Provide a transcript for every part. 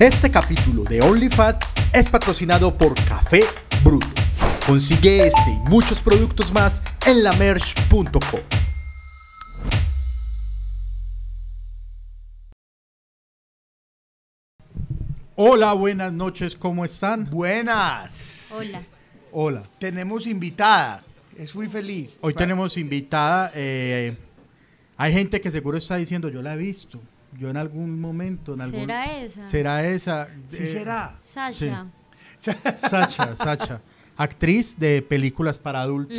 Este capítulo de OnlyFats es patrocinado por Café Bruto. Consigue este y muchos productos más en lamerch.com. Hola, buenas noches, ¿cómo están? Buenas. Hola. Hola. Tenemos invitada. Es muy feliz. Hoy tenemos invitada. eh, hay gente que seguro está diciendo, yo la he visto. Yo en algún momento, en algún... ¿Será esa? ¿Será esa? Sí Eh, será. Sasha. Sacha, Sacha. Actriz de películas para adultos.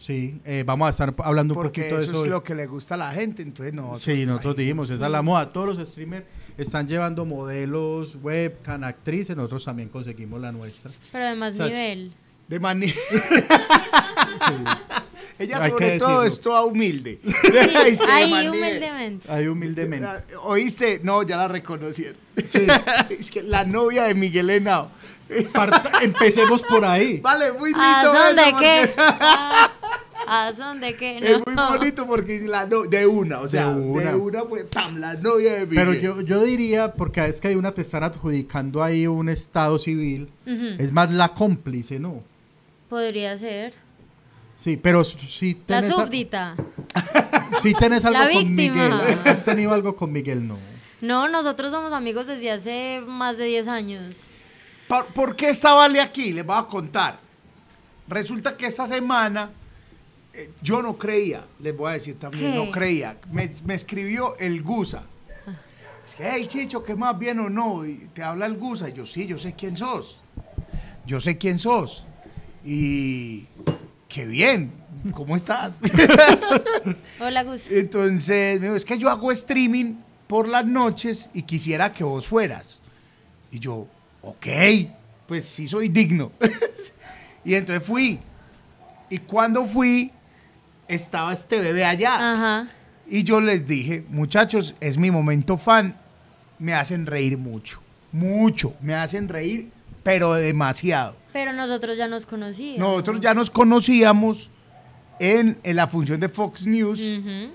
Sí, eh, vamos a estar hablando un poquito de eso eso. es hoy. lo que le gusta a la gente. Entonces nosotros. Sí, nosotros dijimos, esa es la moda. Todos los streamers están llevando modelos, webcam, actrices. Nosotros también conseguimos la nuestra. Pero de más Sacha. nivel. De mani. Ella Hay sobre todo decirlo. es toda humilde. Sí, Es que de ahí humildemente. Ahí humildemente. ¿Oíste? No, ya la reconocieron. es que la novia de Miguel Henao. Empecemos por ahí. Vale, muy lindo. ¿A son eso de qué? Ah, ¿A son de qué? Es muy bonito porque la no- de una, o sea, De de una. una, pues, pam, la novia de Miguel. Pero yo, yo diría, porque es que hay una te están adjudicando ahí un estado civil, es más la cómplice, ¿no? Podría ser. Sí, pero si La tenés, a- súbdita. sí tenés algo La con. Miguel. ¿Has tenido algo con Miguel? No. No, nosotros somos amigos desde hace más de 10 años. ¿Por, por qué está Vale aquí? Les voy a contar. Resulta que esta semana eh, yo no creía, les voy a decir también, ¿Qué? no creía. Me, me escribió el Gusa. Dice, hey Chicho, ¿qué más bien o no? Y te habla el Gusa. Y yo, sí, yo sé quién sos. Yo sé quién sos. Y qué bien. ¿Cómo estás? Hola, Gus. Entonces, me dijo, es que yo hago streaming por las noches y quisiera que vos fueras. Y yo, ok, pues sí soy digno. y entonces fui. Y cuando fui, estaba este bebé allá. Ajá. Y yo les dije, muchachos, es mi momento fan. Me hacen reír mucho. Mucho. Me hacen reír, pero demasiado. Pero nosotros ya nos conocíamos. Nosotros ya nos conocíamos en, en la función de Fox News,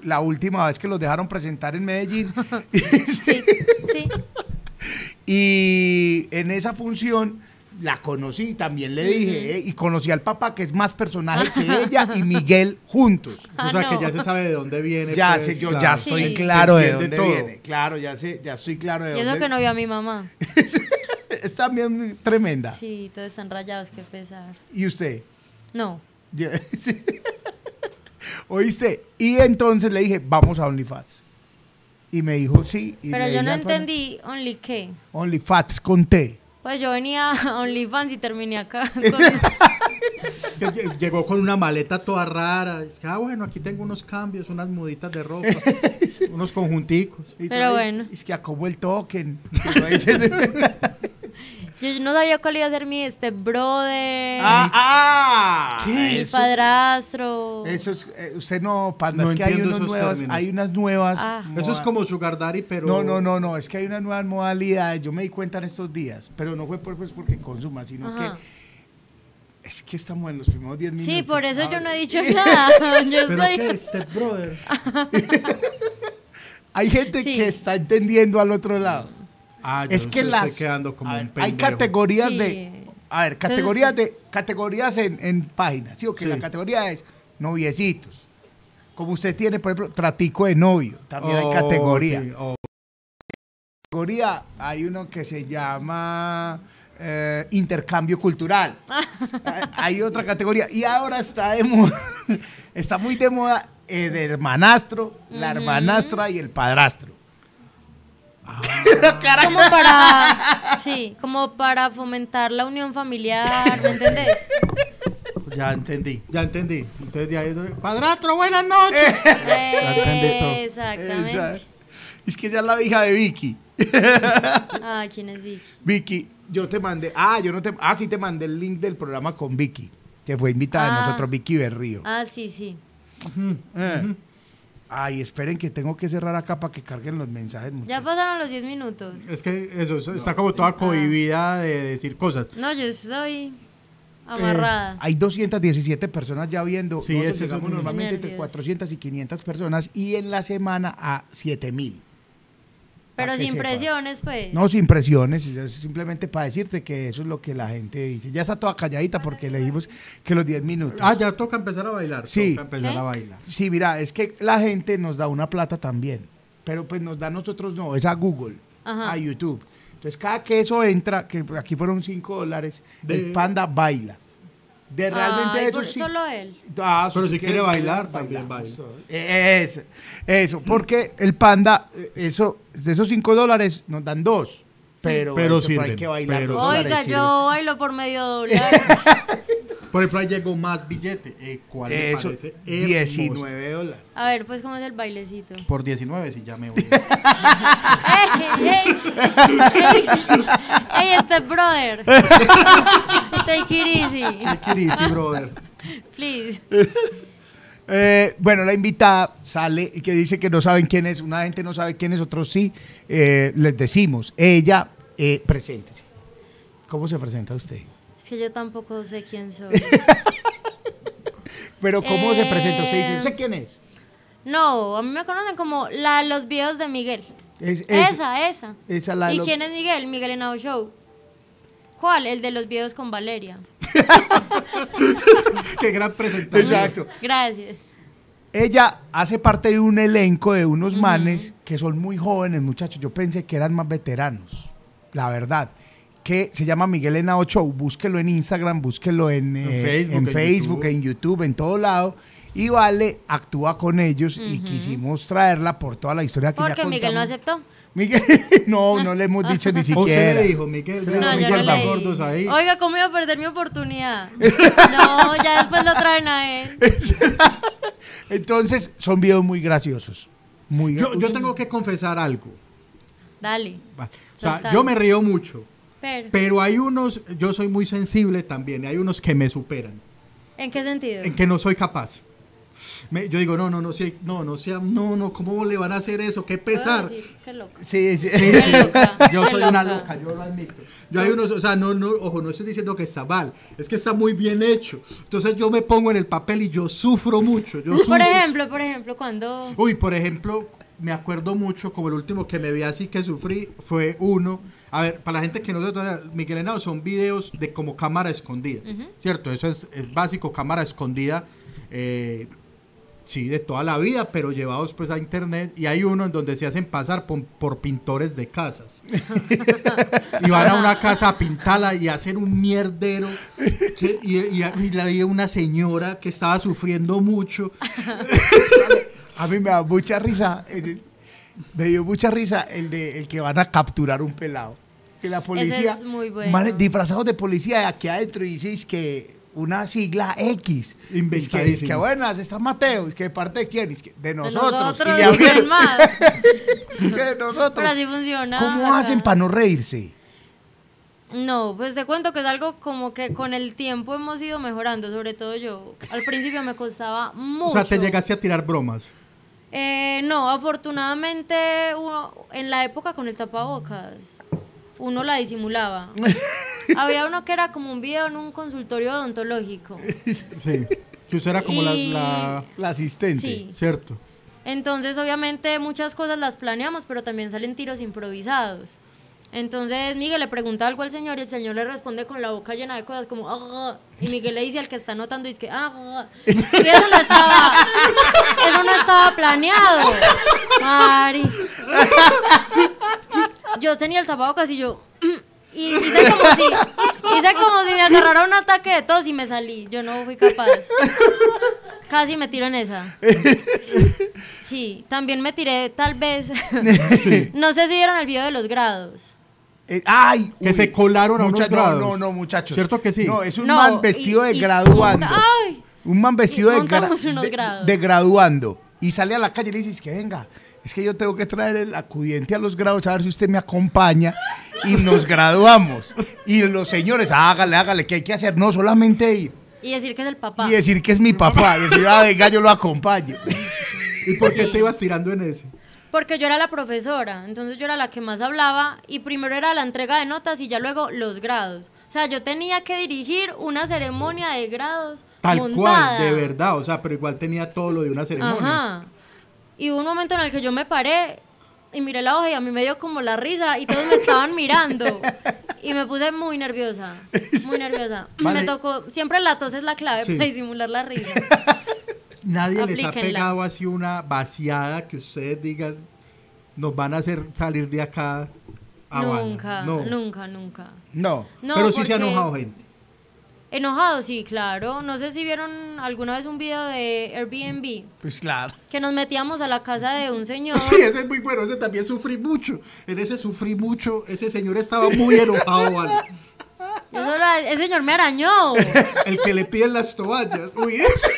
la última vez que los dejaron presentar en Medellín. Sí, sí. y en esa función la conocí y también le dije, eh, y conocí al papá, que es más personaje que ella y Miguel juntos. Ah, o sea, que ya se sabe de dónde viene. Ya pues, sé, yo claro. ya estoy Sí. claro de dónde todo. viene. Claro, ya sé, ya estoy claro de Y eso dónde que no vio a mi mamá. Es también tremenda. Sí, todos están rayados, qué pesar. ¿Y usted? No. Sí. ¿Oíste? Y entonces le dije, vamos a OnlyFans. Y me dijo, sí. y Pero yo no dije, "Bueno, entendí only qué. OnlyFans con T. Pues yo venía a OnlyFans y terminé acá. con- llegó con una maleta toda rara. Es que, ah, bueno, aquí tengo unos cambios, unas muditas de ropa, unos conjunticos. Y Pero bueno. Es que como el token. Yo no sabía cuál iba a ser mi este brother, ah, ah. ¿Qué? Eso, padrastro. eso es, eh, usted no, panda, No es que hay, esos nuevas, términos. hay unas nuevas. Ah. Eso es como Sugar Daddy, pero... No, no, no, no, es que hay unas nuevas modalidades. Yo me di cuenta en estos días, pero no fue por, pues, porque consuma, sino Ajá. que es que estamos en los primeros 10 minutos. Sí, por eso yo no he dicho nada. Yo ¿Pero soy... qué? Step Brother. Hay gente Sí. que está entendiendo al otro lado. Ah, yo es que estoy las quedando como ver, un hay categorías Sí. de a ver Entonces, categorías de categorías en, en páginas sí o que Sí. la categoría es noviecitos. Como usted tiene por ejemplo tratico de novio también Oh, hay categoría. sí, oh. categoría hay uno que se llama eh, intercambio cultural. Hay- hay otra categoría y ahora está de moda está muy de moda el hermanastro la hermanastra y el padrastro como para... Sí, como para fomentar la unión familiar, ¿me entendés? Ya entendí, ya entendí. Entonces de ahí... Padrastro, buenas noches. entendí todo. Exactamente. Es que ella es la hija de Vicky Ah, ¿quién es Vicky? Vicky, yo te mandé, ah, yo no te, ah, sí te mandé el link del programa con Vicky, que fue invitada de Ah. nosotros, Vicky Berrío. Ah, sí, sí. Eh. Ay, esperen que tengo que cerrar acá para que carguen los mensajes. Ya muchachos. pasaron los 10 minutos. Es que eso, está como toda cohibida de decir cosas. No, yo estoy amarrada. Hay 217 personas ya viendo. Sí, es un- normalmente entre Nervios. 400 y 500 personas y en la semana a 7000. Pero sin presiones, pues. No, sin presiones, es simplemente para decirte que eso es lo que la gente dice. Ya está toda calladita porque le dijimos que los 10 minutos. Ah, ya toca empezar a bailar. Sí. Toca empezar ¿Qué? a bailar. Sí, mira, es que la gente nos da una plata también, pero pues nos da a nosotros no, es a Google, Ajá. a YouTube. Entonces cada que eso entra, que aquí fueron 5 dólares, De- el panda baila. De realmente Ay, por- sí- solo él. Ah, Pero si quiere bailar, también baila. Eso, eso, porque el panda, eh, eso, de esos 5 dólares nos dan dos. Pero, Pero hay que- sirven, hay que bailar. pero- Oiga, yo bailo por medio dólar. Por ejemplo, ahí llegó más billete. Eh, ¿Cuál Eso, parece? hermoso? 19 dólares. A ver, pues, ¿cómo es el bailecito? Por 19, si ya me voy. ¡Ey, ey! ¡Ey! ¡Ey, este brother! Take it easy, Easy, brother. please. Eh, bueno, la invitada sale y que dice que no saben quién es. Una gente no sabe quién es, otros sí. Eh, les decimos, ella, eh, preséntese. ¿Cómo se presenta usted? Es que yo tampoco sé quién soy. Pero ¿cómo se presenta usted? Dice, Eh, ¿usted quién es? No, a mí me conocen como la los videos de Miguel. Es- es- esa, esa. esa la de ¿Y los- quién es Miguel? Miguel Henao Show. ¿Cuál? El de los videos con Valeria. Qué gran presentación. Exacto. Gracias. Ella hace parte de un elenco de unos manes que son muy jóvenes, muchachos. Yo pensé que eran más veteranos, la verdad. Que se llama Miguel Henao Show. Búsquelo en Instagram, búsquelo en, En eh, Facebook, en, en Facebook, YouTube. en YouTube, en todo lado. Y Vale actúa con ellos y quisimos traerla por toda la historia que ya Porque Miguel no aceptó. Miguel, no, no le hemos dicho ni ¿O siquiera. usted le dijo, Miguel? Se le No, dijo, yo no Miguel, le va di. gordos ahí. Oiga, ¿cómo iba a perder mi oportunidad? No, ya después lo traen a él. Entonces, son videos muy graciosos. Muy Yo, yo tengo que confesar algo. Dale. O sea, yo me río mucho. Pero, Pero hay unos, yo soy muy sensible también, y hay unos que me superan, ¿en qué sentido? en que no soy capaz. Me- yo digo, no, no, no, sí, no, no, sea, no, no, ¿cómo le van a hacer eso? ¿Qué pesar? decir, Qué loco. Sí, sí. Qué loca. Yo qué soy una loca, yo lo admito. Yo hay unos, o sea, no, no, ojo, no estoy diciendo que está mal, es que está muy bien hecho. Entonces yo me pongo en el papel y yo sufro mucho. Yo sufro. Por ejemplo, por ejemplo, cuando... Uy, por ejemplo, me acuerdo mucho, como el último que me vi así que sufrí, fue uno. A ver, para la gente que no sabe todavía, Miguel Henao son videos de como cámara escondida, ¿cierto? Eso es, es básico, cámara escondida, eh, sí, de toda la vida, pero llevados pues a internet. Y hay uno en donde se hacen pasar por, por pintores de casas. y van a una casa a pintarla y hacen un mierdero. que- y, y, y la vi una señora que estaba sufriendo mucho. A mí me da mucha risa. eh, Me dio mucha risa el de el que van a capturar un pelado. Que la policía. es muy bueno. disfrazados de policía de aquí adentro y dices que una sigla X. Es que, es que buenas, está Mateo. Es que de parte de quién? Es que de de nosotros. nosotros, y ya ¿y quién más? es que de nosotros. Pero así funciona. ¿Cómo acá. hacen para no reírse? No, pues te cuento que es algo como que con el tiempo hemos ido mejorando, sobre todo yo. Al principio me costaba mucho. O sea, te llegaste a tirar bromas. Eh, no, afortunadamente uno, en la época con el tapabocas, uno la disimulaba. Había uno que era como un video en un consultorio odontológico. Sí. Que usted era como la- La asistente. Sí. Cierto. Entonces, obviamente, muchas cosas las planeamos, pero también salen tiros improvisados. Entonces, Miguel le pregunta algo al señor y el señor le responde con la boca llena de cosas como, "Ah", y Miguel le dice al que está anotando, dice que, "Ah", y eso no estaba, eso no estaba planeado. Mari. Yo tenía el tapabocas y yo, y hice como si, hice como si me agarrara un ataque de tos y me salí. Yo no fui capaz. Casi me tiro en esa. Sí, también me tiré tal vez. no sé si vieron el video de los grados. Eh, ¡Ay! Que se colaron a unos Mucha- grados. No, no, no, muchachos. ¿Cierto que sí? No, es un No, man vestido y- de y graduando. son- ¡Ay! Un man vestido de, gra- de- grados. de graduando. Y sale a la calle y le dices que venga. Es que yo tengo que traer el acudiente a los grados a ver si usted me acompaña y nos graduamos. Y los señores, hágale, hágale, ¿qué hay que hacer? No, solamente ir. Y decir que es el papá. Y decir que es mi papá. Y decir, ah, venga, yo lo acompaño. ¿Y por qué Sí. te ibas tirando en ese? Porque yo era la profesora, entonces yo era la que más hablaba y primero era la entrega de notas y ya luego los grados. O sea, yo tenía que dirigir una ceremonia de grados Tal montada. cual, de verdad. O sea, pero igual tenía todo lo de una ceremonia. Ajá. Y hubo un momento en el que yo me paré y miré la hoja y a mí me dio como la risa y todos me estaban mirando. Y me puse muy nerviosa, muy nerviosa. Vale. Me tocó, siempre la tos es la clave Sí. para disimular la risa. Nadie les ha pegado así una vaciada que ustedes digan, nos van a hacer salir de acá a bala". nunca, No. nunca, nunca. No. No, Pero sí se ha enojado gente. Enojado, sí, claro. No sé si vieron alguna vez un video de Airbnb Pues claro. que nos metíamos a la casa de un señor. Sí, ese es muy bueno, ese también sufrí mucho. En ese sufrí mucho, ese señor estaba muy enojado, ¿vale? Yo solo, ese señor me arañó. El que le piden las toallas. Uy, ese.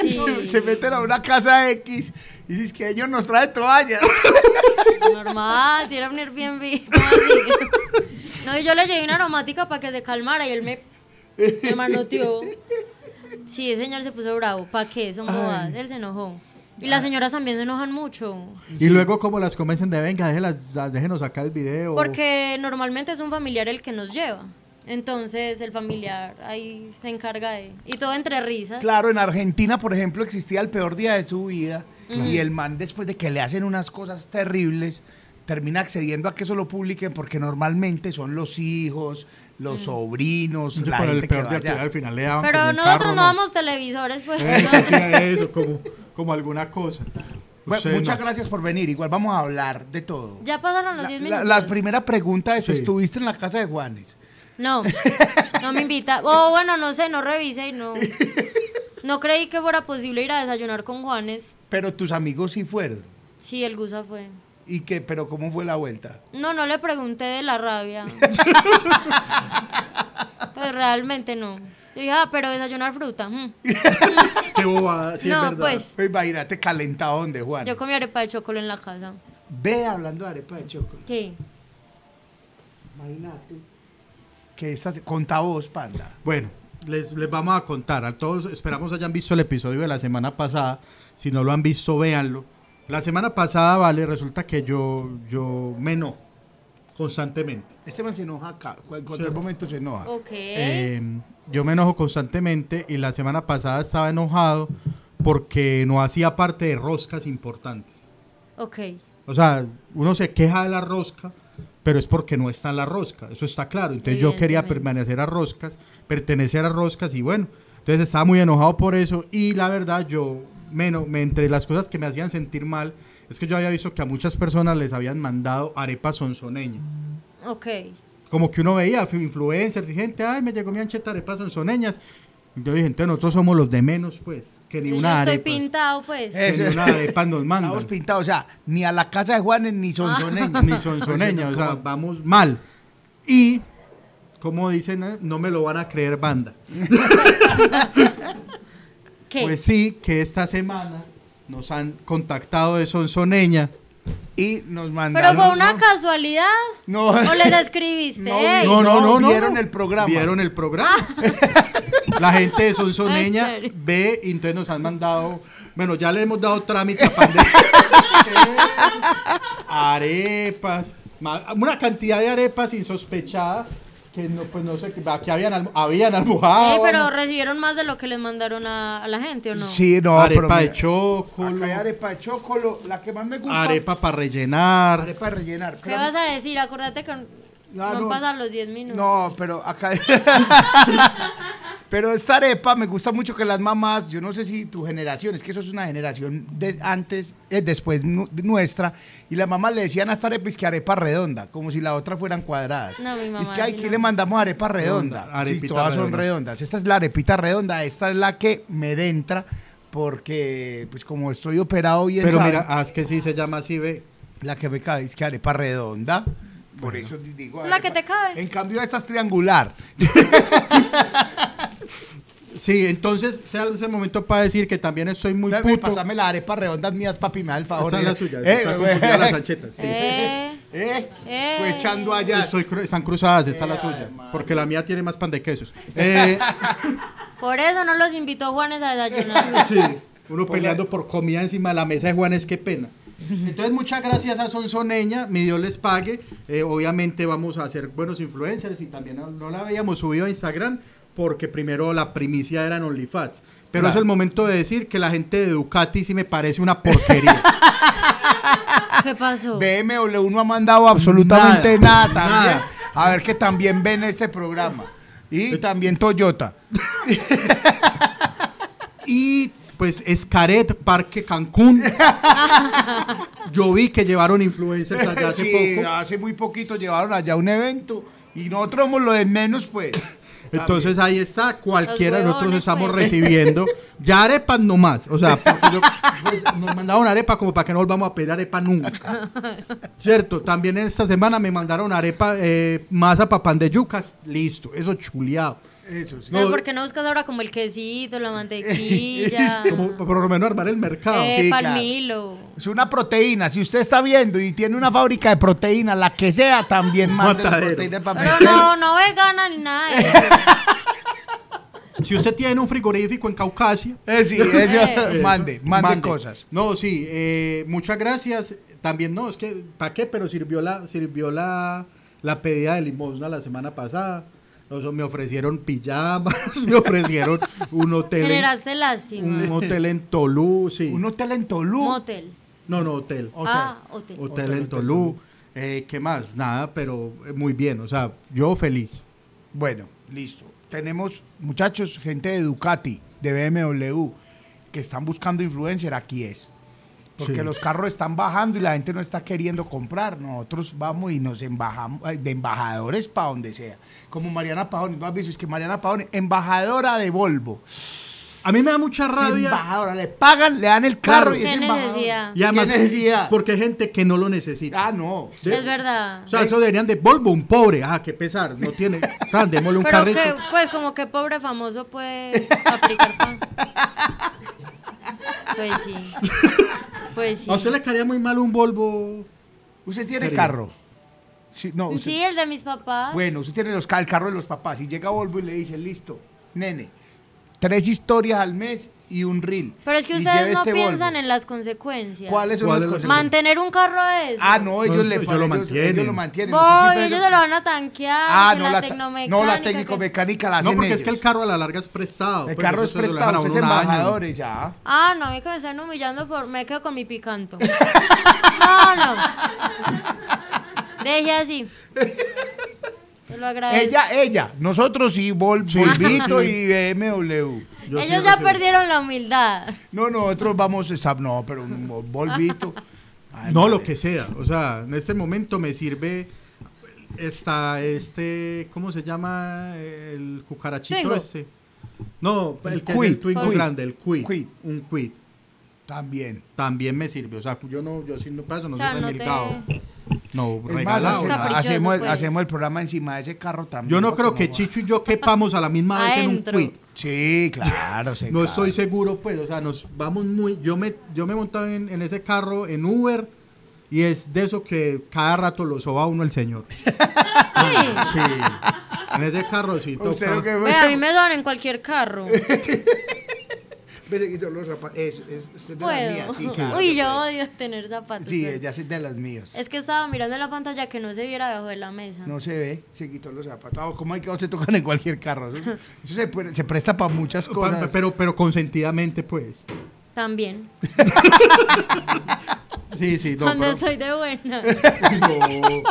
Sí. Se, meten a una casa X y dices que ellos nos traen toallas. Normal, si era un Airbnb. ¿cómo así? No, y yo le llevé una aromática para que se calmara y él me, me manoteó. Sí, ese señor se puso bravo. ¿Para qué? Son bobadas. Él se enojó. Y las señoras también se enojan mucho. Y luego como las convencen de venga, déjelas, las- déjenos sacar el video. Porque normalmente es un familiar el que nos lleva. Entonces el familiar ahí se encarga de... Y todo entre risas. Claro, en Argentina, por ejemplo, existía el peor día de su vida y el man después de que le hacen unas cosas terribles, termina accediendo a que eso lo publiquen porque normalmente son los hijos, los sobrinos, Sí, la el gente que peor día que vaya. al final le daban Pero nosotros carro, no damos televisores, pues. Eso, sí, eso, como, como alguna cosa. Bueno, muchas no. gracias por venir. Igual vamos a hablar de todo. Ya pasaron los La, 10 la- minutos. la primera pregunta es, Sí. ¿estuviste en la casa de Juanes? No, no me invita. O bueno, no sé, no revisé y no. No creí que fuera posible ir a desayunar con Juanes. Pero tus amigos sí fueron. Sí, el Gusa fue. ¿Y qué? ¿Pero cómo fue la vuelta? No, no le pregunté de la rabia. Pues realmente no. Yo dije, ah, pero desayunar fruta. mm. Qué bobada, sí, es no, verdad. pues. Pues imagínate calentado donde Juan. Yo comí arepa de chocolate en la casa. Ve hablando de arepa de chocolate. Sí. Imagínate. Que esta se- conta vos, panda. Bueno, les, les vamos a contar. A todos esperamos hayan visto el episodio de la semana pasada. Si no lo han visto, véanlo. La semana pasada, vale, resulta que yo, yo me enojo constantemente. Este man se enoja acá. En cualquier Sí. momento se enoja. Ok. Eh, yo me enojo constantemente y la semana pasada estaba enojado porque no hacía parte de roscas importantes. ok. O sea, uno se queja de la rosca, pero es porque no está en la rosca. Eso está claro. Entonces yo quería permanecer a roscas, pertenecer a roscas y bueno. Entonces estaba muy enojado por eso y la verdad yo, menos, me, entre las cosas que me hacían sentir mal, es que yo había visto que a muchas personas les habían mandado arepa sonsoneña. Ok. Como que uno veía influencers y gente, ay, me llegó mi ancheta arepas sonsoneñas. Yo dije, entonces nosotros somos los de menos, pues, que ni Yo una estoy arepa. pintado, pues. Que ni una arepa nos Estamos mandan. pintados, o sea, ni a la casa de Juanes ni son soneños. ni sonsoneña, o sea, vamos mal. Y, como dicen, eh, no me lo van a creer banda. ¿Qué? Pues sí, que esta semana nos han contactado de sonsoneña. Y nos Pero mandaron. fue una ¿no? casualidad. No. ¿O les escribiste? No. No, no, no, no. vieron el programa. Vieron el programa. La gente de sonsoneña ve y entonces nos han mandado, bueno, ya le hemos dado trámite a Pandemia. arepas, una cantidad de arepas insospechada que no, pues no sé, que aquí habían, habían almohadas. Ey, pero recibieron más de lo que les mandaron a, a la gente, ¿o no? Sí, no, arepa pero de chocolo, Acá hay arepa de chocolo, la que más me gusta. arepa para rellenar. Arepa de rellenar. ¿Qué Pero- vas a decir? Acuérdate que no, No, no no. pasan los 10 minutos. No, pero acá. pero esta arepa me gusta mucho que las mamás, yo no sé si tu generación, es que eso es una generación de antes, eh, después nu- de nuestra, y las mamás le decían a esta arepa es que arepa redonda, como si la otra fueran cuadradas. No, mi mamá es que aquí no. le mandamos arepa redonda. Redonda, arepita Sí, todas son redonda. redondas. Esta es la arepita redonda, esta es la que me entra, porque pues como estoy operado bien Pero mira, ah, es que sí se llama así, ve. la que me cabe es que arepa redonda. Por eso digo. La que te cabe. En cambio, esta es triangular. Sí, entonces sea ese momento para decir que también estoy muy Dame, puto. Pásame las arepas redondas mías, papi, me da el favor. Esa es la suya, Eh, está güey. confundida las anchetas. sí. Eh, Eh, Eh. echando allá. Soy están cruzadas, esa es la suya. Porque la mía tiene más pan de quesos. Eh, por eso no los invitó Juanes a desayunar. sí, uno peleando por comida encima de la mesa de Juanes, qué pena. Entonces, muchas gracias a Sonsoneña, mi Dios les pague. Eh, obviamente vamos a ser buenos influencers y también no, no la habíamos subido a Instagram porque primero la primicia era en OnlyFans. Pero Claro. es el momento de decir que la gente de Ducati sí me parece una porquería. ¿Qué pasó? BMW no ha mandado absolutamente nada, Nada, también. nada. A ver que también ven este programa. Y también Toyota. Y pues Escaret, Parque Cancún. Yo vi que llevaron influencers allá hace Sí, poco. hace muy poquito llevaron allá un evento y nosotros somos lo de menos, pues. Entonces ahí está, cualquiera de nosotros estamos pues. recibiendo. Ya arepas nomás. O sea, porque yo- pues, nos mandaron arepa como para que no volvamos a pedir arepa nunca. Cierto, también esta semana me mandaron arepa, eh, masa para pan de yucas. Listo, eso chuleado. Eso sí. Pero No, ¿por qué no buscas ahora como el quesito, la mantequilla? Como por lo menos armar el mercado. eh, sí, pal claro. Es una proteína. Si usted está viendo y tiene una fábrica de proteína, la que sea, también manda proteína para Pero no, no vegana ni nada de eso. Si usted tiene un frigorífico en Caucasia, Eh, sí, eso, Eh. mande, mande, cosas. No, sí, eh, muchas gracias. También no, es que, ¿para qué? Pero sirvió la, sirvió la, la pedida de limosna la semana pasada. O sea, me ofrecieron pijamas, me ofrecieron un hotel, en, Generaste lástima. un hotel en Tolú, sí. Un hotel en Tolú. Motel. No, no, hotel. Hotel. Ah, hotel. Hotel, Hotel, en hotel, Tolú. Eh, ¿Qué más? Nada, pero eh, muy bien. O sea, yo feliz. Bueno, listo. Tenemos, muchachos, gente de Ducati, de BMW, que están buscando influencer. Aquí es. Porque Sí. los carros están bajando y la gente no está queriendo comprar. Nosotros vamos y nos embajamos de embajadores para donde sea. Como Mariana Pajón. ¿No has visto? Es que Mariana Pajón, embajadora de Volvo. A mí me da mucha rabia. Embajadora. Le pagan, le dan el carro Claro. y es ¿Qué embajadora. necesidad? Y además, ¿Qué necesidad? porque hay gente que no lo necesita. Ah, no. Sí. Es verdad. O sea, eso deberían de Volvo, un pobre. Ah, qué pesar. No tiene. Ah, démosle un Pero carrito. que, pues, como que pobre famoso puede aplicar pan. Pues sí. Pues sí. ¿A usted le caería muy mal un Volvo? ¿Usted tiene carro? Sí, no, usted- Sí, el de mis papás. Bueno, usted tiene los, el carro de los papás y llega Volvo y le dice, listo, nene, tres historias al mes y un reel. Pero es que y ustedes no este piensan Volvo". en las consecuencias. ¿Cuáles son ¿Cuáles las cosas? Mantener un carro de eso. Ah, no, ellos No, le ellos pagan, lo ellos- mantienen. Ellos lo mantienen. Voy, ellos se lo van a tanquear. Ah, no, la tecnomecánica. no, la técnico-mecánica la No, hacen porque es que el ellos. carro a la larga es prestado. El pues, carro es prestado, dejan a usted es uno un año. embajador y ya. Ah, no, a mí que me están humillando por... Me quedo con mi picanto. No, no. Deje así. Te lo agradezco. Ella, ella, nosotros Sí. Volvito y BMW. Yo Ellos ya perdieron la humildad. No, nosotros vamos, a- no, pero un Volvito. Ay, No, madre. lo que sea. O sea, en este momento me sirve. Está este. ¿Cómo se llama? El cucarachito este. No, el, El el Twingo Quid. grande, el quid. Quid. Un quid. También. También me sirve. O sea, yo no, yo sí no paso, no O sea, soy no remilgado. te- No, más, regalado. hacemos, el, pues. hacemos el programa encima de ese carro también. Yo no creo que Chicho y yo quepamos a la misma vez en un quid. Sí, claro. sí, No claro. estoy seguro, pues, o sea, nos vamos muy. Yo me, yo me he montado en, en ese carro en Uber y es de eso que cada rato lo soba uno el señor. Sí. Sí. En ese carrocito. Usted lo que Ve, a mí me dan en cualquier carro. Ve, se quitó los zapatos. Es, es, es de las Puedo. mías, sí, claro Uy, que yo puede. odio tener zapatos. Sí, pero- ella es de los míos. Es que estaba mirando la pantalla que no se viera debajo de la mesa. No se ve, se quitó los zapatos. Ah, ¿Cómo hay que se tocan en cualquier carro? Eso, eso se, puede- se presta para muchas Pa- cosas. pero, pero consentidamente, pues. También. Sí, sí, no, Cuando pero- soy de buena. no,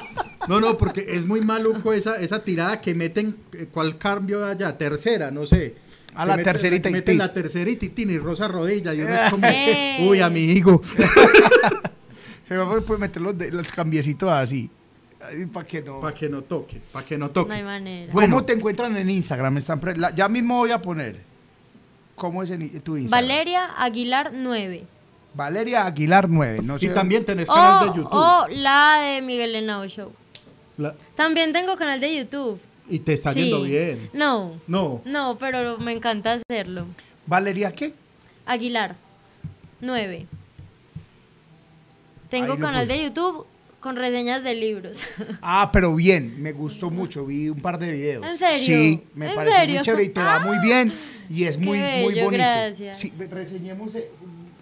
no, no, porque es muy maluco esa, esa tirada que meten, eh, ¿cuál cambio allá? Tercera, no sé. A la meten- tercerita y Meten ti. la tercerita y tin y rosa rodilla y uno es como, Eh. uy, amigo. Se va a poder meter los, de- los cambiecitos así. Para que no. Para que no toque, para que no toque. No hay manera. ¿Cómo Bueno. te encuentran en Instagram? Están pre- la- ya mismo voy a poner. ¿Cómo es en, tu Instagram? Valeria Aguilar 9. Valeria Aguilar 9. No Y también tenés canal de YouTube. o la de Miguel Henao Show. La- También tengo canal de YouTube. Y te está Sí. yendo bien. No. No. No, pero me encanta hacerlo. ¿Valeria qué? Aguilar 9. Tengo Ahí canal de YouTube con reseñas de libros. Ah, pero bien, me gustó mucho, vi un par de videos. ¿En serio? Sí, me ¿En parece serio? muy chévere y te va Ah. muy bien y es muy, muy bello, bonito. gracias. Sí, reseñemos, eh,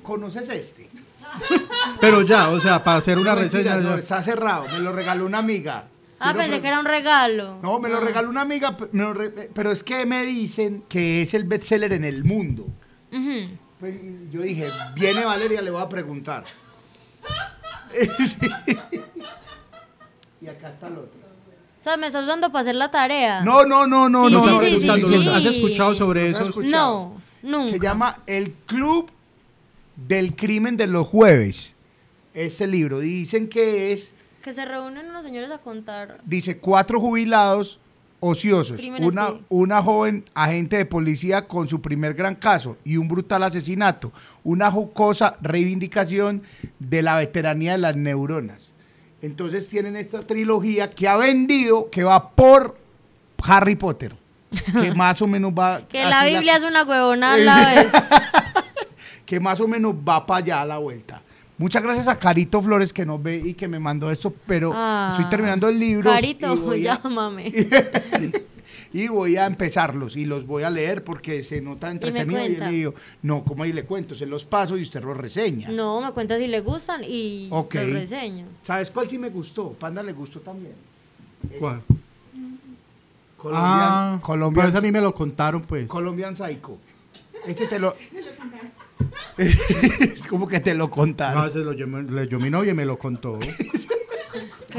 ¿conoces este? Pero ya, o sea, para hacer una No, mentira, reseña. no, está cerrado, me lo regaló una amiga. Ah, pensé que era un regalo. No, me lo regaló una amiga, pe- me lo re- eh, pero es que me dicen que es el bestseller en el mundo. Ujú. Pues, y yo dije, viene Valeria, le voy a preguntar. Sí. Y acá está el otro. O sea, me estás usando para hacer la tarea. No, no, no, no, Sí, no. sí, no, sí, no, sí, no, sí. no. ¿Has escuchado sobre ¿No has eso? escuchado? No, nunca. Se llama El Club del Crimen de los Jueves. Este libro. Dicen que es, Que se reúnen unos señores a contar. dice, cuatro jubilados ociosos. Crímenes Una, que- una joven agente de policía con su primer gran caso y un brutal asesinato. Una jocosa reivindicación de la veteranía de las neuronas. Entonces tienen esta trilogía que ha vendido, que va por Harry Potter. Que más o menos va... Que la Biblia es una huevona a la vez. que más o menos va para allá a la vuelta. Muchas gracias a Carito Flores que nos ve y que me mandó esto, pero Ah. estoy terminando el libro. y Carito, voy a- llámame. y voy a empezarlos y los voy a leer porque se nota entretenido. Y, cuenta. le digo, no, como ahí le cuento, se los paso y usted los reseña. No, me cuenta si le gustan y Ok. los reseño. ¿Sabes cuál sí me gustó? Panda le gustó también. ¿Cuál? Colombian, Ah, Colombian, pero ese a mí me lo contaron, pues. Colombian Psycho. Este te lo... es como que te lo No, contaron. ese lo llamó- le- yo mi novia me lo contó.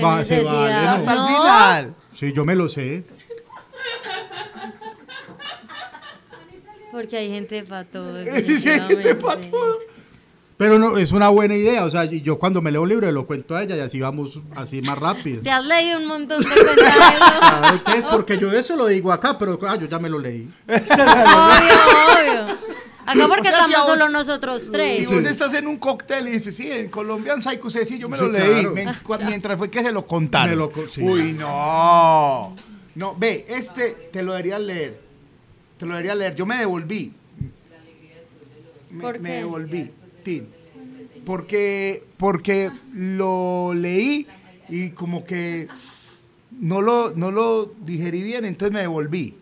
Va, se necesidad. vale, Hasta el No, final. Sí, yo me lo sé. Porque hay gente para todo. Sí, hay gente pa' definitivamente. todo. Pero no, es una buena idea. O sea, y yo cuando me leo un libro lo cuento a ella y así vamos así más rápido. Te has leído un montón de obvio, Claro, ¿qué es? Porque yo eso lo digo acá, pero ah, yo ya me lo leí. obvio. Acá porque O sea, si estamos vos- solo nosotros tres. Si vos estás en un cóctel y dices, sí, en Colombian Psycho, sí, sí, yo me lo leí. claro. Cua- mientras fue que se lo contaron. Me lo co- sí. Uy, no. No, ve, este te lo deberías leer. Te lo deberías leer. Yo me devolví. Me, ¿Por me devolví. Tin. Porque, porque lo leí y como que no lo, no lo digerí bien, entonces me devolví.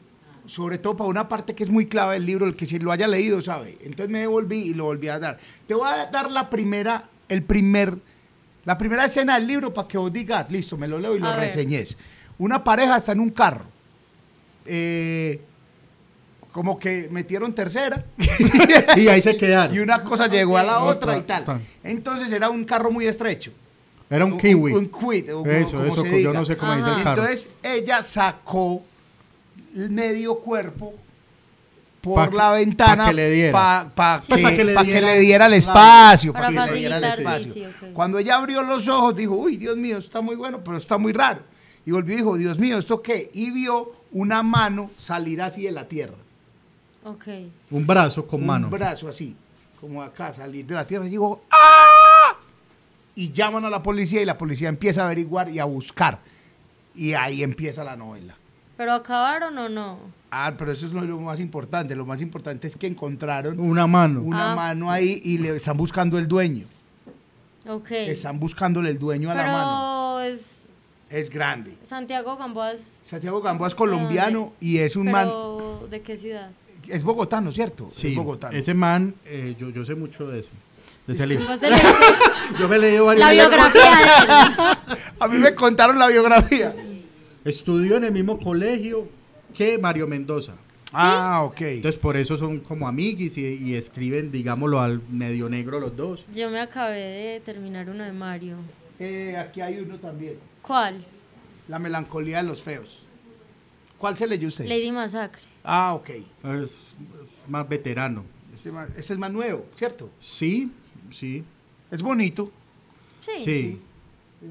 Sobre todo para una parte que es muy clave del libro, el que si lo haya leído sabe. Entonces me devolví y lo volví a dar. Te voy a dar la primera, el primer, la primera escena del libro para que vos digas, listo, me lo leo y lo A ver. reseñes. Una pareja está en un carro. Eh, como que metieron tercera. Y ahí se quedaron. Y una cosa llegó a la otra Otra, y tal. tal. Entonces era un carro muy estrecho. Era un kiwi. Un, quid. Eso, como eso, se yo diga. no sé cómo dice Ajá. el Y carro. entonces ella sacó el medio cuerpo por Pa' que- la ventana pa' que le diera. para Sí. que, le que diera- le diera el espacio. Para pa' que le diera el facilitar, sí, espacio. sí. Cuando ella abrió los ojos, dijo, uy, Dios mío, está muy bueno, pero está muy raro. Y volvió y dijo, Dios mío, ¿esto qué? Y vio una mano salir así de la tierra. Ok. Un brazo con mano. Un brazo así, como acá, salir de la tierra. Y digo, ¡ah! Y llaman a la policía y la policía empieza a averiguar y a buscar. Y ahí empieza la novela. ¿Pero acabaron o no? Ah, pero eso es lo, más importante. Lo más importante es que encontraron Una mano. una Ah. mano ahí y le están buscando el dueño. Ok. Están buscándole el dueño a la mano. Pero es Es grande. Santiago Gamboa es- Santiago Gamboa es colombiano y es un man. Pero, ¿de qué ciudad? Es bogotano, ¿cierto? Sí, es bogotano. ese man, eh, yo, yo sé mucho de eso. De ese libro. Yo me he leído varios la biografía de él. A mí me contaron la biografía. Estudió en el mismo colegio que Mario Mendoza. Ah, ok. Entonces por eso son como amiguis y, y escriben, digámoslo, al medio negro los dos. Yo me acabé de terminar uno de Mario. Eh, aquí hay uno también. ¿Cuál? La melancolía de los feos. ¿Cuál se leyó usted? Lady Masacre. Ah, ok. Es, es más veterano. Ese, ma- ese es más nuevo, ¿cierto? Sí, sí, Es bonito. Sí. sí.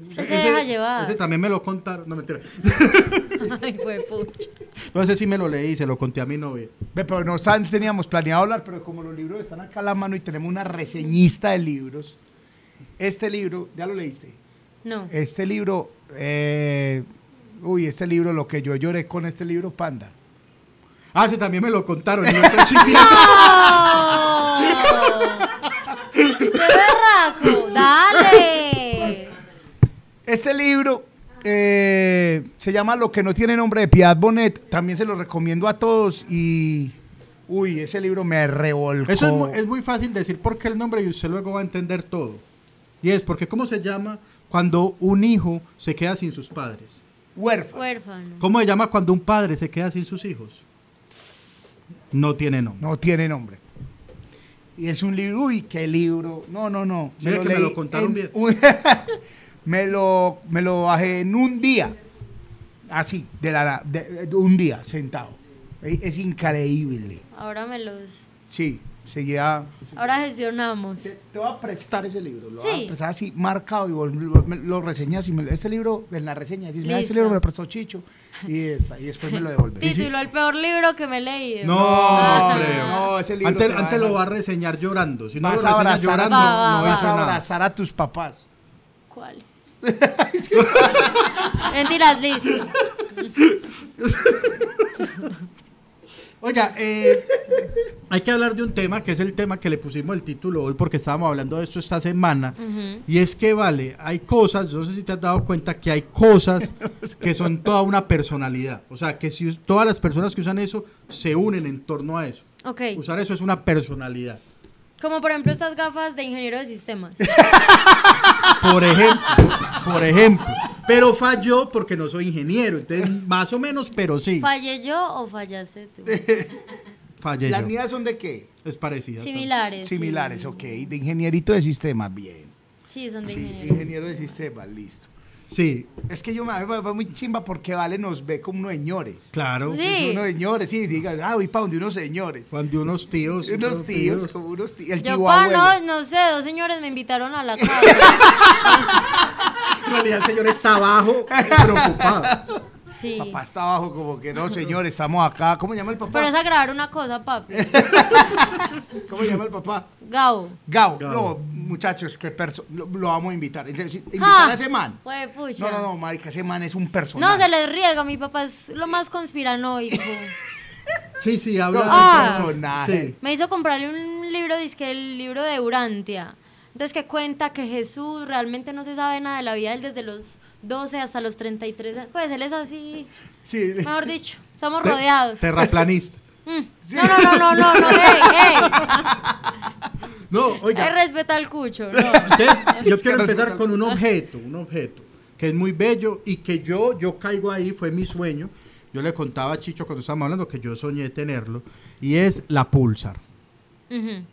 Usted se deja llevar. ese también me lo contaron. No, mentira. Ay, fue pucha. No, ese sí me lo leí, se lo conté a mi novia. Pero no teníamos planeado hablar, pero como los libros están acá a la mano y tenemos una reseñista de libros, este libro, ¿ya lo leíste? No. Este libro, eh, uy, este libro, lo que yo lloré con este libro, Panda. Ah, ese también me lo contaron. y no estoy chiviando. ¡Qué berraco! ¡Dale! Este libro eh, se llama Lo que no tiene nombre de Piedad Bonet. También se lo recomiendo a todos y, uy, ese libro me revolcó. Eso es muy, es muy fácil decir por qué el nombre y usted luego va a entender todo. Y es porque, ¿cómo se llama cuando un hijo se queda sin sus padres? huérfano. Huérfano. ¿Cómo se llama cuando un padre se queda sin sus hijos? No tiene nombre. No tiene nombre. Y es un libro, uy, qué libro. No, no, no. Sí, que me lo contaron en bien. me, lo, me lo bajé en un día. Así, de, la, de, de un día, sentado. Es, es increíble. Ahora me los... Sí, seguía. Ahora gestionamos. Te, te voy a prestar ese libro. Lo voy Sí. a prestar así, marcado, y vos lo, reseñas. Y me, este libro, en la reseña, decís, mira, este libro me lo prestó Chicho. Y, esta, y después me lo devolvés. Título, el peor libro que me he leído. No, Ah. hombre. no, ese libro Antes, antes lo va a reseñar llorando. Si no Vas lo a reseña abrazar, llorando, Va, va, no vas a abrazar a tus papás. ¿Cuál? Mentiras, listo. Oiga, eh, hay que hablar de un tema que es el tema que le pusimos el título hoy porque estábamos hablando de esto esta semana. Y es que, vale, hay cosas, yo no sé si te has dado cuenta que hay cosas que son toda una personalidad. O sea, que si todas las personas que usan eso se unen en torno a eso. Usar eso es una personalidad. Como por ejemplo estas gafas de ingeniero de sistemas. Por ejemplo, por ejemplo. Pero falló porque no soy ingeniero. Entonces, más o menos, pero sí. ¿Fallé yo o fallaste tú? Fallé ¿Las yo. mías son de qué? Es parecida. son- Similares. sí. Similares, ok. De ingenierito de sistemas, bien. Sí, son de Sí, ingeniero. ingeniero de sistemas, listo. Sí, Es que yo me va muy chimba porque Vale nos ve como unos señores. claro. Sí. Es unos señores, sí, diga, ah, voy para donde unos señores. Cuando unos tíos. Unos unos tíos, como unos tíos. El Yo, tío pa, no, no sé, dos señores me invitaron a la casa. En realidad el señor está abajo, preocupado. Sí. Papá está abajo como que no, señor, estamos acá. ¿Cómo llama el papá? Pero es agradar una cosa, papi. ¿Cómo llama el papá? Gao. Gao. No, muchachos, qué perso lo, lo vamos a invitar. Invitar Ah, a ese man. Pues, pucha. No, no, no, marica, ese man es un personaje. No, se les riega, mi papá es lo más conspiranoico. Sí, sí, habla. un Ah. personaje. Sí. Me hizo comprarle un libro, dizque el libro de Urantia. Entonces que cuenta que Jesús realmente no se sabe nada de la vida de él desde los 12 hasta los 33 años. Pues él es así, Sí. mejor dicho, estamos Te- rodeados. Terraplanista. Mm. No, no, no, no, no, no, ey, ey. No, Hay oiga. respeta al cucho, no. Entonces, yo quiero no empezar es- con un objeto, un objeto que es muy bello y que yo, yo caigo ahí, fue mi sueño. Yo le contaba a Chicho cuando estábamos hablando que yo soñé tenerlo y es la Pulsar. Ujú.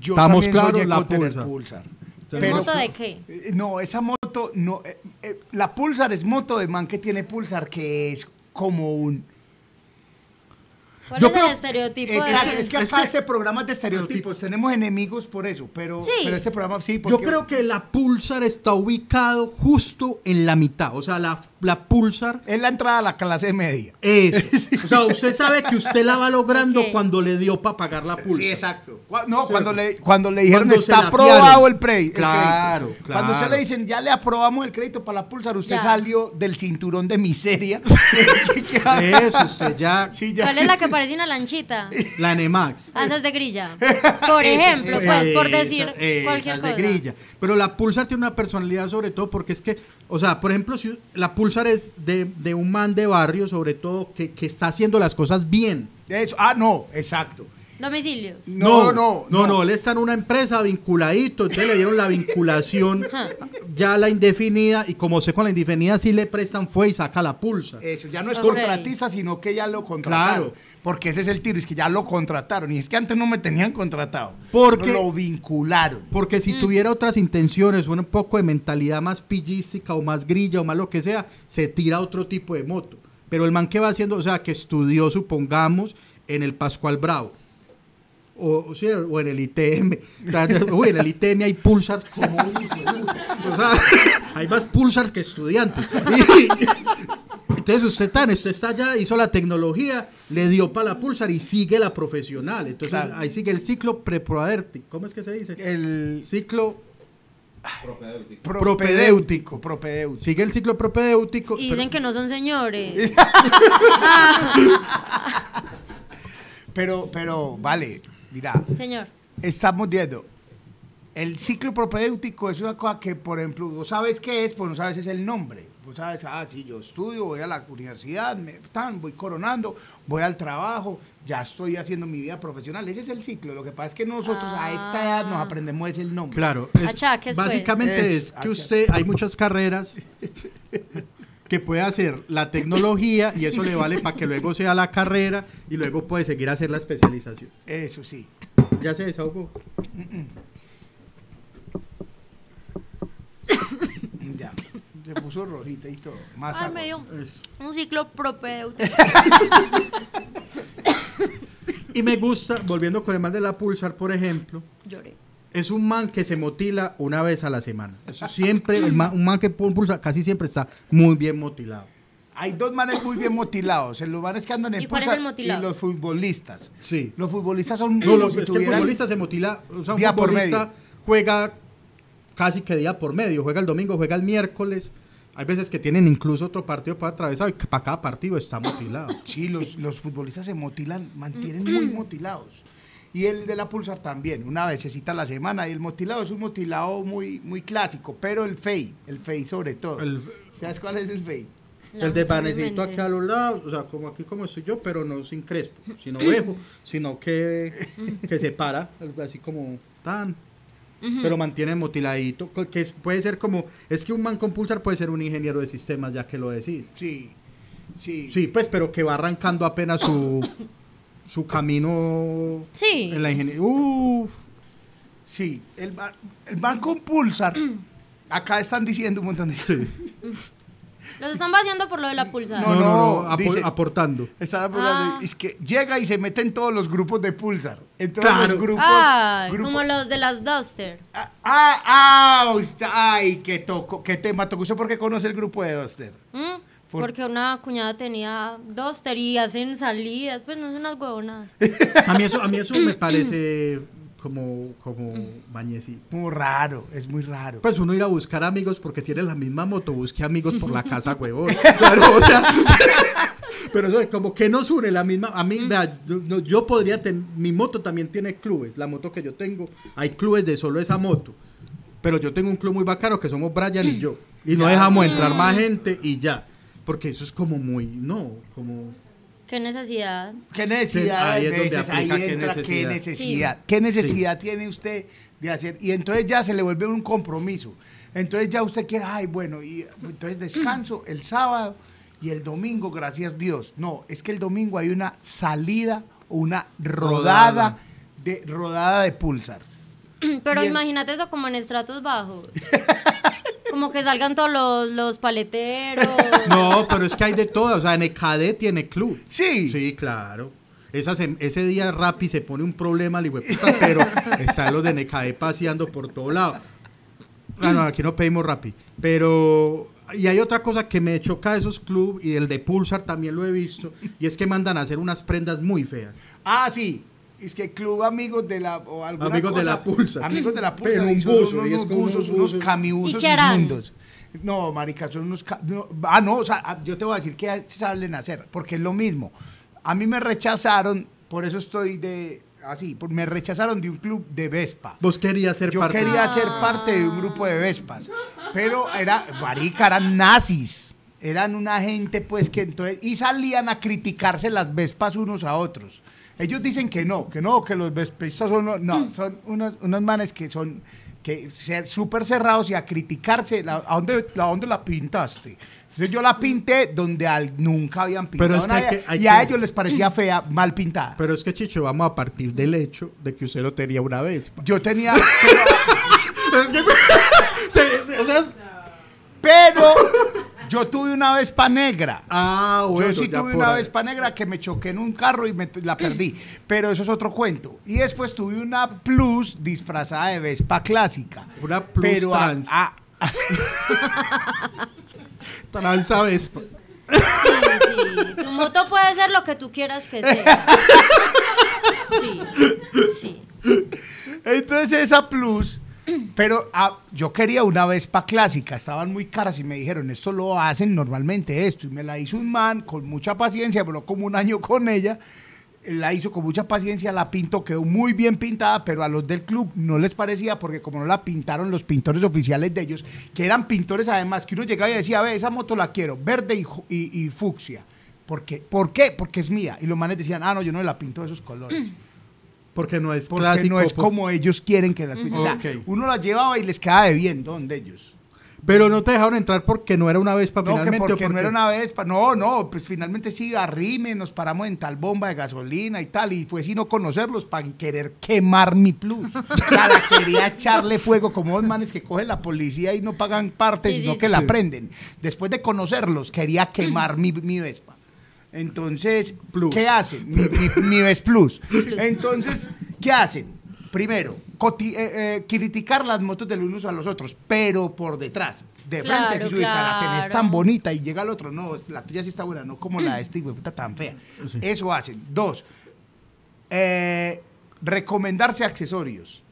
Yo Estamos también claros, soñé la con tener Pulsar. Pulsar. Pero- ¿Moto de qué? Eh, No, esa moto, no. eh, eh, la Pulsar es moto de man que tiene Pulsar, que es como un. ¿Cuál Yo es creo- el estereotipo Exacto, de es que es acá que- este programa es de estereotipos. Tenemos enemigos por eso, pero, Sí. pero este programa sí. Yo porque- creo que la Pulsar está ubicado justo en la mitad. O sea, la, la Pulsar Es la entrada a la clase media. es. O sea, usted sabe que usted la va logrando cuando le dio para pagar la Pulsar. Sí, exacto. No, Sí. cuando le, cuando le dijeron Cuando está aprobado el, pre- el Claro, crédito. Cuando usted claro. le dicen ya le aprobamos el crédito para la Pulsar, usted Ya. salió del cinturón de miseria. Eso, usted ya. Sí, ya. ¿Cuál es la que parece una lanchita? La Nemax. Ah, esa es de grilla. Por ejemplo, pues, por decir esa- esa cualquier es cosa. de grilla. Pero la Pulsar tiene una personalidad sobre todo porque es que, o sea, por ejemplo, si la Pulsar es de, de un man de barrio, sobre todo, que, que está haciendo las cosas bien. Eso. Ah, no, exacto. Domicilios. No, no, no, no, él está en una empresa vinculadito, entonces le dieron la vinculación ya la indefinida y como sé con la indefinida sí le prestan fue y saca la pulsa. Eso, ya no es contratista, sino que ya lo contrataron. Claro. Porque ese es el tiro, es que ya lo contrataron. Y es que antes no me tenían contratado. Porque- Lo vincularon. Porque si tuviera otras intenciones, un poco de mentalidad más pillística o más grilla o más lo que sea, se tira otro tipo de moto. Pero el man que va haciendo, o sea, que estudió, supongamos, en el Pascual Bravo. O, o sea, o en el ITM. O sea, uy, en el ITM hay pulsars como... o sea, hay más pulsars que estudiantes. Y- entonces usted está, usted está allá, hizo la tecnología, le dio para la pulsar y sigue la profesional. Entonces Claro. ahí sigue el ciclo preproadértico. ¿Cómo es que se dice? El ciclo propedéutico. Propedéutico. sigue el ciclo propedéutico Y dicen que no son señores. Pero, pero, vale, mira, Señor. estamos viendo. El ciclo propedéutico es una cosa que, por ejemplo, vos sabes qué es, pues no sabes es el nombre. Vos sabes, ah, sí, yo estudio, voy a la universidad, me, tan, voy coronando, voy al trabajo, ya estoy haciendo mi vida profesional. Ese es el ciclo. Lo que pasa es que nosotros a esta edad nos Ah. aprendemos es el nombre. claro es- Achaques, pues. básicamente Es, es, que usted hay muchas carreras que puede hacer la tecnología y eso le vale para que luego sea la carrera y luego puede seguir a hacer la especialización Eso sí. Ya se desahogó. Ya. Se puso rojita y todo. Más Ay, me dio un ciclo propéutico. Y me gusta, volviendo con el man de la Pulsar, por ejemplo, Lloré. Es un man que se motila una vez a la semana. Eso siempre, el man- un man que pulsa casi siempre está muy bien motilado. Hay dos manes muy bien motilados. Los manes que andan en ¿Y cuál es Pulsar el motilado? y los futbolistas. Sí. Los futbolistas son No, como lo- si es que el futbolista se motila, o sea, un Día por futbolista medio. juega casi que día por medio, juega el domingo, juega el miércoles. Hay veces que tienen incluso otro partido para atravesar y que para cada partido está motilado. Sí, los, los futbolistas se motilan, mantienen muy motilados. Y el de la Pulsar también, una vecesita a la semana. Y el motilado es un motilado muy, muy clásico, pero el fade, el fade sobre todo. El, ¿Sabes cuál es el fade? el de panecito aquí a los lados, o sea, como aquí como estoy yo, pero no sin crespo, sino ovejo, sino que, que se para, algo así como tan. Pero mantiene motiladito, que puede ser como, es que un man con pulsar puede ser un ingeniero de sistemas, ya que lo decís. Sí, sí. Sí, pues, pero que va arrancando apenas su, su camino Sí. en la ingeniería. Uf. Sí, el, el man con Pulsar, acá están diciendo un montón de... Sí. Los están vaciando por lo de la pulsada. No, no, no, no, apo- dice- aportando. Están hablando Ah. es que llega y se mete en todos los grupos de Pulsar. En todos Claro. los grupos. Como los de las Duster. Ah, ah, ah, usted- ay, qué toco, qué tema tocó. ¿Usted por qué conoce el grupo de Duster? ¿Mm? Por- Porque una cuñada tenía Duster y hacen salidas, pues no son unas huevonadas. A mí eso, a mí eso me parece como, como bañecito. Muy raro, es muy raro. Pues uno ir a buscar amigos porque tiene la misma moto, busque amigos por la casa, huevón. Claro, o sea, pero eso es como que nos une la misma. A mí, vea, yo, podría tener. Mi moto también tiene clubes. La moto que yo tengo, hay clubes de solo esa moto. Pero yo tengo un club muy bacano que somos Brian y yo. Y no dejamos entrar más gente y ya. Porque eso es como muy. No, como. Qué necesidad. ¿Qué necesidad? Ahí es donde? Ahí qué entra qué necesidad. ¿Qué necesidad tiene usted de hacer? Y entonces ya se le vuelve un compromiso. Entonces ya usted quiere, ay, bueno, y entonces descanso el sábado y el domingo, gracias Dios. No, es que el domingo hay una salida o una rodada, Rodada. de rodada de pulsars. Pero Y el- imagínate eso como en estratos bajos. Como que salgan todos los, los paleteros. No, pero es que hay de todo. O sea, NKD tiene club. Sí. Sí, claro. Esa sem- ese día Rappi se pone un problema, al hijueputa, pero están los de NKD paseando por todo lado. Ah, no, aquí no pedimos Rappi. Pero. Y hay otra cosa que me choca de esos clubes, y el de Pulsar también lo he visto, y es que mandan a hacer unas prendas muy feas. Ah, sí. Es que Club Amigos de la. O alguna Amigos de la Pulsa. Amigos de la Pulsa. Pero un buzo, Unos, y es unos camibusos ¿Y qué harán? inmundos. No, marica, son unos. no, ah, no, o sea, ah, yo te voy a decir qué saben hacer, porque es lo mismo. A mí me rechazaron, por eso estoy de. Así, por- me rechazaron de un club de Vespa. Vos querías ser Yo parte. quería ser parte de un grupo de Vespas, pero era, marica, eran nazis. Eran una gente, pues, que entonces, y salían a criticarse las Vespas unos a otros. Ellos dicen que no, que no, que los Vespistas son, no, no, son unos, unos manes que son, que ser súper cerrados y a criticarse, la- ¿a dónde, a dónde la pintaste? Entonces yo la pinté donde al- nunca habían pintado Pero es que hay nada, que- hay y a que- ellos les parecía fea, mal pintada. Pero es que, Chicho, vamos a partir del hecho de que usted lo tenía una vez. yo tenía... Es que. o sea, es- Pero yo tuve una Vespa negra. Ah, bueno. yo sí tuve una ahí. Vespa negra que me choqué en un carro y me, la perdí. Pero eso es otro cuento. Y después tuve una Plus disfrazada de Vespa clásica. Una Plus pero a- trans. a- Tranza Vespa. Sí, sí. Tu moto puede ser lo que tú quieras que sea. Sí, sí. entonces esa Plus. Pero ah, yo quería una Vespa clásica, estaban muy caras y me dijeron, esto lo hacen normalmente esto. Y me la hizo un man con mucha paciencia, pero como un año con ella. La hizo con mucha paciencia, la pintó, quedó muy bien pintada, pero a los del club no les parecía porque como no la pintaron los pintores oficiales de ellos, que eran pintores además, que uno llegaba y decía, ve, esa moto la quiero, verde y fucsia. ¿Por qué? ¿Por qué? Porque es mía. Y los manes decían, ah, no, yo no la pinto de esos colores. Porque no es Porque clásico. no es por- como ellos quieren que las. O sea, uno las llevaba y les quedaba de bien, donde ellos. Pero no te dejaron entrar porque no era una Vespa No, finalmente. ¿o porque por no era una Vespa. No, no, pues finalmente sí, arrime, nos paramos en tal bomba de gasolina y tal. Y fue sino conocerlos para querer quemar mi plus. Ya la quería echarle fuego como dos manes que cogen la policía y no pagan parte, Sí, sino sí, que sí. la prenden. Después de conocerlos, quería quemar mi, mi Vespa. Entonces, Plus. ¿qué hacen? Mi, mi, mi Ves Plus. Entonces, ¿qué hacen? Primero, eh, eh, criticar las motos del unos a los otros, pero por detrás. De Claro, frente, si subes, la tenés claro. tan bonita y llega el otro, no, la tuya sí está buena, no como la de este de puta tan fea. Sí. Eso hacen. Dos, eh, recomendarse accesorios.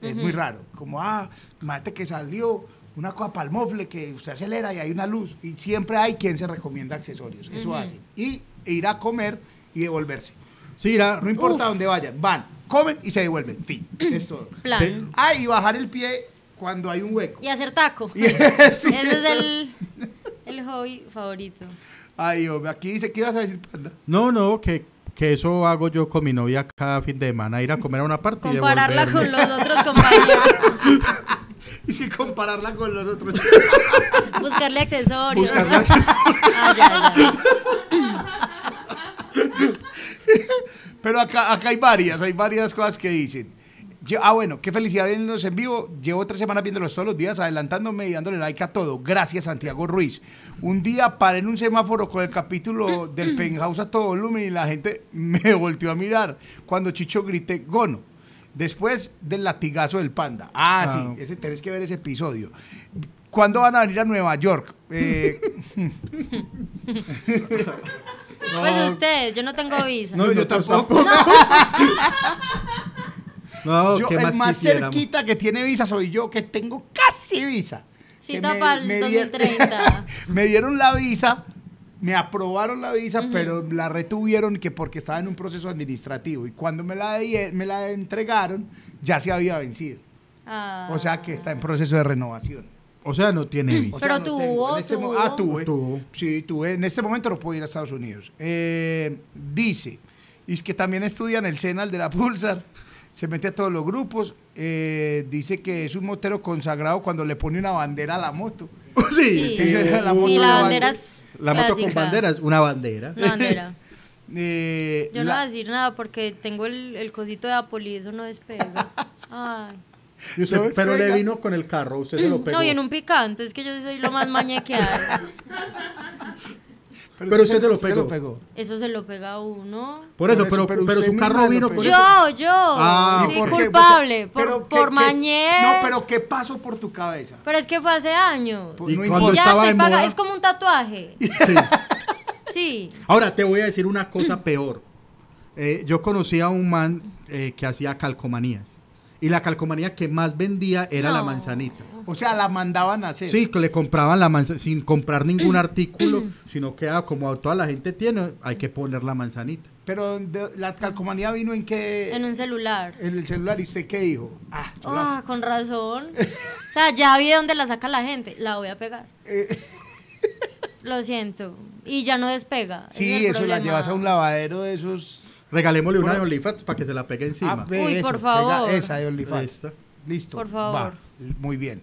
Es muy raro. Como, ah, imagínate que salió una cosa para el mofle que usted acelera y hay una luz. Y siempre hay quien se recomienda accesorios. Eso hacen. Y ir a comer y devolverse. Sí, No importa Uf. dónde vayan, van, comen y se devuelven. Fin. Es todo. Plan. Ah, y bajar el pie cuando hay un hueco. Y hacer taco. Sí. Ese es el, el hobby favorito. Ay, hombre, aquí dice, ¿qué ibas a decir, panda? No, no, que, que eso hago yo con mi novia cada fin de semana, ir a comer a una parte y Compararla con los otros compañeros. Y si compararla con los otros. Buscarle accesorios. Buscarle accesorios. Ah, ya, ya. Pero acá, acá hay varias, hay varias cosas que dicen. Ah, bueno, qué felicidad viéndolos en vivo. Llevo tres semanas viéndolos todos los días, adelantándome y dándole like a todo. Gracias, Santiago Ruiz. Un día paré en un semáforo con el capítulo del Penthouse a todo volumen y la gente me volteó a mirar cuando Chicho grité gono. Después del latigazo del panda. Ah, Ah. sí, ese, tenés que ver ese episodio. ¿Cuándo van a venir a Nueva York? Eh, Pues ustedes, yo no tengo visa. No, yo tampoco. No, Yo, ¿qué el más, más quisiéramos? cerquita que tiene visa soy yo, que tengo casi visa. Cita pa'l di- 2030. me dieron la visa, me aprobaron la visa, pero la retuvieron que porque estaba en un proceso administrativo. Y cuando me la, me la entregaron, ya se había vencido. Ah. O sea que está en proceso de renovación. O sea, no tiene O visa. Pero sea, no tuvo, este tuvo. Ah, tuve. Tuvo. Sí, tuve. En este momento no puedo ir a Estados Unidos. Eh, dice, y es que también estudia en el Senal de la Pulsar. Se mete a todos los grupos. eh, dice que es un motero consagrado cuando le pone una bandera a la moto. Sí, sí, es la moto Sí, la bandera es La moto con bandera es una bandera. Una bandera. Eh, Yo no la- voy a decir nada porque tengo el, el cosito de Apple y eso no despega. Ay. Y usted- No, pero le vino con el carro, usted se lo pegó. No, y en un picante, es que yo soy lo más mañe hay. Pero usted se lo pegó. Eso se lo pega a uno. Por eso, Por eso, pero, pero pero su carro vino con Yo, yo. Ah. sí, ¿Y por culpable. Pero- por ¿qué- por qué- mañé. No, pero ¿qué pasó por tu cabeza? Pero es que fue hace años. Pues Y no cuando y ya estaba paga- moda- Es como un tatuaje. Sí. Sí. Ahora te voy a decir una cosa peor. Eh, yo conocí a un man eh, que hacía calcomanías. Y la calcomanía que más vendía era la manzanita. O sea, la mandaban a hacer. Sí, que le compraban la manzanita sin comprar ningún artículo, sino que ah, como toda la gente tiene, hay que poner la manzanita. Pero de- la calcomanía vino en qué? En un celular. En el celular. ¿Y usted qué dijo? Ah, la- Ah, con razón. O sea, ya vi de dónde la saca la gente. La voy a pegar. Eh. Lo siento. Y ya no despega. Sí, es eso la problema. llevas a un lavadero de esos. Regalémosle una de. OnlyFans para que se la pegue encima. Ah, Uy, eso, por pega favor. esa de OnlyFans. Listo. Por favor. Va, muy bien.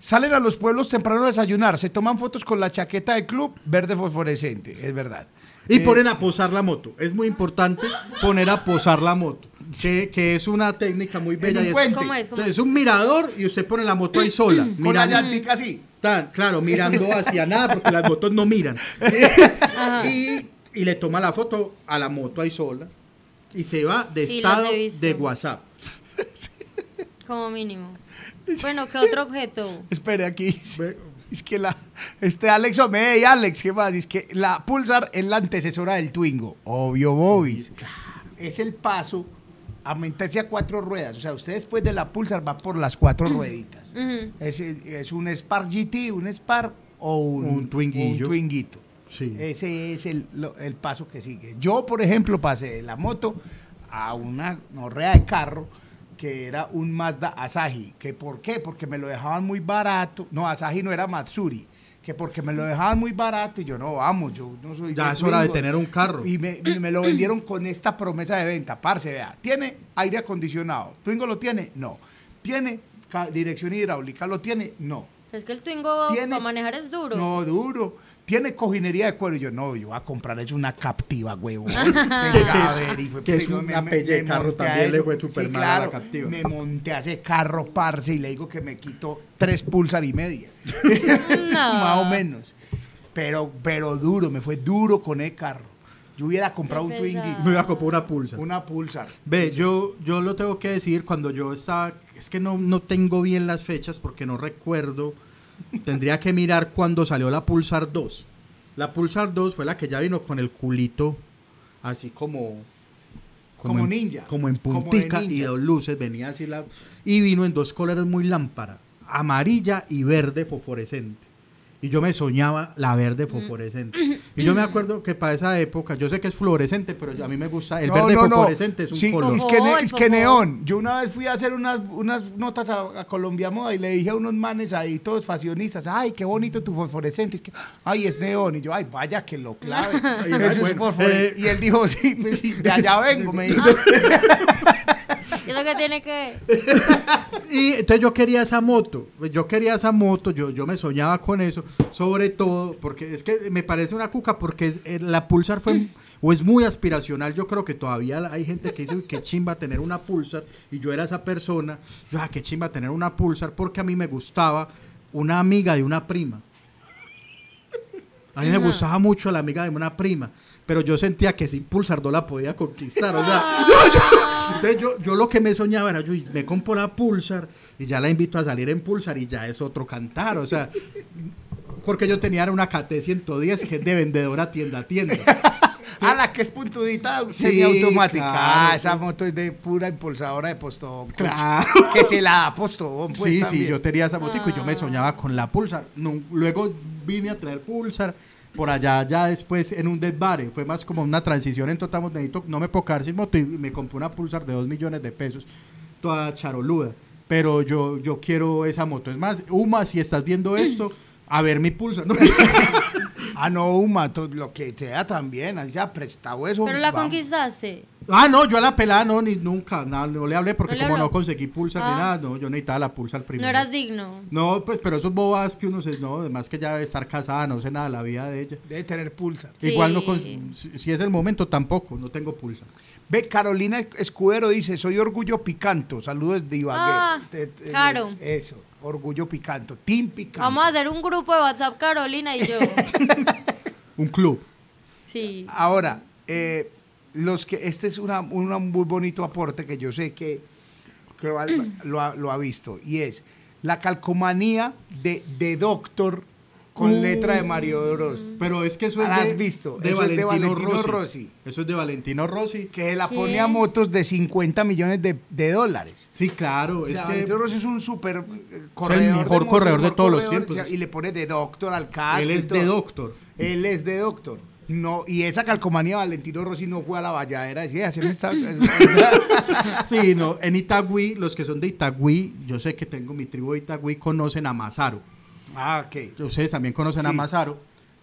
Salen a los pueblos temprano a desayunar, se toman fotos con la chaqueta del club verde fosforescente, es verdad. Y Eh, ponen a posar la moto. Es muy importante poner a posar la moto. Que, que es una técnica muy bella. un y es- puente. ¿Cómo es? ¿Cómo Entonces, es? es un mirador y usted pone la moto ahí sola. Con la mirando- llantica así. Tan, claro, mirando hacia nada porque las motos no miran. y, y le toma la foto a la moto ahí sola y se va de Sí, estado de WhatsApp. Como mínimo. Bueno, ¿qué otro objeto? Espere aquí. Es que la. Este Alex Omede y Alex, ¿qué más? Es que la Pulsar es la antecesora del Twingo. Obvio, Bobis. Es el paso a meterse a cuatro ruedas. O sea, usted después de la Pulsar va por las cuatro rueditas. Ujú. Es, es un Spark GT, un Spark o un, Un Twinguillo. un Twinguito. Sí. Ese es el, lo- el paso que sigue. Yo, por ejemplo, pasé de la moto a una norrea de carro que era un Mazda Asahi. ¿Que ¿Por qué? Porque me lo dejaban muy barato. No, Asahi no era Matsuri. Que porque me lo dejaban muy barato y yo no, vamos, yo no soy... Ya es hora de tener un carro. Y me, y me lo vendieron con esta promesa de venta. Parce, vea, ¿tiene aire acondicionado? ¿Twingo lo tiene? No. ¿Tiene dirección hidráulica? ¿Lo tiene? No. Es que el Twingo Tiene- para manejar es duro. No, duro. Tiene cojinería de cuero. Y yo, no, yo voy a comprar una captiva, huevo. Que- es- ver, hijo de que es puta, una pelle de carro también, le fue súper Sí, mal a la claro, captiva. Me monté a ese carro, parce, y le digo que me quito tres pulsar y media. No. Más o menos. Pero, pero duro, me fue duro con el carro. Yo hubiera comprado un pesado. Me iba a comprar una pulsa. una pulsar. Ve, yo, yo lo tengo que decir cuando yo estaba. Es que no, no tengo bien las fechas porque no recuerdo. Tendría que mirar cuando salió la Pulsar 2. La Pulsar 2 fue la que ya vino con el culito así como. Como en- ninja. Como en Como puntica y dos luces. Venía así la. Y vino en dos colores muy lámpara: amarilla y verde fosforescente. Y yo me soñaba la verde fosforescente. Y yo me acuerdo que para esa época, yo sé que es fluorescente, pero a mí me gusta. El No, verde no, no. fosforescente es un Sí, color. Es que, ne- es que neón. Yo una vez fui a hacer unas, unas notas a, a Colombia Moda y le dije a unos manes ahí, todos fashionistas, ay, qué bonito tu fosforescente. Es que, ay, es neón. Y yo, ay, vaya que lo clave. Ay, bueno, fosfore- eh, y él dijo, sí, pues sí, de allá vengo, me dijo. ¿Y eso qué tiene que Y entonces yo quería esa moto, yo quería esa moto, yo, yo me soñaba con eso, sobre todo porque es que me parece una cuca porque es- eh, la Pulsar fue o es muy aspiracional, yo creo que todavía hay gente que dice "Uy, qué chimba tener una Pulsar y yo era esa persona, yo ah, qué chimba tener una Pulsar porque a mí me gustaba una amiga de una prima. A mí me gustaba mucho la amiga de una prima, pero yo sentía que sin Pulsar no la podía conquistar, o sea, yo- yo- entonces yo, yo lo que me soñaba era, yo me compro la Pulsar y ya la invito a salir en Pulsar y ya es otro cantar, o sea, porque yo tenía una KT 110 que es de vendedora tienda a tienda. Ah, la que es puntudita Sí, semiautomática. claro, ah, esa sí. moto es de pura impulsadora de postón. Claro. Que se la da postón. Pues, sí, sí, yo tenía esa motico y yo me soñaba con la Pulsar. Luego vine a traer Pulsar. Por allá, ya después en un desvare. Fue más como una transición en total. necesito- No me puedo quedar sin moto y me compré una Pulsar de 2 millones de pesos. Toda charoluda. Pero yo, yo quiero esa moto. Es más, Uma, si estás viendo esto, a ver mi Pulsar. ¿no? Ah, no, Uma, lo que sea también. Ha prestado eso. Pero la vamos. conquistaste. Ah, no, yo a la pelada no, ni nunca. nada, no le hablé porque ¿No le como no conseguí Pulsar ni Ah. nada, no, yo necesitaba la Pulsar primero. No eras digno. No, pues, pero esos bobas que uno se. No, además que ya debe estar casada, no sé nada de la vida de ella. Debe tener pulsa. Sí. Igual no, si, si es el momento tampoco, no tengo pulsa. Ve, Carolina Escudero dice, soy orgullo picanto. Saludos de Ibagué. Ah, Te- te- claro. Eso, orgullo picanto. Team picanto. Vamos a hacer un grupo de WhatsApp, Carolina y yo. Un club. Sí. Ahora, eh, los que este es una, una- un muy bonito aporte que yo sé que, que lo, ha, lo ha visto y es la calcomanía de, de Doctor con Uh. letra de Mario Bros. Pero es que eso es ¿La de, has visto? de Eso es de Valentino, Valentino Rossi. Rossi. Eso es de Valentino Rossi. Que se la ¿Qué? pone a motos de 50 millones de, de dólares. Sí, claro. O es que Valentino Rossi es un súper eh, corredor. mejor motos, corredor de mejor todos los corredor, tiempos. o sea, Y le pone de Doctor al casco. él es de Doctor. Él es de Doctor. No, y esa calcomanía Valentino Rossi no fue a la valladera. Decía, está. Sí, no, en Itagüí, los que son de Itagüí, yo sé que tengo mi tribu de Itagüí, conocen a Mazaro. ah, ok. Ustedes también conocen a Sí. Mazaro.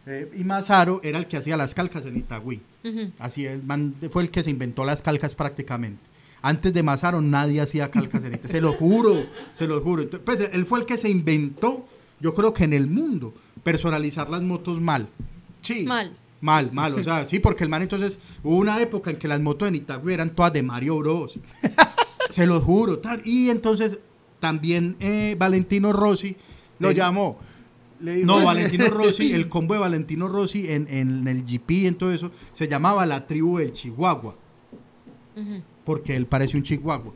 Eh, y Mazaro era el que hacía las calcas en Itagüí. Ujú. Así el man fue el que se inventó las calcas prácticamente. Antes de Mazaro nadie hacía calcas en Itagüí. Se lo juro, se lo juro. Entonces, pues él fue el que se inventó, yo creo que en el mundo, personalizar las motos mal. Sí. Mal. Mal, mal, o sea, sí, porque el man entonces, hubo una época en que las motos en Itagüí eran todas de Mario Bros. Se lo juro, tal. Y entonces también eh, Valentino Rossi Lo llamó. Le dijo, No, Valentino Rossi, el combo de Valentino Rossi en, en el GP y en todo eso, se llamaba la tribu del Chihuahua, porque él parece un chihuahua.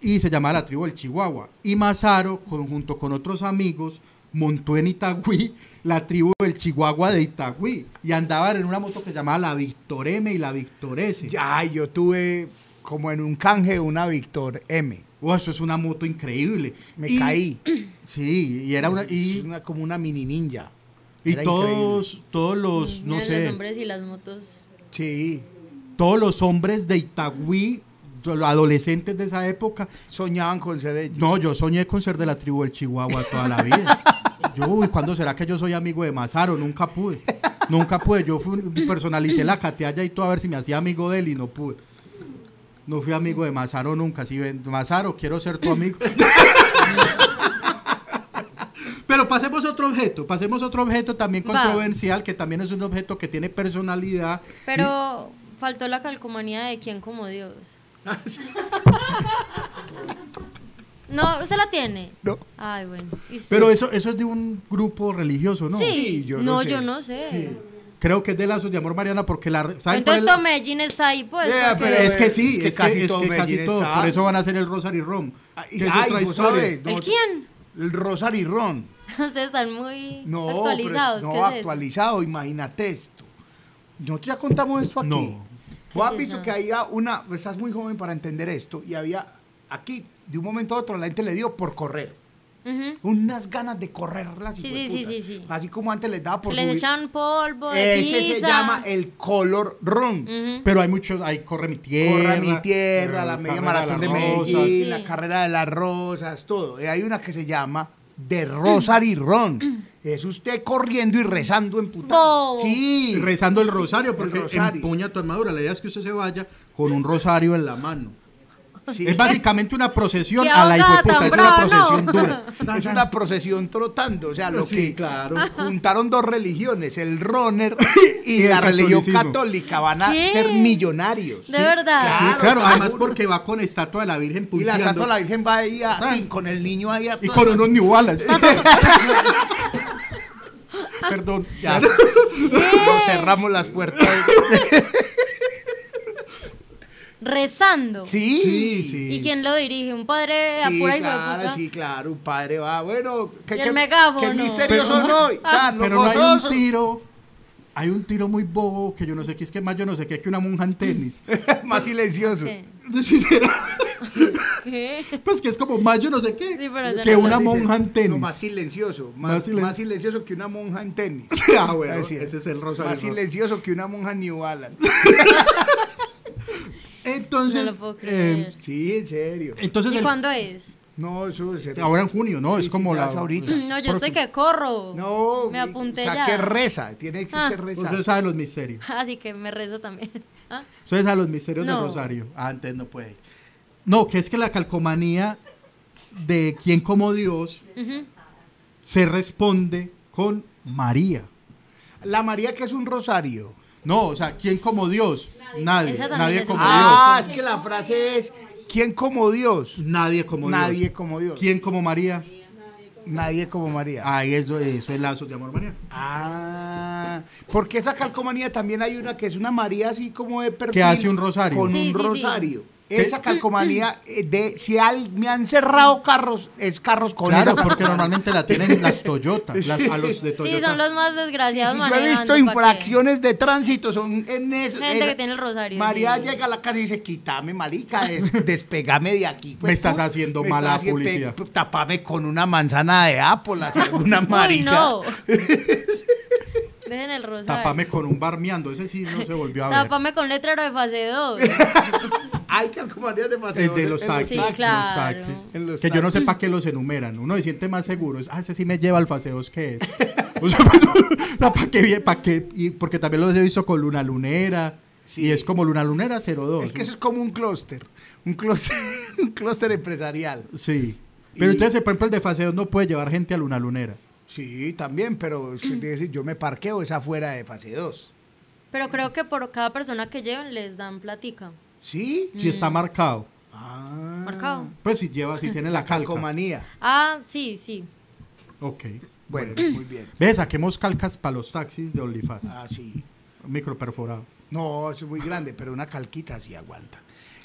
Y se llamaba la tribu del Chihuahua. Y Mazaro, con- junto con otros amigos, montó en Itagüí la tribu del Chihuahua de Itagüí. Y andaban en una moto que se llamaba la Victor M y la Victor S. Ya, yo tuve como en un canje una Victor M. Wow, eso es una moto increíble. Me Y- caí. Sí, y era una... Y, una- como una mini ninja. y Era todos, todos los, no Mira, sé... Los hombres y las motos. Sí. todos los hombres de Itagüí, los adolescentes de esa época. Soñaban con ser ellos. No, yo soñé con ser de la tribu del Chihuahua toda la vida. Yo, uy, ¿cuándo será que yo soy amigo de Mazaro? Nunca pude. Nunca pude. Yo fui- personalicé la catealla y todo a ver si me hacía amigo de él y no pude. No fui amigo de Mazaro nunca. Si ven, Mazaro, quiero ser tu amigo. Pero pasemos objeto, pasemos a otro objeto también Va. controversial, que también es un objeto que tiene personalidad. Pero faltó la calcomanía de quién como Dios. No, ¿usted la tiene? No. Ay, bueno. Pero eso, eso es de un grupo religioso, ¿no? sí, Sí, yo no, no sé. yo no sé. Creo que es de lazos de amor Mariana porque la... ¿saben cuál Entonces todo Medellín está ahí, pues. Yeah, porque- pero es que sí, Es que es que, casi es todo que casi todo. está. Por eso van a hacer el Rosary Rom. Ay, que es ay, otra vos historia. sabes, no, ¿El quién? El Rosary Ron. Ustedes están muy No, actualizados. pero es- ¿Qué no, es eso? actualizado, imagínate esto. Nosotros ya contamos esto aquí. No. Vos has visto eso? que había una, estás muy joven para entender esto, y había aquí, de un momento a otro, la gente le dio por correr. Unas ganas de correr las Sí, sí, sí, sí, sí. Así como antes les daba por Les subir. echan polvo de Ese se llama el color ron. Pero hay muchos, hay Corre mi Tierra. Corre mi tierra, eh, la media maratón de Medellín, Rosas. Sí. la carrera de las rosas, todo. Y hay una que se llama The Rosary Run. Es usted corriendo y rezando en puta. Sí. Y rezando el rosario, porque rosario. empuña tu armadura. La idea es que usted se vaya con un rosario en la mano. Sí. Es básicamente una procesión a la hijueputa. Es una procesión no. dura. Es una procesión trotando, o sea, lo Sí, que claro. juntaron dos religiones, el runner y, Y el la religión católica, van a ¿Qué? ser millonarios. De verdad. Sí, claro, además porque va con estatua de la Virgen Y la estatua de la Virgen va ahí a- Ah. y con el niño ahí a Y con unos New Balance. Perdón. Ya. Nos cerramos las puertas. Rezando. Sí, Sí, sí. ¿Y quién lo dirige? ¿Un padre a Sí, pura claro, sí, claro, un padre va, bueno, qué, Y el qué- megáfono. qué misterioso Pero- Pero no hay un tiro. Hay un tiro muy bobo que yo no sé qué es que más yo no sé qué que una monja en tenis. más silencioso. ¿Qué? Sí, será. ¿Qué? Pues que es como más yo no sé qué Sí, que no una Dice, monja en tenis. No, más silencioso, Más más, silen- más silencioso que una monja en tenis. ah, bueno, es. ese es el rosario. Más silencioso que una monja en New Balance. Entonces, No lo puedo eh, creer. Sí, en serio. entonces ¿Y el- cuándo es? No, eso es ahora en junio, ¿no? Sí, es sí, como ya la es ahorita. No, yo estoy que corro. No, Me apunté o sea, ya. que reza, tiene que Ah. rezar. Usted sabe los misterios. Así que me rezo también. ¿Ah? Usted sabe los misterios No. del rosario. Ah, antes no puede. No, que es que la calcomanía de quién como Dios se responde con María. La María que es un rosario. No, o sea, ¿quién como Dios? Nadie. Nadie como una- Ah, Dios. es que la frase es ¿Quién como Dios? Nadie como Nadie Dios. como Dios. ¿Quién como María? Nadie como María. Ahí eso, eso es lazos de amor María. Ah, porque esa calcomanía también hay una que es una María así como de perfil. Que hace un rosario. Con Sí, un sí, rosario. Esa calcomanía eh, de si al- me han cerrado carros, es carros con Claro, esa porque normalmente la tienen las Toyota, las, a los de Toyota. Sí, son los más Sí, desgraciados sí, yo he visto infracciones de tránsito, son en eso. Gente esa- que tiene el rosario, María sí. llega a la casa y dice, quítame, marica, des- despegame de aquí. Me estás haciendo Me mala estás haciendo- publicidad. pe- Tapame con una manzana de Apple, así, una Uy, marica. no. Dejen el rosario. Tápame con un barmeando, ese sí no se volvió a ver. Tápame con letrero de fase 2. Hay calcomanías de El paseo. de los taxis, Sí, los claro. taxis. Los que yo no taxis. sé para qué los enumeran. Uno se siente más seguro. Es, Ah, ese sí me lleva al faseos que es. o sea, ¿para qué? bien? ¿Para qué? Y porque también los he visto con Luna Lunera. Sí. Y es como Luna Lunera 02. Es que eso es como un clúster. Un clúster, un clúster empresarial. Sí. Pero Y- entonces, por ejemplo, el de faseos no puede llevar gente a Luna Lunera. Sí, también, pero yo me parqueo es afuera de fase 2. Pero creo que por cada persona que lleven les dan platica. ¿Sí? Si está marcado. Ah. Marcado. Pues si lleva, si tiene la calca. Calcomanía. Ah, sí, sí. Ok. Bueno, muy bien. Ve, saquemos calcas para los taxis de OnlyFans. Ah, sí. Micro perforado. No, eso es muy grande, pero una calquita sí aguanta.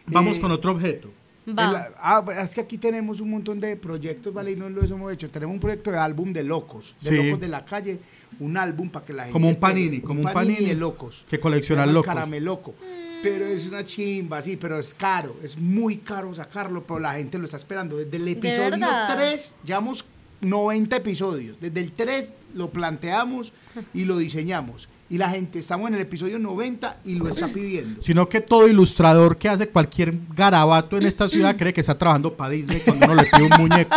Vamos Eh, con otro objeto. Va. el- ah, es que aquí tenemos un montón de proyectos, ¿vale? Y no los hemos hecho. Tenemos un proyecto de álbum de locos, de Sí. locos de la calle, un álbum para que la gente... Como un panini, como un panini de locos. que colecciona Se llama locos. Carameloco. Pero es una chimba, sí, pero es caro, es muy caro sacarlo, pero la gente lo está esperando. Desde el episodio verdad? 3, llevamos 90 episodios. Desde el 3 lo planteamos y lo diseñamos. Y la gente, estamos en el episodio 90 y lo está pidiendo. Sino que todo ilustrador que hace cualquier garabato en esta ciudad cree que está trabajando para Disney cuando uno le pide un muñeco.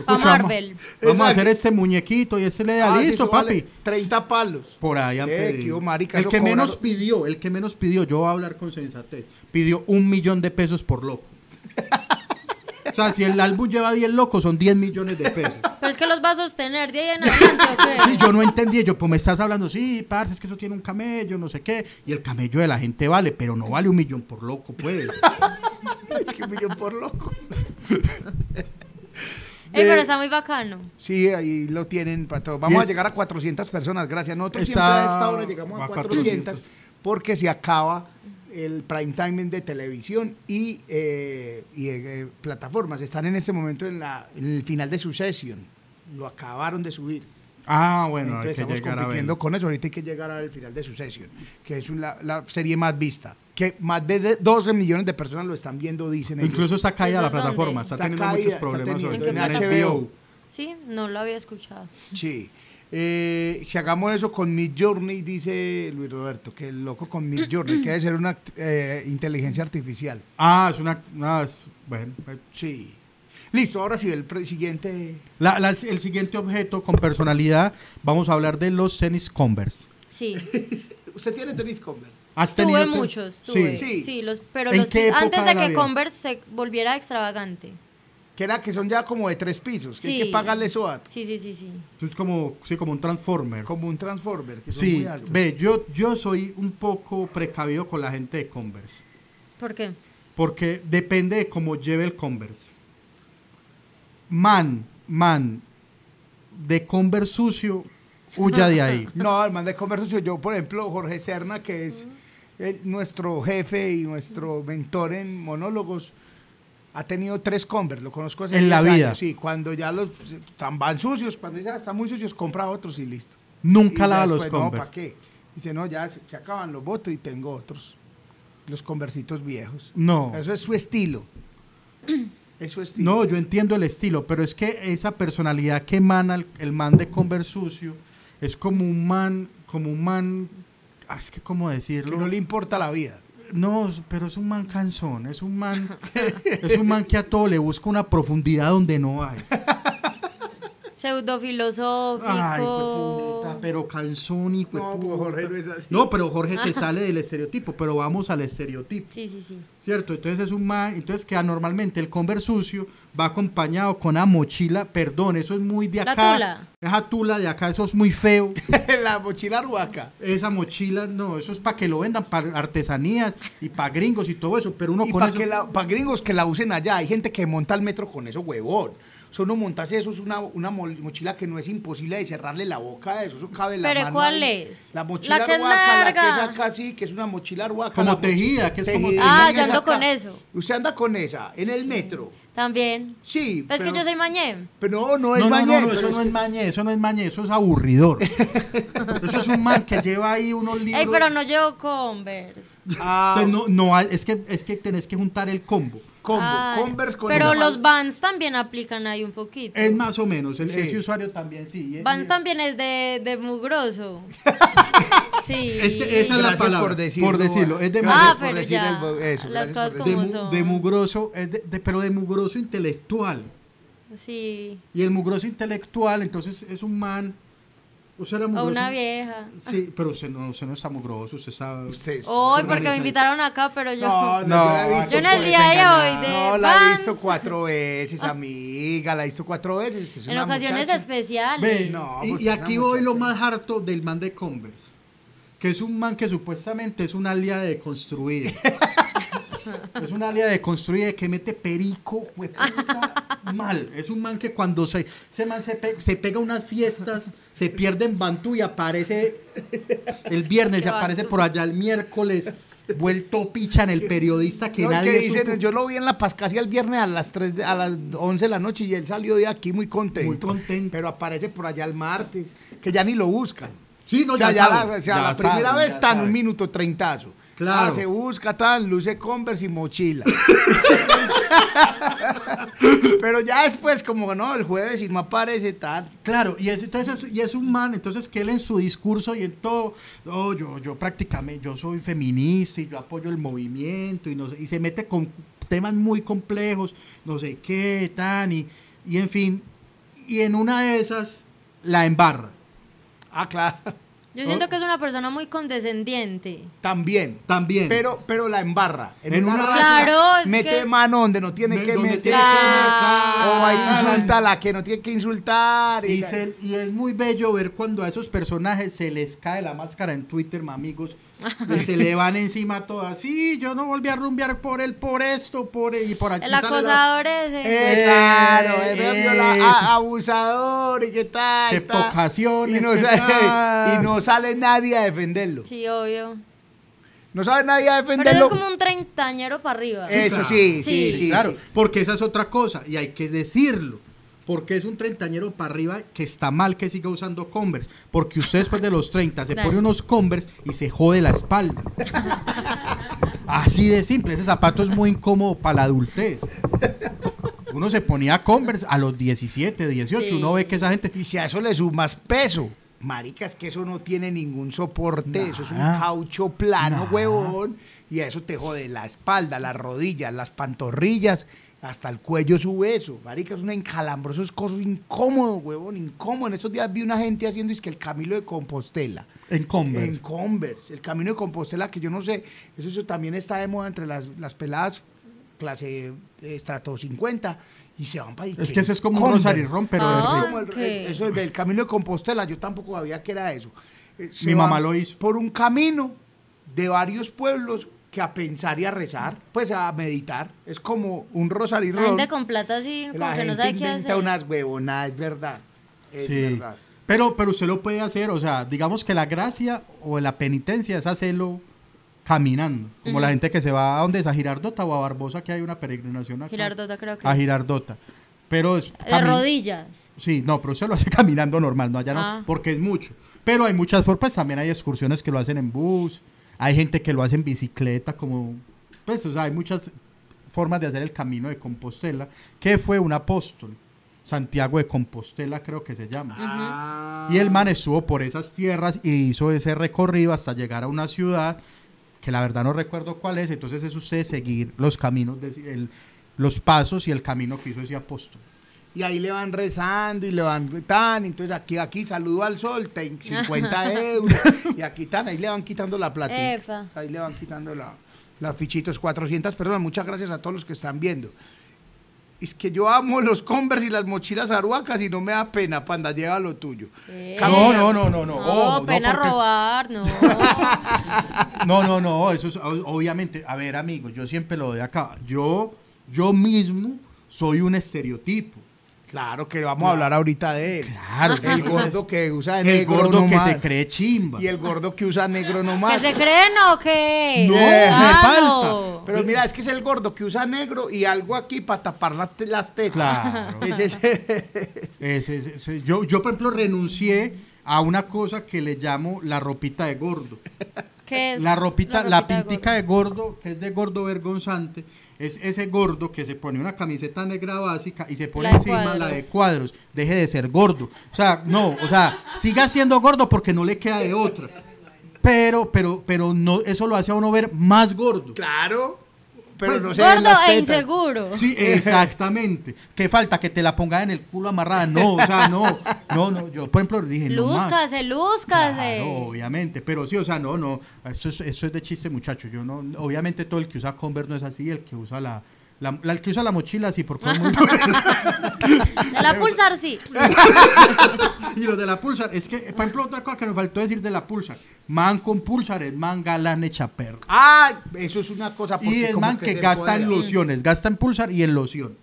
Escucha, vamos- Marvel. Vamos, a hacer este muñequito y ese le da Ah, listo, eso vale papi. 30 palos. Por ahí han pedido. qué marica, el que menos pidió, el que menos pidió, yo voy a hablar con sensatez, pidió un millón de pesos por loco. O sea, si el álbum lleva 10 locos, son 10 millones de pesos. Pero es que los va a sostener de ahí en adelante, ¿o qué? Sí, yo no entendí, yo pues me estás hablando, sí, parce, es que eso tiene un camello, no sé qué, y el camello de la gente vale, pero no vale un millón por loco, pues. Es que un millón por loco. Ey, pero está muy bacano. Sí, ahí lo tienen para todo. Vamos a llegar a 400 personas, gracias. Nosotros Esa- siempre a esta hora llegamos a a 400, 400. porque se acaba el prime time de televisión y, eh, y, eh, plataformas. Están en ese momento en, la, en el final de su sesión. Lo acabaron de subir. Ah, bueno, Entonces hay que estamos llegar a ver. compitiendo con eso. Ahorita hay que llegar al final de su sesión, que es la, la serie más vista. Que más de de 12 millones de personas lo están viendo, dicen ellos. Incluso está caída la plataforma, está Está teniendo caída, muchos está problemas teniendo en En HBO. HBO. Sí, no lo había escuchado. Sí. Eh, si hagamos eso con Mid Journey, dice Luis Roberto, que el loco con Mid Journey, que debe ser una eh, inteligencia artificial. Ah, es una... ah, es- bueno, eh, Sí. Listo, ahora sí, el siguiente. la- la- el siguiente objeto con personalidad, vamos a hablar de los tenis Converse. Sí. ¿Usted tiene tenis Converse? ¿Has Tuve tenido muchos, tuve. Sí. Sí, los, pero ¿En los qué pi- época antes de de la que vida? Converse se volviera extravagante. Que era que son ya como de tres pisos, que hay Sí. que pagarle SOAT. Sí, sí, sí, sí. Es como, sí, como un transformer. Como un Transformer, que son Sí, muy altos. ve, yo, yo soy un poco precavido con la gente de Converse. ¿Por qué? Porque depende de cómo lleve el Converse. Man, man, de Converse sucio, huya de ahí. No, el man de conversación, yo por ejemplo, Jorge Serna, que es el- nuestro jefe y nuestro mentor en monólogos, ha tenido tres Converse, lo conozco hace En la 10 vida. años, Sí, cuando ya los están van sucios, cuando ya están muy sucios, compra otros y listo. Nunca lava los después, No, Converse. ¿para qué? Dice, no, ya se, se acaban los votos y tengo otros. Los conversitos viejos. No. Eso es su estilo. Es su estilo. No, yo entiendo el estilo, pero es que esa personalidad que emana el, el man de Converse sucio es como un man, como un man, ah, es que cómo que decirlo. no le importa la vida. No, pero es un man cansón, es un man, es un man que a todo le busca una profundidad donde no hay. Pseudofilosófico. Ay, puta, pero cansón y No, pues, Jorge no es así. No, pero Jorge se sale del estereotipo, pero vamos al estereotipo. Sí, sí, sí. ¿Cierto? Entonces es un man, entonces que normalmente el Converse sucio va acompañado con una mochila, perdón, eso es muy de La acá. tula. Esa tula de acá, eso es muy feo. la mochila ruaca. Esa mochila, no, eso es para que lo vendan para artesanías y para gringos y todo eso, pero uno Y con para eso... que la, pa' gringos que la usen allá, hay gente que monta el metro con eso, huevón. Eso no montas eso, es una, una mochila que no es imposible de cerrarle la boca a eso, eso cabe en la mano ¿cuál es? La mochila La que la que larga. es acá sí, que es una mochila ruaca. Como tejida, que es como- tejida, Ah, yo ando acá. con eso. Usted anda con esa, en el metro. También. Sí. Pero es que yo soy mañé. Pero no, no es No, no, mañé, no, no, eso es no que- es mañé, eso no es mañé, eso es aburridor. eso es un man que lleva ahí unos libros. Ey, pero no llevo Converse. Ah, Entonces, no, no es que es que tenés que juntar el combo. combo, Ah, Converse con Pero los Vans también aplican ahí un poquito. Es más o menos, el, Sí. ese usuario también sí. Vans también es de, de mugroso. sí. Es que esa es la palabra, por decirlo, por decirlo, es de, Ah, por pero decir ya. el bo- eso, las gracias cosas de, como mu- son. de mugroso, es de- de- pero de mugroso intelectual. Sí. Y el mugroso intelectual, entonces es un man. Usted era O mugroso. una vieja. Sí, pero usted no, usted no está mugroso, usted está. Usted- Hoy, porque me invitaron acá, pero yo. No, no, No, yo la he visto yo en el por día de hoy de No, la he visto Vans. cuatro veces, amiga, la he visto cuatro veces. es en una ocasiones muchacha. especiales. No, y, pues y aquí voy lo más harto del man de Converse. Que es un man que supuestamente es una aliada de construida. es una aliada de construida que mete perico, hueputa, mal. Es un man que cuando se, ese man se, pe- se pega unas fiestas, se pierde en Bantú y aparece el viernes, y aparece por allá el miércoles, vuelto picha en el periodista que No, nadie que dicen, supo. yo lo vi en la Pascasia el viernes a las 3 de- a las 11 de la noche y él salió de aquí muy contento. Muy contento. Pero aparece por allá el martes, que ya ni lo buscan. Sí, no, o sea, ya ya la, o sea, ya la primera saben, vez ya está en un minuto treintazo. Claro. Ah, se busca tal, luce Converse y mochila. Pero ya después, como no, el jueves y no aparece tal. Claro, y es, entonces, es- y es un man, entonces que él en su discurso y en todo, oh, yo, yo prácticamente, yo soy feminista y yo apoyo el movimiento y, no y se mete con temas muy complejos, no sé qué, tan, y, y en fin, y en una de esas la embarra. Ah, claro. Yo siento que es una persona muy condescendiente. También. También. Pero, pero la embarra. En una raza, Claro, es mete que- mano donde no tiene que donde meter. tiene que O meter. ahí Ah, insulta a la que no tiene que insultar. Y, Y, se- y es muy bello ver cuando a esos personajes se les cae la máscara en Twitter, ma, amigos, y se le van encima todas. Sí, yo no volví a rumbear por él, por esto, por y por aquí. El sale la- acosador ese. Eh, claro, Eh, es viola- a- abusador y qué tal. Qué tal. Y no, qué sale, tal. y no sale nadie a defenderlo. Sí, obvio. No sabe nadie a Pero defenderlo. es como un treintañero para arriba. Eso claro. sí, sí, Sí. sí. claro, sí. porque esa es otra cosa y hay que decirlo. Porque es un treintañero para arriba que está mal que siga usando Converse. Porque usted después de los 30 se pone unos Converse y se jode la espalda. Así de simple. Ese zapato es muy incómodo para la adultez. Uno se ponía Converse a los 17, 18. Sí. Uno ve que esa gente. Y si a eso le sumas peso, marica, es que eso no tiene ningún soporte, eso es un caucho plano, huevón, y a eso te jode la espalda, las rodillas, las pantorrillas, hasta el cuello sube eso, marica, es un encalambre, eso es cosa incómodo, huevón, incómodo. En estos días vi una gente haciendo es que el Camino de Compostela. En Converse. En Converse, el Camino de Compostela, que yo no sé, eso, eso también está de moda entre las, las peladas clase eh, estrato 50 y se van para Es que eso es como un rosarirrón, pero Ah. es como el, ok. el- eso es del camino de Compostela, yo tampoco sabía que era eso. Eh, se Mi mamá lo hizo. Por un camino de varios pueblos que a pensar y a rezar, pues a meditar. Es como un La rosarirrón. gente con plata así, La como que no sabe qué hacer. unas huevonadas, es verdad. Es Sí. verdad. Pero, pero usted lo puede hacer, o sea, digamos que la gracia o la penitencia es hacerlo caminando. Como la gente que se va a donde es a Girardota o a Barbosa, que hay una peregrinación acá. Girardota creo que A es. Girardota. Pero es De rodillas. Sí, no, pero usted lo hace caminando normal, no allá no, Ah. porque es mucho. Pero hay muchas formas, también hay excursiones que lo hacen en bus, hay gente que lo hace en bicicleta, como, pues, o sea, hay muchas formas de hacer el camino de Compostela, que fue un apóstol, Santiago de Compostela creo que se llama. Y el man estuvo por esas tierras y hizo ese recorrido hasta llegar a una ciudad que la verdad no recuerdo cuál es. Entonces es usted seguir los caminos, de- el- los pasos y el camino que hizo ese apóstol. Y ahí le van rezando y le van tan, entonces aquí, aquí saludo al sol, te- 50 euros, y aquí tan, ahí le van quitando la platita. Efa. Ahí le van quitando la, las fichitos, 400 personas, muchas gracias a todos los que están viendo. Es que yo amo los Converse y las mochilas aruacas y no me da pena, panda, lleva lo tuyo. Eh. No, no, no, no, no. No, ojo, no, pena porque- robar, no. No, no, no, eso es obviamente, a ver, amigos, yo siempre lo doy acá. Yo, yo mismo soy un estereotipo. Claro que vamos a hablar ahorita de él. Claro, El gordo que usa el negro gordo que se cree chimba. Y el gordo que usa negro ¿Que nomás. se creen o qué? No, me Claro. Pero mira, es que es el gordo que usa negro y algo aquí para tapar las, te- las tetas. Claro. Ese es- Ese- ese- ese- yo, yo, por ejemplo, renuncié a una cosa que le llamo la ropita de gordo. ¿Qué es La ropita, la, ropita de pintica de gordo, que es de gordo vergonzante, es ese gordo que se pone una camiseta negra básica y se pone La encima la de cuadros. cuadros. Deje de ser gordo. O sea, no, o sea, siga siendo gordo porque no le queda de otra. Pero, pero, pero no, eso lo hace a uno ver más gordo. claro. Pero Pues, no Gordo e inseguro. Sí, exactamente. ¿Qué falta? Que te la ponga en el culo amarrada. No, o sea, no, no, no. Yo, por ejemplo, dije, no más. Lúzcase, lúzcase. Claro, obviamente, pero sí, o sea, no, no, eso es, eso es de chiste, muchacho. Yo no, obviamente todo el que usa Converse no es así, el que usa la, la, la- el que usa la mochila sí, porque es muy De la pulsar, sí. y los de la Pulsar, es que, por ejemplo, otra cosa que me faltó decir de la Pulsar, man con Pulsar es man galán hecha perro. Ah, eso es una cosa. Y porque es man que gasta en lociones, gasta en Pulsar y en loción.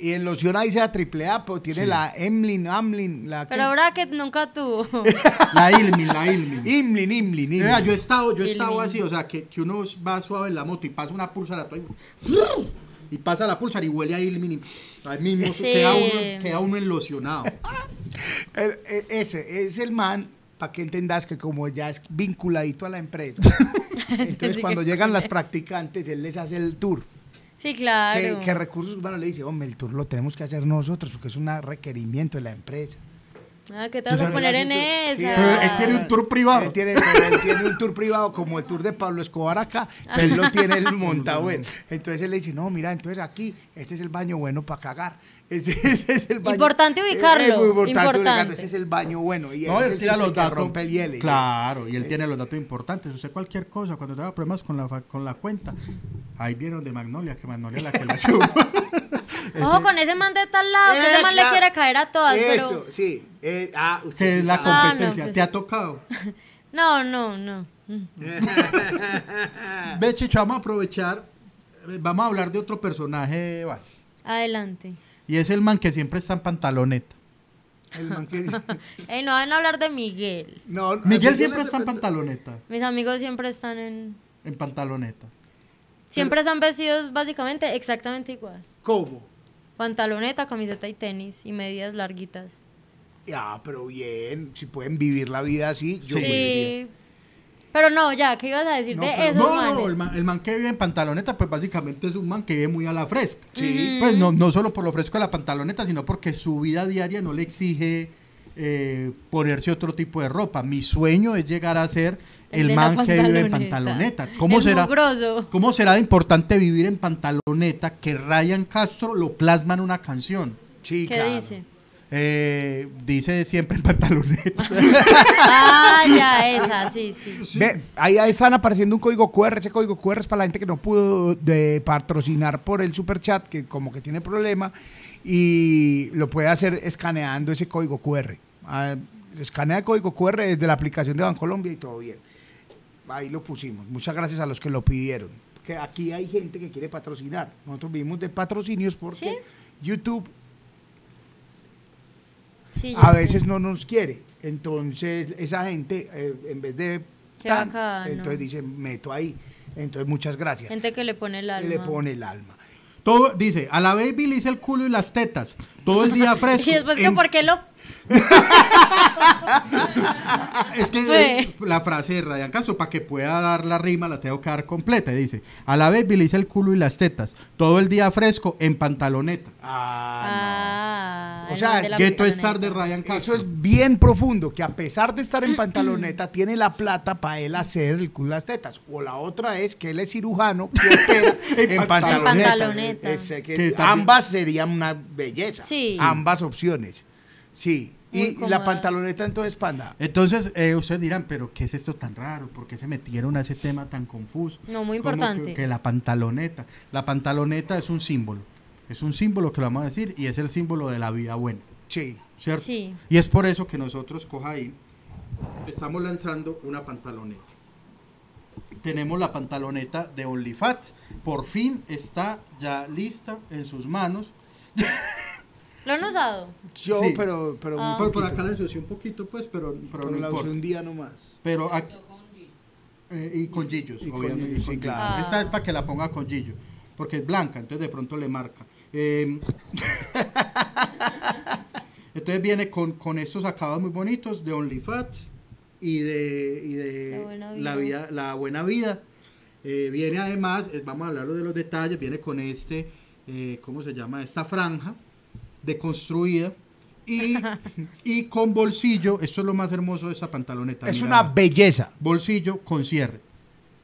Y en loción ahí sea triple A, pero tiene Sí. la Emlin, Amlin, la... Pero brackets nunca tuvo. La Ilmin, la Ilmin. Imlin, Imlin, Imlin. Yo he estado, yo he estado así, o sea, que, que uno va suave en la moto y pasa una pulsar a todo y, y pasa la pulsar y huele a Ilmin y ahí mismo Sí. queda, uno, queda uno. El- e- ese es el man, para que entendas que como ya es vinculadito a la empresa, entonces Sí cuando llegan las practicantes, él les hace el tour. Sí, Que, claro. que recursos humanos le dice, hombre, el tour lo tenemos que hacer nosotros porque es un requerimiento de la empresa. Ah, ¿qué te vas a poner en Sí, esa? Pero él tiene un tour privado. Él tiene, él tiene un tour privado como el tour de Pablo Escobar acá. Él lo tiene él montado. él. Entonces él le dice, no, mira, entonces aquí, este es el baño bueno para cagar. Ese, ese es el baño. Importante ubicarlo, Es muy importante, importante. Ese es el baño bueno. Y No, él chiste los datos. rompe el hielo. Claro, y él tiene los datos importantes. Usted cualquier cosa, cuando tenga problemas con la, con la cuenta, ahí viene donde Magnolia, que Magnolia es la que la sube. Ojo con ese man de tal lado, que ese Eh, man claro. le quiere caer a todas, Eso, pero... sí. Eh, ah, usted que es la sabe. Ah, no, competencia. pues ¿Te ha tocado? No, no, no. Ve, Chicho, vamos a aprovechar. eh, Vamos a hablar de otro personaje, va, Adelante. Y es el man que siempre está en pantaloneta. El man que- Ey, no van a hablar de Miguel. No, Miguel siempre está en pantaloneta. Mis amigos siempre están en... En pantaloneta. Siempre están vestidos básicamente exactamente igual. ¿Cómo? Pantaloneta, camiseta y tenis y medias larguitas. Ya, pero bien. Si pueden vivir la vida así, yo Sí. Pero no, ya, ¿qué ibas a decir No, de esos No, manes? no, el man, el man que vive en pantaloneta, pues básicamente es un man que vive muy a la fresca. Sí. Pues no, no solo por lo fresco de la pantaloneta, sino porque su vida diaria no le exige eh, ponerse otro tipo de ropa. Mi sueño es llegar a ser El man que vive en pantaloneta. pantaloneta. ¿Cómo El será? mugroso. ¿Cómo será de importante vivir en pantaloneta que Ryan Castro lo plasma en una canción? Sí, ¿Qué claro. dice? Eh, dice siempre en pantaloneta. Ah, ya, esa, sí, sí. Ve, ahí están apareciendo un código QR. Ese código QR es para la gente que no pudo de patrocinar por el super chat, que como que tiene problema, y lo puede hacer escaneando ese código QR. Ah, escanea el código QR desde la aplicación de Bancolombia y todo bien. Ahí lo pusimos. Muchas gracias a los que lo pidieron. Que aquí hay gente que quiere patrocinar. Nosotros vivimos de patrocinios porque ¿Sí? YouTube sí a sé. veces no nos quiere. Entonces, esa gente, eh, en vez de... Tan, entonces dice, meto ahí. Entonces, muchas gracias. Gente que le pone el Que alma. le pone el alma. Todo, dice, a la baby le hice el culo y las tetas. Todo el día fresco. Y después que, En- ¿por qué lo...? Es que eh, la frase de Ryan Castro, para que pueda dar la rima, la tengo que dar completa. Dice, a la baby le hice el culo y las tetas. Todo el día fresco en pantaloneta. Ah, Ah, O sea, Ghetto. Star de Ryan no. Castro. Eso es bien profundo, que a pesar de estar en pantaloneta, tiene la plata para él hacer el culo y las tetas. O la otra es que él es cirujano en pantaloneta. En pantaloneta. Ese que Que también- ambas serían una belleza. Sí. Ambas opciones. Sí. Muy Y la pantaloneta entonces, panda. Entonces, eh, ustedes dirán, pero ¿qué es esto tan raro? ¿Por qué se metieron a ese tema tan confuso? No, muy importante. Que, que la pantaloneta. La pantaloneta es un símbolo. Es un símbolo que lo vamos a decir y es el símbolo de la vida buena. Sí. ¿Cierto? Sí. Y es por eso que nosotros, coja ahí, estamos lanzando una pantaloneta. Tenemos la pantaloneta de OnlyFats. Por fin está ya lista en sus manos. ¿Lo han usado? Yo, Sí. pero, pero Ah. un Por, acá la ensucié un poquito, pues, pero, pero Pero no la usé un día nomás. Pero aquí, eh, y con Gillos, Y con obviamente. Gillos, con sí, claro. Esta es para que la ponga con Gillo, porque es blanca, entonces de pronto le marca. Eh, entonces viene con, con estos acabados muy bonitos de OnlyFats y de, y de La buena la, vida. la buena vida. Eh, viene además, eh, vamos a hablar de los detalles, viene con este, eh, ¿cómo se llama? Esta franja deconstruida. Y, y con bolsillo, esto es lo más hermoso de esa pantaloneta. Es mira. una belleza. bolsillo con cierre.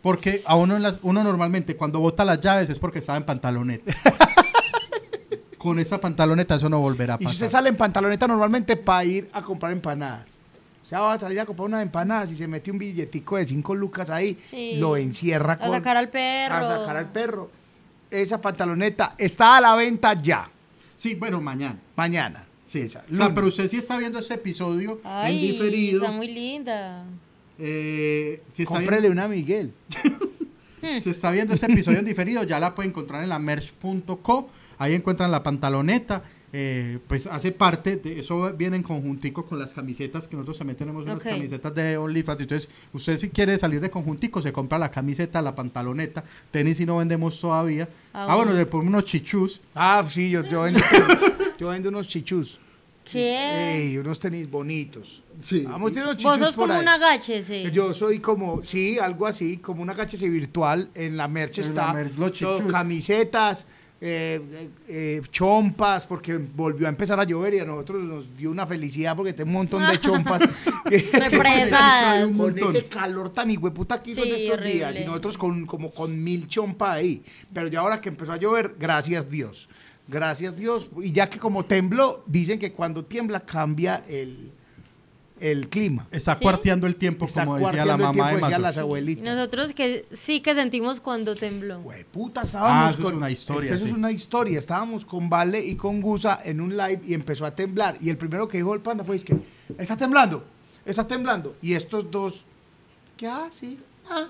Porque a uno, en las- uno normalmente cuando bota las llaves es porque estaba en pantaloneta. con esa pantaloneta eso no volverá a Y si pasar. usted sale en pantaloneta normalmente para ir a comprar empanadas. O sea, va a salir a comprar unas empanadas y se mete un billetico de 5 lucas ahí, Sí. lo encierra A con... sacar al perro. A sacar al perro. Esa pantaloneta está a la venta ya, Sí, bueno, mañana. mañana. Sí, Esa, Claro, lunes. pero usted sí está viendo este episodio Ay, en diferido. está muy linda. eh, si, está Cómprele viendo, una a Miguel. si está viendo este episodio en diferido, ya la puede encontrar en la merch.co. Ahí encuentran la pantaloneta. Eh, pues hace parte de eso viene en conjuntico con las camisetas que nosotros también tenemos unas camisetas de OnlyFans entonces usted si quiere salir de conjuntico se compra la camiseta la pantaloneta tenis y no vendemos todavía Ah, ah, bueno ponemos unos chichus Ah, sí, yo, yo, vendo, yo vendo unos chichus. ¿Qué? Ey, unos tenis bonitos. sí Vamos, unos Vos chichus sos por como ahí. un agáchese. Yo soy como, sí, algo así, como una HC virtual. En la merch En está la merch, los todo, chichus. camisetas, eh, eh, chompas, porque volvió a empezar a llover y a nosotros nos dio una felicidad porque tenemos un montón de chompas. Represadas. con ese calor tan hijueputa que hizo Sí, en estos días y nosotros con, como con mil chompas ahí. Pero ya ahora que empezó a llover, gracias Dios. Gracias Dios. Y ya que como tembló, dicen que cuando tiembla cambia el, el clima. Está ¿Sí? cuarteando el tiempo, Está como decía la mamá de las abuelitas. nosotros que sí que sentimos cuando tembló. Puta, estábamos Ah, eso es una historia, Eso sí. es una historia. Estábamos con Vale y con Gusa en un live y empezó a temblar. Y el primero que dijo el panda fue que está temblando, está temblando. Y estos dos, ¿qué ah, sí? Ah,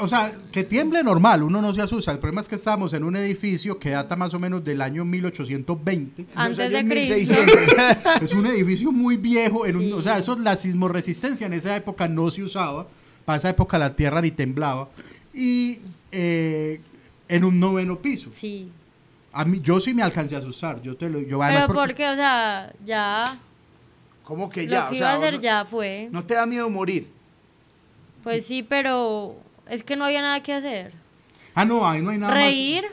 O sea, que tiemble normal, uno no se asusta. El problema es que estábamos en un edificio que data más o menos del año 1820. Antes de Cristo. 1600. es un edificio muy viejo. en un- Sí. o sea, eso, la sismoresistencia en esa época no se usaba. Para esa época la tierra ni temblaba. Y eh, en un noveno piso. Sí. A mí, yo sí me alcancé a asustar. Yo te lo, yo Pero porque- porque, o sea, ya. ¿Cómo que ya? Lo que O iba a hacer no- ya fue. ¿No te da miedo morir? Pues sí, pero es que no había nada que hacer. Ah, no, ahí no hay nada más. Reír.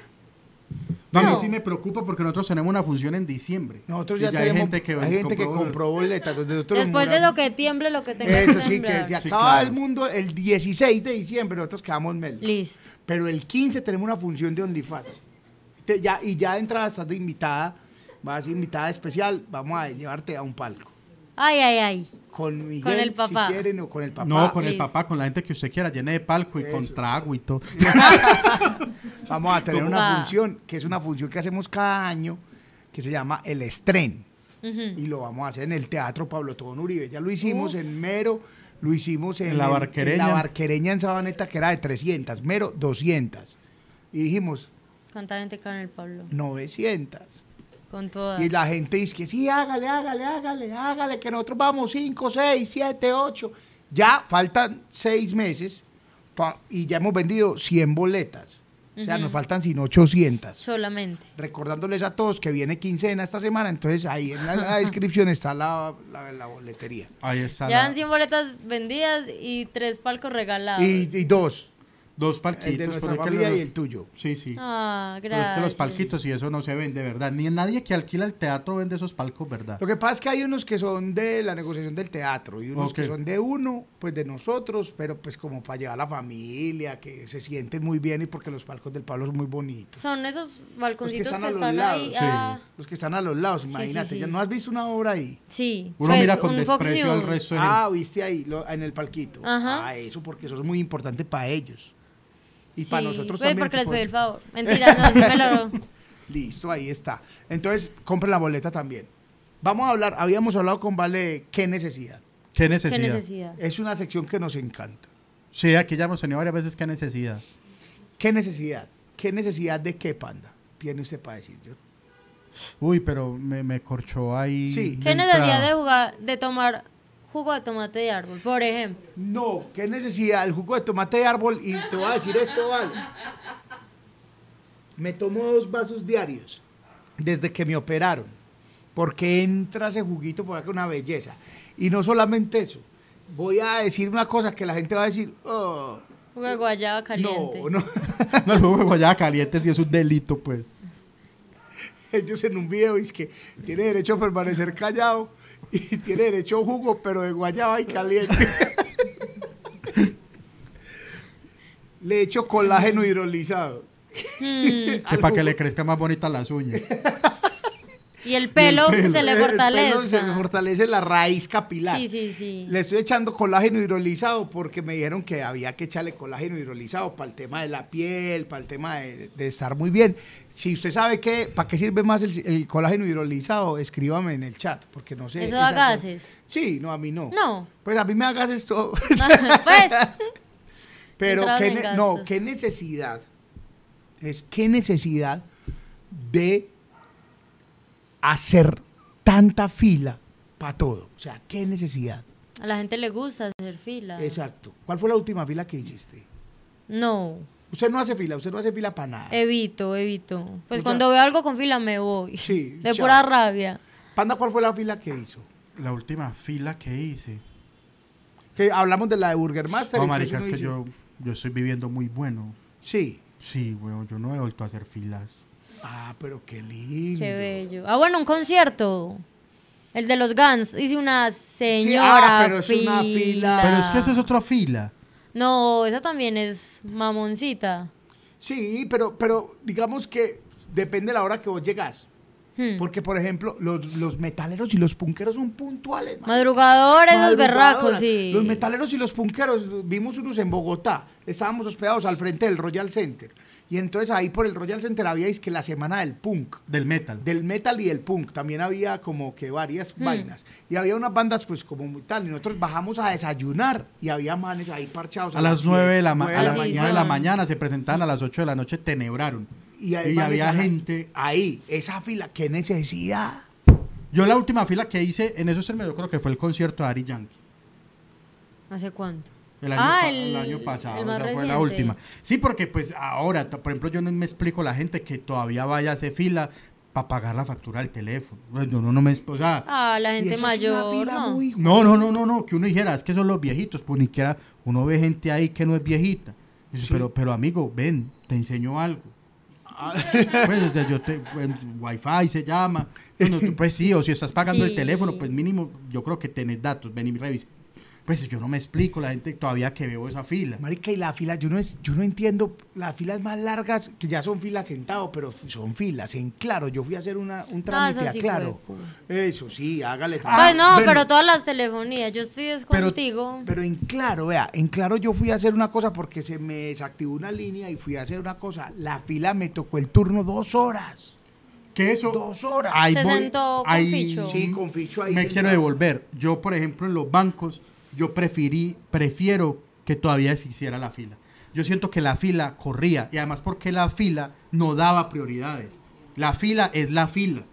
No, a mí No. sí me preocupa porque nosotros tenemos una función en diciembre. Nosotros Y ya, tenemos, hay gente que, hay gente que compró- boletas. Después de lo que tiemble, lo que tenga Eso que sí, que se Sí, acaba claro. el mundo el 16 de diciembre, nosotros quedamos menos. Listo. Pero el 15 tenemos una función de OnlyFans. Ya, y ya de entrada estás de invitada, vas a ser invitada especial, vamos a llevarte a un palco. Ay, ay, ay. Con Miguel, Con el papá. si quieren, o con el papá. No, con el papá, con la gente que usted quiera, llene de palco y con Eso. trago y todo. Vamos a tener una Va. función, que es una función que hacemos cada año, que se llama El Estren. Y lo vamos a hacer en el Teatro Pablo Tobón Uribe. Ya lo hicimos en Mero, lo hicimos en, En La el- Barquereña. en la Barquereña en Sabaneta, que era de 300, Mero 200. Y dijimos, ¿Cuánta gente cae en el Pablo? 900. Con todas. Y la gente dice que sí, hágale, hágale, hágale, hágale, que nosotros vamos 5, 6, 7, 8. Ya faltan 6 meses pa- y ya hemos vendido 100 boletas. O sea, nos faltan sin 800. Solamente. Recordándoles a todos que viene quincena esta semana, entonces ahí en la, la descripción está la, la- la boletería. Ahí está. Ya la- han 100 boletas vendidas y tres palcos regalados. Y, y dos, dos el palquitos. de nuestra que familia los- y el tuyo. Sí, sí. Ah, Pero gracias. es que los palquitos y eso no se vende, ¿verdad? Ni nadie que alquila el teatro vende esos palcos, ¿verdad? Lo que pasa es que hay unos que son de la negociación del teatro y unos que son de uno, pues de nosotros, pero pues como para llevar a la familia, que se sienten muy bien y porque los palcos del Pablo son muy bonitos. Son esos balconcitos están que a los están lados, ahí. sí. Ah, Los que están a los lados, Sí, sí, imagínate, sí. ¿ya no has visto una obra ahí? sí. Uno Pues, mira con un desprecio al resto de Ah, viste ahí, lo- en el palquito. Ajá. Ah, eso porque eso es muy importante para ellos. Y para Sí, nosotros pues, también. porque les pedí el favor. Mentira, no, sí me lo... Listo, ahí está. Entonces, compren la boleta también. Vamos a hablar, habíamos hablado con Vale de qué necesidad. ¿Qué ¿Qué necesidad? necesidad? Es una sección que nos encanta. Sí, aquí ya hemos tenido varias veces qué necesidad. ¿Qué necesidad? ¿Qué necesidad de qué panda tiene usted para decir? Yo, Uy, pero me, me corchó ahí. Sí. ¿Qué necesidad de jugar, de tomar jugo de tomate de árbol, por ejemplo? no, ¿qué necesidad? El jugo de tomate de árbol y te voy a decir esto, Vale. Me tomo dos vasos diarios desde que me operaron. Porque entra ese juguito por acá, una belleza. Y no solamente eso. Voy a decir una cosa que la gente va a decir, oh, Jugo de guayaba caliente. no, no. No, el jugo de guayaba caliente sí es un delito, pues. ellos en un video dicen que tiene derecho a permanecer callado y tiene derecho a un jugo, pero de guayaba y caliente. Le echo colágeno hidrolizado. Mm, Que para que le crezcan más bonitas las uñas. Y el pelo pelo. se le El fortalece. Se me fortalece la raíz capilar. Sí, sí, sí. Le estoy echando colágeno hidrolizado porque me dijeron que había que echarle colágeno hidrolizado para el tema de la piel, para el tema de, de estar muy bien. Si usted sabe que, para qué sirve más el, el colágeno hidrolizado, escríbame en el chat, porque no sé. ¿Eso da gases? Sí, no, a mí no. No. Pues a mí me da gases todo. pues, Pero Entradas ¿qué en ne- no, qué necesidad es qué necesidad de hacer tanta fila para todo. O sea, qué necesidad. a la gente le gusta hacer fila. Exacto. ¿Cuál fue la última fila que hiciste? No, Usted no hace fila, usted no hace fila para nada. evito, evito. Pues O sea- cuando veo algo con fila me voy. Sí, De chao. pura rabia. Panda, ¿cuál fue la fila que hizo? La última fila que hice. Que hablamos de la de Burger Master. No, marica, es que yo, yo estoy viviendo muy bueno. Sí. Sí, weón, yo no he vuelto a hacer filas. Ah, pero qué lindo. Qué bello. Ah, bueno, un concierto. El de los Guns. Hice una Sí, señora ah, pero es una fila. Pero es que esa es otra fila. No, esa también es mamoncita. Sí, pero, pero digamos que depende de la hora que vos llegas. Hmm. Porque, por ejemplo, los, los metaleros y los punqueros son puntuales. man. Madrugadores, los berracos, sí. Los metaleros y los punqueros, vimos unos en Bogotá. Estábamos hospedados al frente del Royal Center. Y entonces ahí por el Royal Center había es que la semana del punk. Del metal. Del metal y del punk. También había como que varias Hmm. vainas. Y había unas bandas pues como muy tal. Y nosotros bajamos a desayunar y había manes ahí parchados. A las 9 de la, ma- nueve a de las la 9 de la mañana. se presentaban a las 8 de la noche, tenebraron. Y, había gente. Ahí, esa fila, qué necesidad. Yo la última fila que hice en esos términos, yo creo que fue el concierto de Ari Yankee. ¿Hace cuánto? El año, Ah, el- el año pasado, el o más sea, fue la última. Sí, porque pues ahora, por ejemplo, yo no me explico a la gente que todavía vaya a hacer fila para pagar la factura del teléfono. Bueno, no, no me, o sea, Ah, la gente mayor. fila no. muy- no, no, no, no, no, que uno dijera, es que son los viejitos, pues ni siquiera uno ve gente ahí que no es viejita. Dice, Sí. pero, pero amigo, ven, te enseño algo. Pues, o sea, yo te, en Wi-Fi se llama. Bueno, tú, pues sí, o si estás pagando el teléfono, pues mínimo, yo creo que tenés datos, ven y revisa. Pues yo no me explico, la gente todavía que veo esa fila. Marica, y la fila, yo no, es, yo no entiendo, las filas más largas, que ya son filas sentados, pero son filas. En claro, yo fui a hacer una, un trámite eso a sí claro. fue, Eso sí, hágale. Pues no, bueno. pero todas las telefonías. Yo estoy es Pero- contigo. Pero en claro, vea, en claro yo fui a hacer una cosa porque se me desactivó una línea y fui a hacer una cosa. La fila me tocó el turno dos horas. Que eso. Dos horas. ahí Se voy- sentó con ahí Ficho. Sí, con Ficho ahí Me sentado. quiero devolver. Yo, por ejemplo, en los bancos, yo preferí, prefiero que todavía se hiciera la fila. Yo siento que la fila corría y además porque la fila no daba prioridades. La fila es la fila.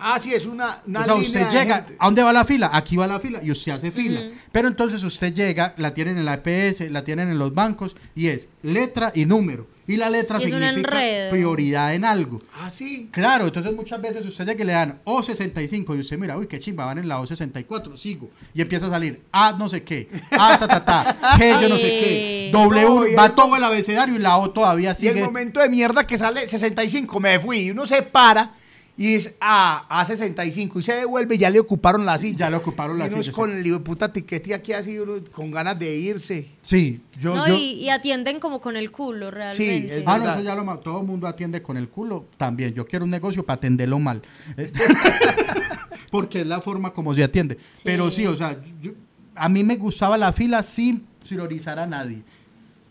Ah, sí, es una, una o sea, línea usted llega, gente. ¿a dónde va la fila? Aquí va la fila y usted hace fila. Pero entonces usted llega, la tienen en la EPS, la tienen en los bancos y es letra y número. Y la letra Y significa prioridad en algo. Ah, sí. Claro, entonces muchas veces usted llega y le dan O65 y usted mira, uy, qué chimba, van en la O64, sigo. Y empieza a salir A no sé qué, A ta ta ta, G yo no sé qué. W, No, va el- todo el abecedario y la O todavía Y el sigue. momento de mierda que sale 65, me fui, y uno se para y es A, A65 y se devuelve y ya le ocuparon la silla. Ya le ocuparon la Y uno silla, es con sí. el puta tiquete aquí así, uno con ganas de irse. Sí, yo, no, yo- y, y atienden como con el culo, realmente. es Ah, no, eso ya lo ma- todo el mundo atiende con el culo también. Yo quiero un negocio para atenderlo mal. Eh, Porque es la forma como se atiende. Pero sí, o sea, yo- a mí me gustaba la fila sin priorizar a nadie.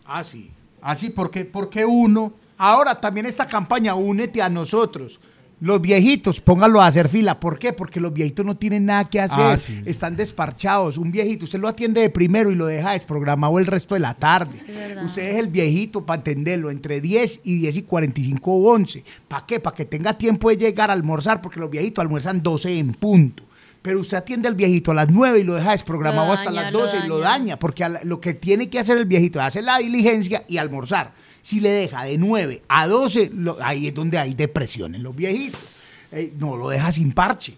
Ah, sí. Así, porque, porque uno Ahora también esta campaña, únete a nosotros. Los viejitos, pónganlo a hacer fila. ¿Por qué? Porque los viejitos no tienen nada que hacer. Ah, sí. Están desparchados. Un viejito, usted lo atiende de primero y lo deja desprogramado el resto de la tarde. Es. Usted es el viejito para atenderlo entre 10 y 10 y 45 o 11. ¿Para qué? Para que tenga tiempo de llegar a almorzar, porque los viejitos almuerzan 12 en punto. Pero usted atiende al viejito a las 9 y lo deja desprogramado Lo hasta las lo 12 y lo daña. porque lo que tiene que hacer el viejito es hacer la diligencia y almorzar. Si le deja de 9 a 12, lo- ahí es donde hay depresión en los viejitos. Eh, no lo deja sin parche.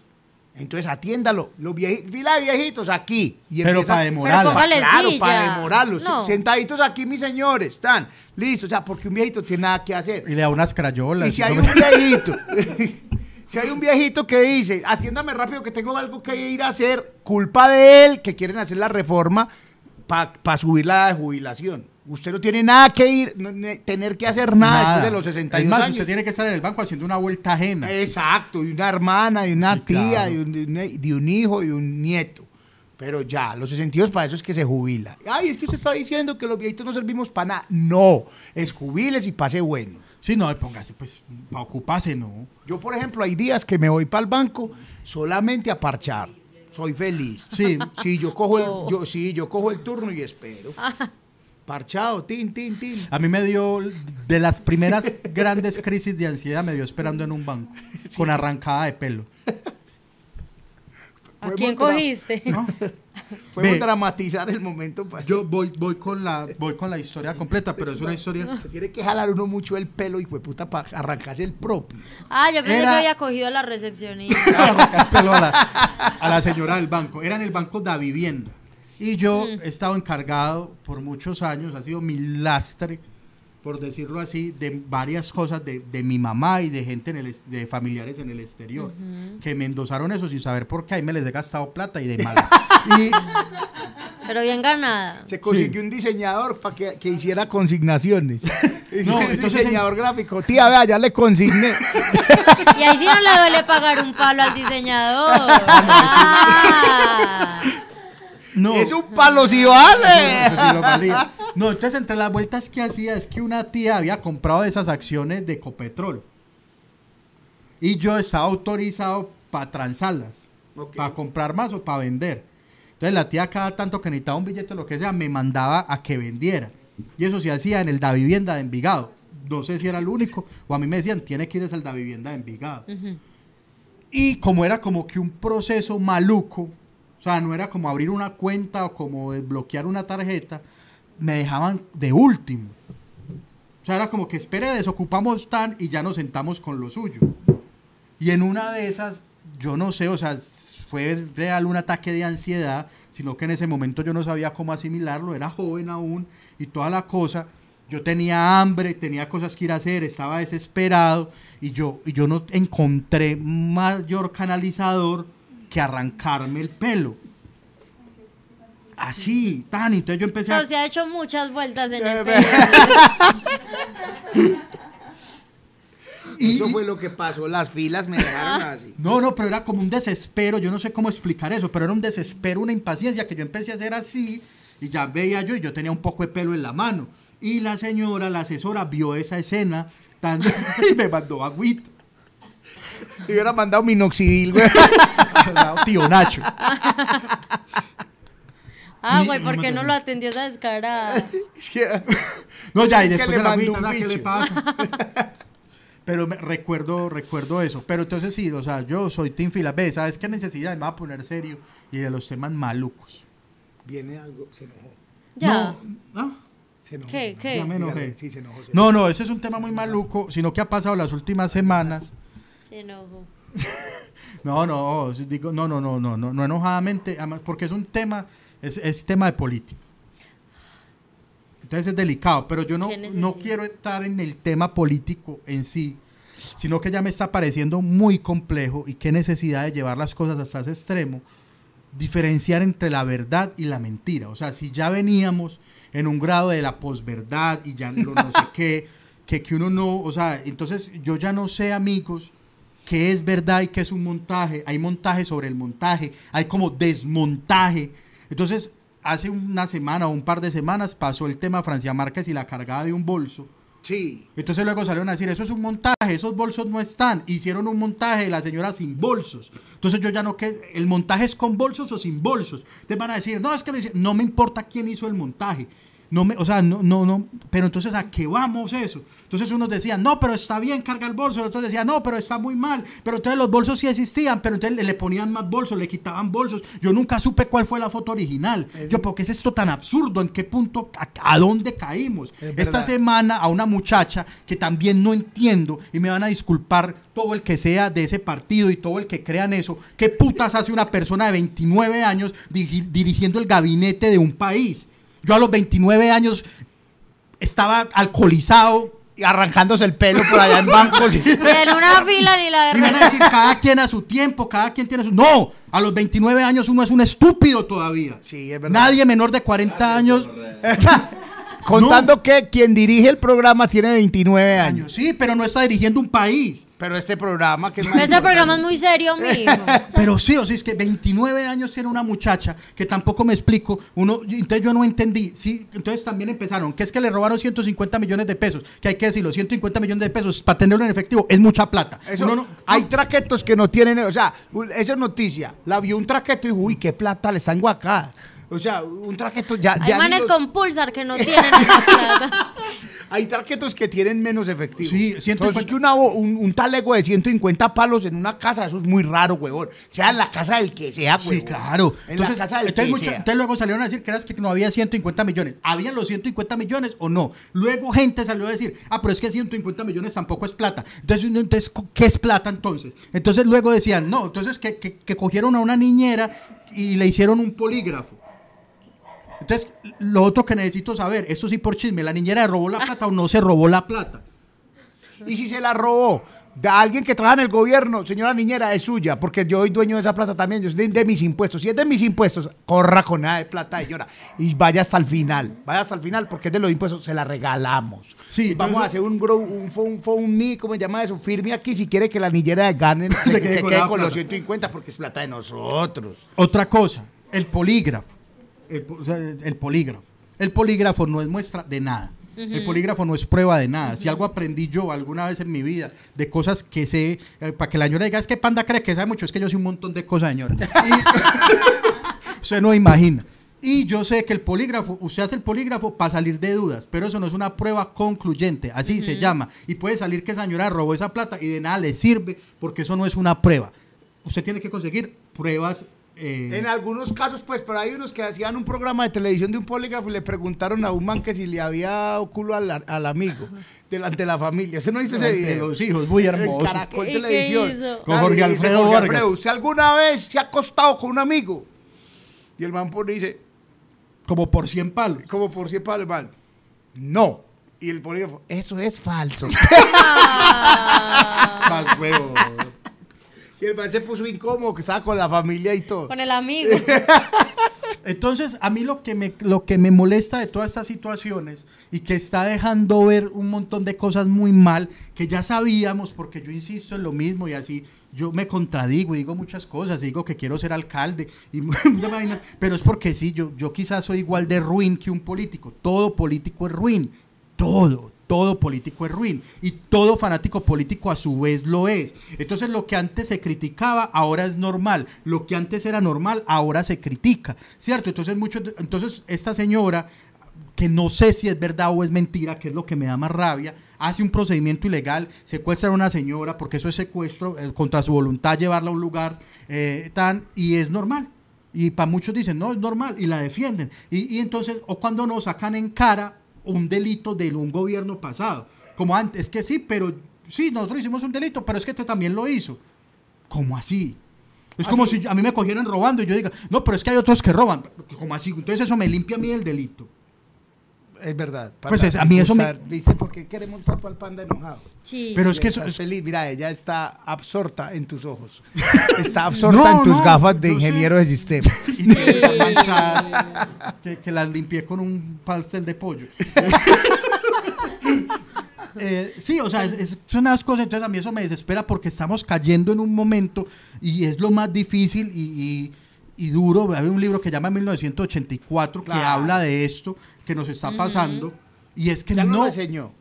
Entonces atiéndalo. Los viejitos, fila de viejitos aquí. Y Pero para póngale Claro, para demorarlos. No. Sentaditos aquí, mis señores. Están listos. O sea, porque un viejito tiene nada que hacer. y le da unas crayolas. Y si hay un viejito, si hay un viejito que dice, atiéndame rápido que tengo algo que ir a hacer, culpa de él que quieren hacer la reforma para subir la edad de jubilación. Usted no tiene nada que ir, no- ne- tener que hacer nada, después de los 62 Es más, años. usted tiene que estar en el banco haciendo una vuelta ajena. Exacto, y una hermana, y una Sí, tía, claro. y un, de un- de un hijo, y un nieto. Pero ya, los 62 para eso es que se jubila. Ay, es que usted está diciendo que los viejitos no servimos para nada. No, es jubiles y pase bueno. Sí, no, póngase, pues, para ocuparse, no. Yo, por ejemplo, hay días que me voy para el banco solamente a parchar. Soy feliz. Sí. Sí, yo cojo el, Oh. yo, sí, yo cojo el turno y espero. Parchado, tin, tin, tin. A mí me dio, de las primeras grandes crisis de ansiedad, me dio esperando en un banco, con arrancada de pelo. ¿A quién cogiste? ¿no? Podemos Ve. dramatizar el momento. para- Yo voy, voy, con la, voy con la historia completa, pero es una historia... Se tiene que jalar uno mucho el pelo y fue puta para arrancarse el propio. Ah, yo pensé Era- que había cogido a la recepcionista. a la, a la señora del banco. Era en el banco de vivienda. Y yo he estado encargado por muchos años, ha sido mi lastre, por decirlo así, de varias cosas de, de mi mamá y de gente en el, de familiares en el exterior, que me endosaron eso sin saber por qué, ahí me les he gastado plata y de mal. y Pero bien ganada. Se consiguió un diseñador para que, que hiciera consignaciones. No, un diseñador gráfico. Tía, vea, ya le consigné. Y ahí sí no le duele pagar un palo al diseñador. Ah. No, es un palo si vale. eso sí lo valía. No, entonces entre las vueltas que hacía es que una tía había comprado esas acciones de Copetrol. Y yo estaba autorizado para transarlas. Ok. Para comprar más o para vender. Entonces la tía cada tanto que necesitaba un billete o lo que sea, me mandaba a que vendiera. Y eso se hacía en el Da Vivienda de Envigado. No sé si era el único. O a mí me decían, tiene que ir al Da Vivienda de Envigado. Y como era como que un proceso maluco, o sea, no era como abrir una cuenta o como desbloquear una tarjeta, me dejaban de último. O sea, era como que espere, desocupamos tan y ya nos sentamos con lo suyo. Y en una de esas, yo no sé, o sea, fue real un ataque de ansiedad, sino que en ese momento yo no sabía cómo asimilarlo, era joven aún y toda la cosa. Yo tenía hambre, tenía cosas que ir a hacer, estaba desesperado y yo, y yo no encontré mayor canalizador que arrancarme el pelo. Así, tan, entonces yo empecé a... O sea, ha hecho muchas vueltas en Eh, el ve. pelo. y- Eso fue lo que pasó. Las filas me dejaron así. No, no, pero era como un desespero, yo no sé cómo explicar eso, pero era un desespero, una impaciencia que yo empecé a hacer así y ya veía yo y yo tenía un poco de pelo en la mano. Y la señora, la asesora, vio esa escena tan, y me mandó agüita. Y hubiera mandado minoxidil, güey. Tío Nacho. Ah, güey, no ¿por qué no lo atendió esa descarada? No, ya, y Que después le de la nada, ¿qué le pasa? Pero me- recuerdo, recuerdo eso. Pero entonces sí, o sea, yo soy Team Fila. Ve, ¿sabes qué necesidad? Me va a poner serio y de los temas malucos. Viene algo, se enojó. Ya. No, ¿no? Se enojó. ¿Qué? ¿Qué? Ya me enojé. Dígale, Sí, se enojó. se No, no, ese es un tema muy maluco, sino que ha pasado las últimas semanas. Se enojó. No, no, sí, digo, no, no, no, no, no, no enojadamente, además, porque es un tema, es, es tema de política. Entonces es delicado, pero yo no, ¿Qué no quiero estar en el tema político en sí, sino que ya me está pareciendo muy complejo y qué necesidad de llevar las cosas hasta ese extremo, diferenciar entre la verdad y la mentira. O sea, si ya veníamos en un grado de la posverdad y ya lo no sé qué, que, que uno no, o sea, entonces yo ya no sé, amigos, qué es verdad y qué es un montaje. Hay montaje sobre el montaje, hay como desmontaje. Entonces, hace una semana o un par de semanas pasó el tema Francia Márquez y la cargada de un bolso. Sí. Entonces luego salieron a decir, eso es un montaje, esos bolsos no están. Hicieron un montaje de la señora sin bolsos. Entonces yo ya no que el montaje es con bolsos o sin bolsos. Entonces van a decir, no, es que lo no me importa quién hizo el montaje. No me, o sea, no, no, no, pero entonces ¿a qué vamos eso? Entonces unos decían, no, pero está bien, carga el bolso, otros decían, no, pero está muy mal, pero entonces los bolsos sí existían, pero entonces le, ponían más bolsos, le quitaban bolsos. Yo nunca supe cuál fue la foto original. Yo, ¿por qué es esto tan absurdo? ¿En qué punto, a, a dónde caímos? Es Esta verdad. semana a una muchacha que también no entiendo y me van a disculpar todo el que sea de ese partido y todo el que crean eso. ¿Qué putas hace una persona de 29 años dirigiendo el gabinete de un país? Yo a los 29 años estaba alcoholizado. Y arrancándose el pelo por allá en bancos. y- en una fila ni la Y van a decir, cada quien a su tiempo, cada quien tiene su... No, a los 29 años uno es un estúpido todavía. Sí, es verdad. Nadie menor de 40 años... Contando que quien dirige el programa tiene 29 años. Sí, pero no está dirigiendo un país. Pero este programa que es más Ese importante- programa es muy serio, mijo. Pero sí, o sea, es que 29 años tiene una muchacha que tampoco me explico. Uno, entonces yo no entendí. Sí, entonces también empezaron, que es que le robaron 150 millones de pesos. Que hay que decirlo, 150 millones de pesos para tenerlo en efectivo es mucha plata. Eso, Uno no- hay traquetos que no tienen, o sea, esa es noticia. La vio un traqueto y dijo, uy, qué plata le está en Guacá. O sea, un traqueto ya. Hay ya manes los- con pulsar que no tienen esa plata. Hay traquetos que tienen menos efectivo. Sí, 150. Entonces, que una un, un talego de 150 palos en una casa, eso es muy raro, huevón. Sea en la casa del que sea, huevón. Sí, claro. En Entonces, la casa del entonces, que mucha- sea. entonces luego salieron a decir que, eras que no había 150 millones. ¿Habían los 150 millones o no? Luego gente salió a decir, ah, pero es que 150 millones tampoco es plata. Entonces, entonces ¿qué es plata entonces? Entonces luego decían, no, entonces que, que- que cogieron a una niñera y le hicieron un polígrafo. Entonces, lo otro que necesito saber, esto sí por chisme, ¿la niñera robó la plata o no se robó la plata? Y si se la robó de alguien que trabaja en el gobierno, señora niñera, es suya, porque yo soy dueño de esa plata también, yo soy de, de mis impuestos. Si es de mis impuestos, corra con nada de plata, señora. Y vaya hasta el final, vaya hasta el final, porque es de los impuestos, se la regalamos. Sí, Y vamos a hacer un grow, un, un, un, un ¿cómo se llama eso? Firme aquí si quiere que la niñera gane, se, Se que quede con los plata. 150, porque es plata de nosotros. Otra cosa, el polígrafo. El, po- o sea, el polígrafo. El polígrafo no es muestra de nada. El polígrafo no es prueba de nada. Si algo aprendí yo alguna vez en mi vida de cosas que sé, eh, para que la señora diga, es que Panda cree que sabe mucho, es que yo sé un montón de cosas, señora. Y- usted no imagina. Y yo sé que el polígrafo, usted hace el polígrafo para salir de dudas, pero eso no es una prueba concluyente, así se llama. Y puede salir que esa señora robó esa plata y de nada le sirve, porque eso no es una prueba. Usted tiene que conseguir pruebas. Eh, En algunos casos, pues, pero hay unos que hacían un programa de televisión de un polígrafo y le preguntaron a un man que si le había culo al, al amigo delante de la familia. ¿Usted no hizo ese video? los hijos, muy En hermoso. Caracol ¿Y qué Televisión. hizo? Con Jorge Alfredo Jorge. Alfredo, ¿usted alguna vez se ha acostado con un amigo? Y el man pone dice, como por 100 palos. como por siempre el man, no. Y el polígrafo, eso es falso. Más huevo. Y el man se puso incómodo, que estaba con la familia y todo. con el amigo. Entonces, a mí lo que, me, lo que me molesta de todas estas situaciones y que está dejando ver un montón de cosas muy mal, que ya sabíamos, porque yo insisto en lo mismo y así yo me contradigo y digo muchas cosas, digo que quiero ser alcalde, y pero es porque sí, yo, yo quizás soy igual de ruin que un político. Todo político es ruin. Todo, todo político es ruin. Y todo fanático político a su vez lo es. Entonces lo que antes se criticaba, ahora es normal. Lo que antes era normal, ahora se critica. ¿Cierto? Entonces, muchos, entonces esta señora, que no sé si es verdad o es mentira, que es lo que me da más rabia, hace un procedimiento ilegal, secuestra a una señora, porque eso es secuestro, eh, contra su voluntad llevarla a un lugar eh, tan, y es normal. Y para muchos dicen, no, es normal, y la defienden. Y, y entonces, o cuando nos sacan en cara un delito de un gobierno pasado. Como antes, es que sí, pero sí, nosotros hicimos un delito, pero es que este también lo hizo. ¿Cómo así? Es como si a mí me cogieran robando y yo diga, no, pero es que hay otros que roban. ¿Cómo así? Entonces eso me limpia a mí el delito. Es verdad. Pues es- a mí eso me- ¿Viste por qué queremos tanto al panda enojado? Sí. Pero es que eso es... feliz, mira, ella está absorta en tus ojos. Está absorta No, en tus no, gafas de ingeniero de sistema. y tiene manchada, que, que las limpié con un pastel de pollo. Eh, sí, o sea, es- es- son las cosas, entonces a mí eso me desespera porque estamos cayendo en un momento y es lo más difícil y, y- y duro. Hay un libro que llama 1984 que habla de esto que nos está pasando y es que Ya no no... lo enseñó.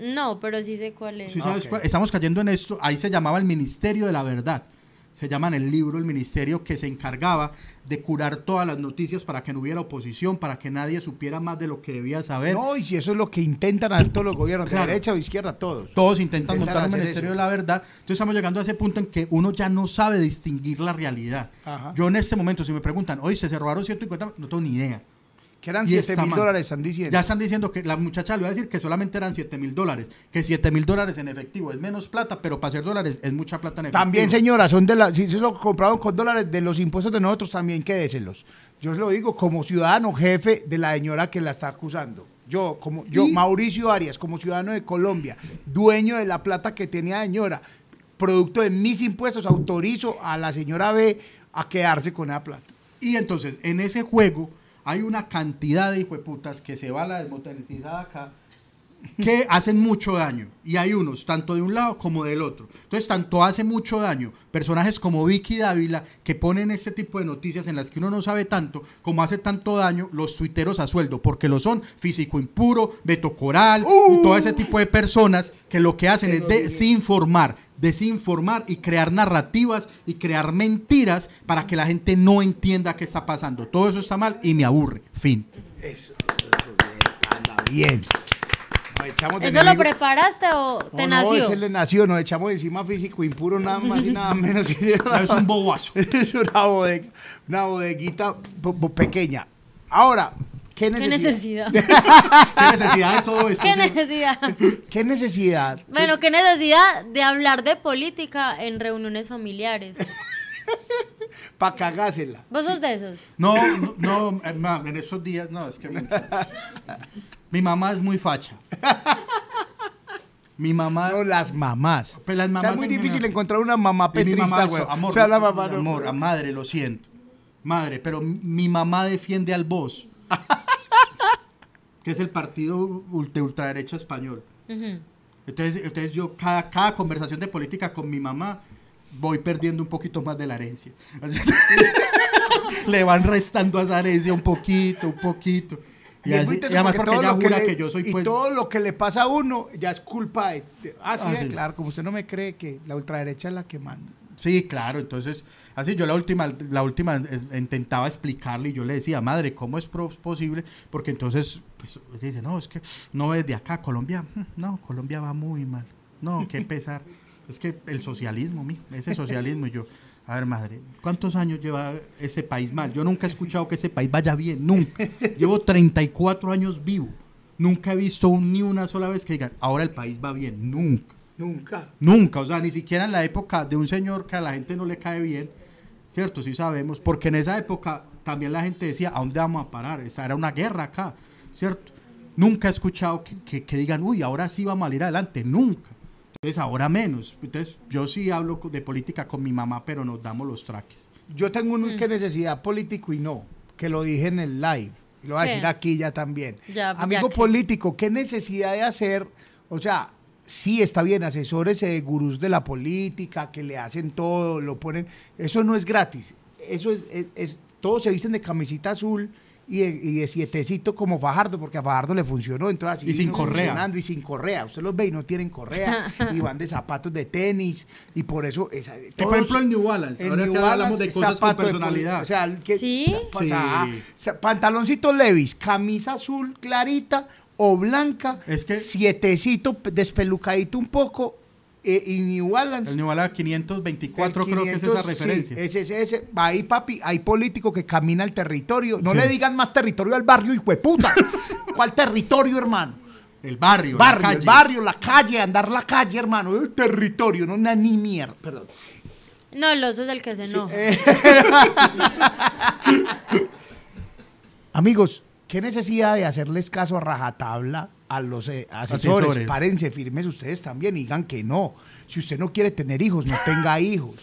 No, pero sí sé cuál es. Sí, ¿sabes Ok. cuál? Estamos cayendo en esto. Ahí se llamaba el Ministerio de la Verdad. Se llama en el libro el ministerio que se encargaba de curar todas las noticias para que no hubiera oposición, para que nadie supiera más de lo que debía saber. No, y si eso es lo que intentan hacer todos los gobiernos, Claro. de derecha o izquierda, todos. Todos intentan Intentan montar un ministerio eso. de la verdad. Entonces estamos llegando a ese punto en que uno ya no sabe distinguir la realidad. Ajá. Yo en este momento, si me preguntan, oye, se robaron 150, no tengo ni idea. Que eran Y 7 está mil dólares, están diciendo. Ya están diciendo que la muchacha le va a decir que solamente eran 7 mil dólares, que 7 mil dólares en efectivo es menos plata, pero para ser dólares es mucha plata en efectivo. También, señora, son de la, si se lo compraron con dólares de los impuestos de nosotros, también quédeselos. Yo se lo digo como ciudadano jefe de la señora que la está acusando. Yo, como yo, Y- Mauricio Arias, como ciudadano de Colombia, dueño de la plata que tenía la señora, producto de mis impuestos, autorizo a la señora B a quedarse con esa plata. Y entonces, en ese juego hay una cantidad de hijueputas que se va a la desmonetizada acá que hacen mucho daño. Y hay unos, tanto de un lado como del otro. Entonces, tanto hace mucho daño personajes como Vicky Dávila, que ponen este tipo de noticias en las que uno no sabe tanto, como hace tanto daño los tuiteros a sueldo, porque lo son Físico Impuro, Beto Coral, y todo ese tipo de personas que lo que hacen es desinformar, desinformar y crear narrativas y crear mentiras para que la gente no entienda qué está pasando. Todo eso está mal y me aburre. Fin. Eso, eso bien, anda bien. Nos echamos de ¿Eso lo enemigo- preparaste o te No, no, nació? ese le nació, nos echamos encima físico impuro, nada más y nada menos. Es un bobazo. es una bodega, una bodeguita bo- bo- pequeña. Ahora, ¿qué ¿Qué necesidad? ¿Qué necesidad de todo esto? ¿Qué necesidad? ¿Qué necesidad? Bueno, ¿qué necesidad de hablar de política en reuniones familiares? para cagársela. ¿Vos sos de esos? No, no, no, en esos días, no, es que mi, mi mamá es muy facha. Mi mamá, No, las mamás. Pues las o sea, mamás es muy difícil encontrar una mamá petrista, mamá, güey. amor, o sea, la mamá no. amor, a madre, lo siento. Madre, pero mi mamá defiende al Voz, que es el partido de ultraderecha español. Entonces, entonces yo cada, cada conversación de política con mi mamá voy perdiendo un poquito más de la herencia. Así- Le van restando a esa herencia un poquito, un poquito. Y, así- y además porque ella que jura le- que yo soy y pues... todo lo que le pasa a uno ya es culpa de... de- ah, sí, Ah, eh, sí. claro, como usted no me cree que la ultraderecha es la que manda. Sí, claro, entonces, así yo la última, la última es- intentaba explicarle y yo le decía, madre, ¿cómo es posible? Porque entonces, pues, dice, no, es que no es de acá, Colombia, mm, no, Colombia va muy mal, no, qué pesar, es que el socialismo, mi, ese socialismo, y yo, a ver, madre, ¿cuántos años lleva ese país mal? Yo nunca he escuchado que ese país vaya bien, nunca, llevo 34 años vivo, nunca he visto un- ni una sola vez que digan, ahora el país va bien, nunca. Nunca. Nunca, o sea, ni siquiera en la época de un señor que a la gente no le cae bien, ¿cierto? Sí sabemos, porque en esa época también la gente decía, ¿a dónde vamos a parar? Esa era una guerra acá, ¿cierto? Nunca he escuchado que, que- que digan, uy, ahora sí vamos a ir adelante, nunca. Entonces, ahora menos. Entonces, yo sí hablo de política con mi mamá, pero nos damos los traques. Yo tengo un que necesidad político y no, que lo dije en el live. Y lo voy a decir aquí ya también. Ya, Amigo ya político, ¿qué necesidad de hacer? O sea, sí está bien, asesores de gurús de la política, que le hacen todo, lo ponen. Eso no es gratis. Eso es, es- es- todos se visten de camisita azul y de, y de sietecito como Fajardo, porque a Fajardo le funcionó. Entonces, así Y sin correa. Y sin correa. Usted los ve y no tienen correa. y van de zapatos de tenis. Y por eso. esa- Que, por todos- ejemplo, el New Balance, el ahora New que hablamos de cosas con de personalidad. o sea, que- ¿Sí? o sea, Sí. pantaloncito Levis, camisa azul clarita o blanca, Es que- sietecito despelucadito un poco eh, y New Balance. el New Balance 524 el creo que es 500, esa referencia. sí, ese, ese, ese. Ahí, papi, hay político que camina el territorio. No Sí. le digan más territorio al barrio, hijo de puta. ¿Cuál territorio, hermano? el barrio, la barrio, el barrio, la calle, andar la calle, hermano. El territorio, no na- ni mierda. Perdón. No, el oso es el que se enoja. Eh, Amigos, ¿qué necesidad de hacerles caso a rajatabla a los eh, asesores? Asesores. Párense firmes ustedes también y digan que no. Si usted no quiere tener hijos, no tenga hijos.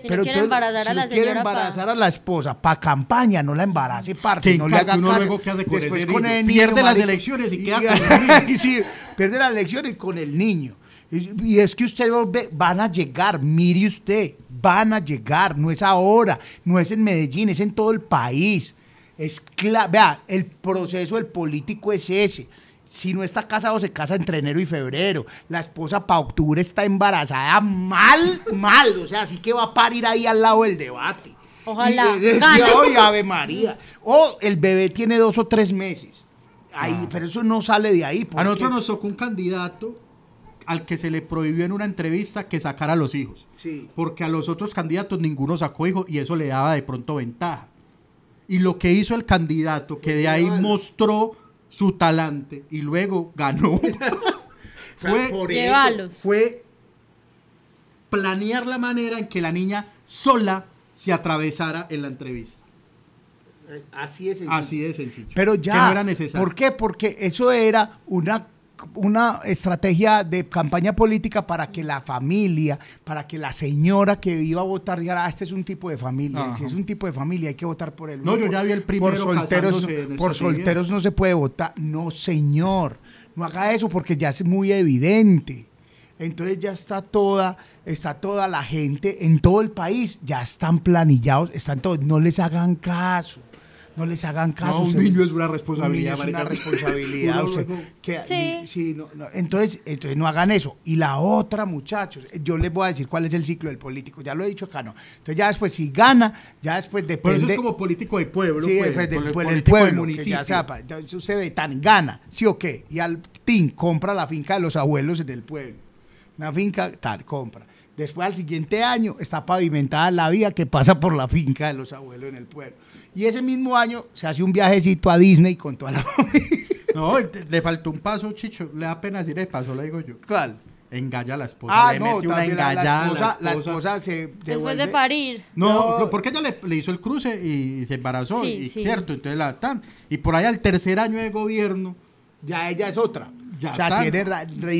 Si no quiere embarazar a la quiere señora pa- embarazar a la esposa para campaña, no la embarace, parce, Sí, no le haga uno caso. luego, ¿qué hace con Después niño? Pierde las elecciones y queda Y- con el niño. sí, pierde las elecciones con el niño. Y, y es que ustedes van a llegar, mire usted, van a llegar, no es ahora, no es en Medellín, es en todo el país. Es vea, el proceso del político es ese. Si no está casado, se casa entre enero y febrero. La esposa para octubre está embarazada mal, mal. O sea, así que va a parir ahí al lado del debate. Ojalá Y, eh. ¡Ay, Ave María! O el bebé tiene dos o tres meses. Ahí, Ah. pero eso no sale de ahí. A nosotros nos tocó un candidato al que se le prohibió en una entrevista que sacara a los hijos. Sí. Porque a los otros candidatos ninguno sacó hijos y eso le daba de pronto ventaja. Y lo que hizo el candidato, que de ahí mostró su talante y luego ganó, fue, Por eso. Llévalos. fue planear la manera en que la niña sola se atravesara en la entrevista. Así es. Así de sencillo. Pero ya. Que no era necesario. ¿Por qué? Porque eso era una, una estrategia de campaña política para que la familia, para que la señora que iba a votar dijera, ah, este es un tipo de familia. Si es un tipo de familia, hay que votar por él. No, yo ya vi el primero Por solteros, por solteros no se puede votar. No, señor. No haga eso porque ya es muy evidente. Entonces ya está toda, está toda la gente en todo el país, ya están planillados, están todos, no les hagan caso. No les hagan caso. No, un niño es una un responsabilidad, niño es una responsabilidad. Usted- que- Sí. ni- sí, no, no. Entonces, entonces no hagan eso. Y la otra, muchachos, yo les voy a decir cuál es el ciclo del político. Ya lo he dicho acá, ¿no? Entonces ya después, si gana, ya después Pero depende... eso es como político de pueblo. Sí, pues, pues, del pueblo, el pueblo, municipio. ya sepa. Entonces usted ve, tan gana, sí o qué, y al tin compra la finca de los abuelos en el pueblo. Una finca, tal, compra. Después al siguiente año está pavimentada la vía que pasa por la finca de los abuelos en el pueblo. Y ese mismo año se hace un viajecito a Disney con toda la familia. No, le faltó un paso, Chicho. Le da pena decir el paso, le digo yo. ¿Cuál? Engalla a la esposa. Ah, le no, mete una también la, la engallada a esposa, la esposa se, se Después de parir. No, No. porque ella le, le hizo el cruce y, se embarazó, Sí, y, sí. cierto, entonces la tan. Y por ahí al tercer año de gobierno, Ya ella es otra. Ya o sea, tan- tiene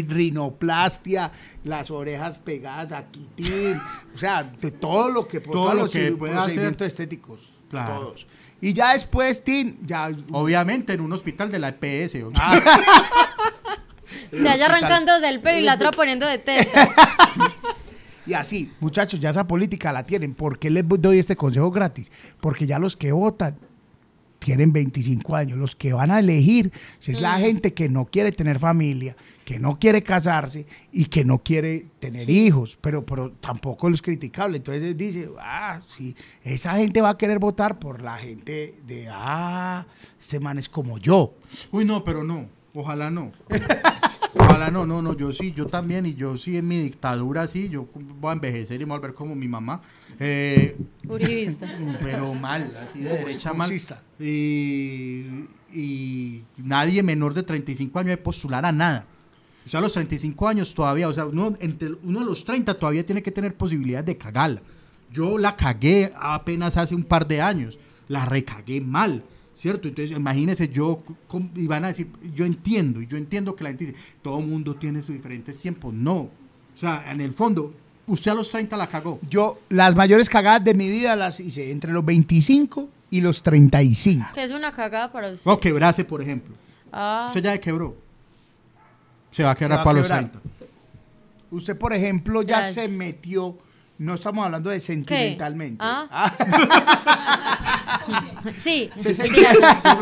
rinoplastia, las orejas pegadas aquí, tin, o sea, de todo lo que Todo todos lo que puede hacer. estéticos, Claro. todos. Y ya después, Tin, ya obviamente en un hospital de la EPS. ¿o? Se haya arrancando del pelo y la otra poniendo de teta. Y así, muchachos, ya esa política la tienen. ¿Por qué les doy este consejo gratis? Porque ya los que votan tienen 25 años. Los que van a elegir si es la gente que no quiere tener familia, que no quiere casarse y que no quiere tener hijos. Pero, pero tampoco es criticable. Entonces dice, ah, sí, esa gente va a querer votar por la gente de, ah, este man es como yo. Uy, no, pero no. Ojalá no. Ojalá no, no, no. Yo sí, yo también. Y yo sí en mi dictadura, sí. Yo voy a envejecer y me voy a volver como mi mamá. Eh, Uribista. pero mal, así de derecha mal. Y, y nadie menor de 35 años debe postular a nada. O sea, a los 35 años todavía, o sea, uno, entre, uno de los 30 todavía tiene que tener posibilidades de cagarla. Yo la cagué apenas hace un par de años, la recagué mal, ¿cierto? Entonces, imagínense, yo, com- y van a decir, yo entiendo, y yo entiendo que la gente dice, todo mundo tiene sus diferentes tiempos. No, o sea, en el fondo, usted a los 30 la cagó. Yo, las mayores cagadas de mi vida las hice entre los 25 y los 35. Que es una cagada para usted. O quebrase, por ejemplo. Ah, Usted ya se quebró. Se va a quebrar va a para los quebrar. 30. Usted, por ejemplo, ya se metió, no estamos hablando de sentimentalmente. Ah. sí. Se-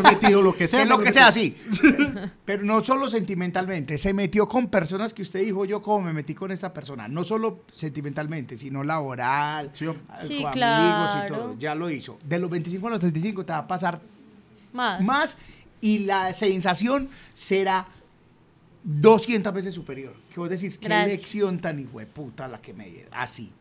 metido lo que sea. es lo que sea, sí. Pero no solo sentimentalmente, se metió con personas que usted dijo, yo como me metí con esa persona. No solo sentimentalmente, sino laboral, Sí, eh, Sí, con amigos y claro. todo. Ya lo hizo. De los 25 a los 35 te va a pasar Más. más y la sensación será 200 veces superior. Que vos decís, qué elección tan hijueputa la que me Así.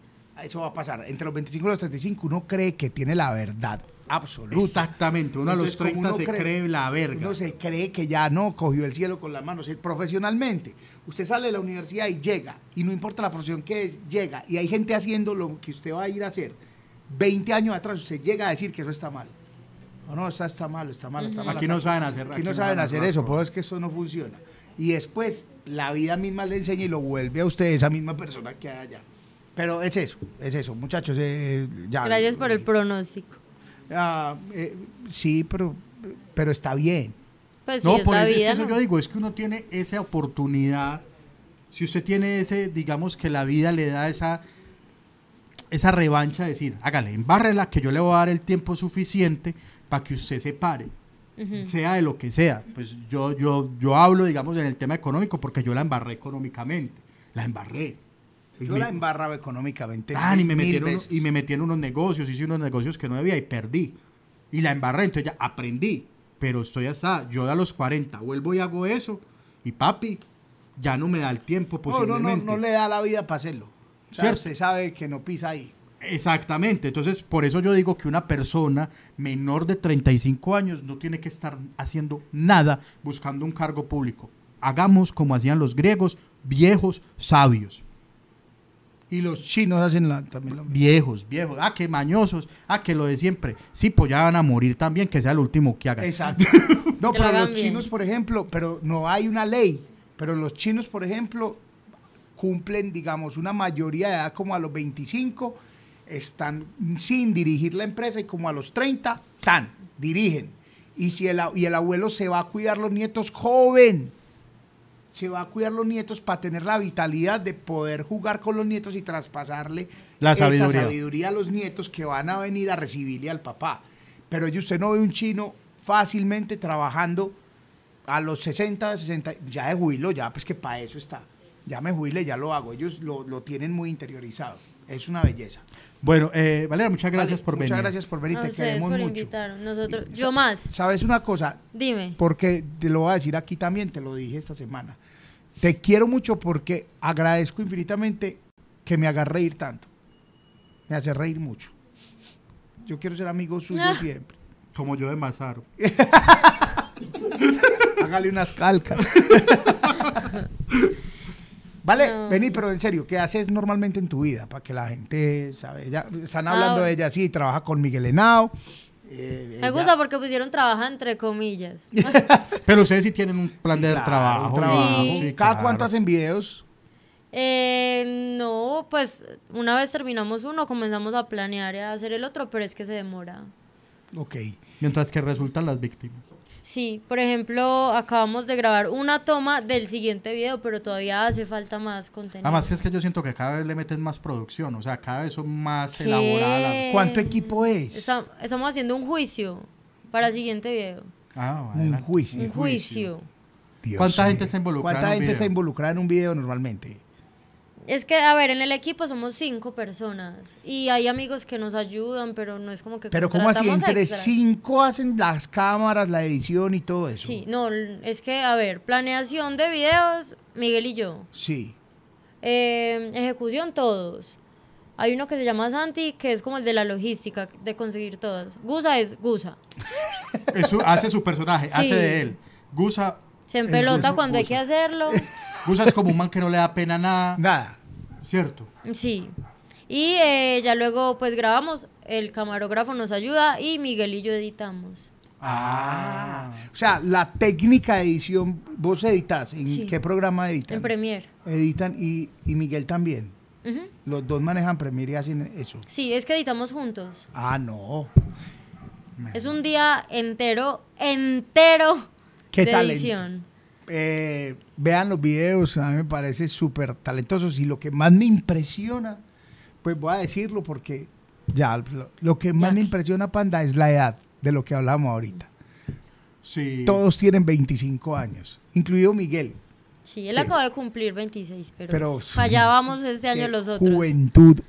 Eso va a pasar. Entre los 25 y los 35 uno cree que tiene la verdad absoluta. Exactamente. Uno a los Entonces, como 30 uno se cree la verga. Uno se cree que ya no cogió el cielo con las manos. Eh, Profesionalmente, usted sale de la universidad y llega, y no importa la profesión que es, llega, y hay gente haciendo lo que usted va a ir a hacer. 20 años atrás, usted llega a decir que eso está mal. No, no, está, está mal, está mal, está mal. Aquí no saben hacer- Aquí no aquí no saben hacer eso, pues es que eso no funciona. Y después, la vida misma le enseña y lo vuelve a usted esa misma persona que hay allá. Pero es eso, es eso, muchachos. eh, ya, Gracias por el pronóstico. Ah, eh, sí, pero, pero está bien. Pues sí, no, por eso, es que eso yo digo, es que uno tiene esa oportunidad. Si usted tiene ese, digamos que la vida le da esa, esa revancha de decir, hágale, embárrela, que yo le voy a dar el tiempo suficiente para que usted se pare. Sea de lo que sea. Pues yo, yo, yo hablo, digamos, en el tema económico porque yo la embarré económicamente. La embarré. Yo me- la embarraba económicamente. Ah, y me, mil metí en uno- veces. y me metí en unos negocios, hice unos negocios que no debía y perdí. Y la embarré, entonces ya aprendí. Pero estoy hasta, yo a los 40 vuelvo y hago eso. Y papi, ya no me da el tiempo No, no, no, posiblemente. no le da la vida para hacerlo. O sea, Cierto. usted sabe que no pisa ahí. Exactamente, entonces por eso yo digo que una persona menor de 35 años no tiene que estar haciendo nada buscando un cargo público. Hagamos como hacían los griegos, viejos, sabios. Y los chinos hacen la- también lo mismo. Viejos, viejos. Ah, que mañosos. Ah, que lo de siempre. Sí, pues ya van a morir también, que sea el último que hagan. Exacto. No, pero los bien. chinos, por ejemplo, pero no hay una ley. Pero los chinos, por ejemplo, cumplen, digamos, una mayoría de edad como a los 25, están sin dirigir la empresa y como a los 30, tan, dirigen. Y, si el, a- y el abuelo se va a cuidar los nietos joven, se va a cuidar los nietos para tener la vitalidad de poder jugar con los nietos y traspasarle La esa sabiduría. sabiduría a los nietos que van a venir a recibirle al papá. Pero yo usted no ve un chino fácilmente trabajando a los 60, 60, ya de jubilo, ya pues que para eso está. Ya me jubilé, ya lo hago. Ellos lo, lo tienen muy interiorizado. Es una belleza. Bueno, eh, Valera, muchas gracias Vale, por venir. Muchas gracias por venir, A te queremos por mucho. invitar. Nosotros, Y- yo más. ¿Sabes una cosa? Dime. Porque te lo voy a decir aquí también, te lo dije esta semana. Te quiero mucho porque agradezco infinitamente que me hagas reír tanto. Me hace reír mucho. Yo quiero ser amigo suyo Ah. siempre. Como yo de Mazaro. Hágale unas calcas. Vale, No. vení, pero en serio, ¿qué haces normalmente en tu vida? Para que la gente sabe. Ya están hablando Ah. de ella así, trabaja con Miguel Henao. Eh, Me ella- gusta porque pusieron trabaja entre comillas. Pero ustedes sí tienen un plan de claro, trabajo. un trabajo. Sí. ¿Cada claro. cuánto hacen videos? Eh, no, pues una vez terminamos uno, comenzamos a planear y a hacer el otro, pero es que se demora. Ok. Mientras que resultan las víctimas. Sí, por ejemplo, acabamos de grabar una toma del siguiente video, pero todavía hace falta más contenido. Además que es que yo siento que cada vez le meten más producción, o sea, cada vez son más ¿Qué? elaboradas. ¿Cuánto equipo es? Está- estamos haciendo un juicio para el siguiente video. Ah, Un juicio. Un juicio. Dios ¿Cuánta gente está involucrada ¿Cuánta en un gente video? está involucrada en un video normalmente? Es que, a ver, en el equipo somos cinco personas y hay amigos que nos ayudan, pero no es como que Pero ¿cómo así? Entre cinco hacen las cámaras, la edición y todo eso. Sí, no, es que, a ver, planeación de videos, Miguel y yo. Sí. Eh, ejecución, todos. Hay uno que se llama Santi, que es como el de la logística, de conseguir todas. Gusa es Gusa. Es su- hace su personaje, Sí. hace de él. Gusa, Se El empelota Gusa- cuando hay que hacerlo. Gusa es como un man que no le da pena nada, Nada. ¿cierto? Sí. Y eh, ya luego pues grabamos, el camarógrafo nos ayuda y Miguel y yo editamos. Ah. O sea, la técnica de edición, vos editas. ¿En Sí. qué programa editan? En Premiere. Editan y, y Miguel también. Ujú. Los dos manejan Premiere y hacen eso. Sí, es que editamos juntos. Ah, no. Es un día entero, entero Qué de talento. edición. Eh, vean los videos, a mí me parece súper talentosos y lo que más me impresiona, pues voy a decirlo porque ya, lo, lo que más me impresiona, Panda, es la edad de lo que hablamos ahorita. Sí. Todos tienen 25 años, incluido Miguel. Sí, él acaba de cumplir 26, pero, Pero allá vamos este año los otros. Juventud.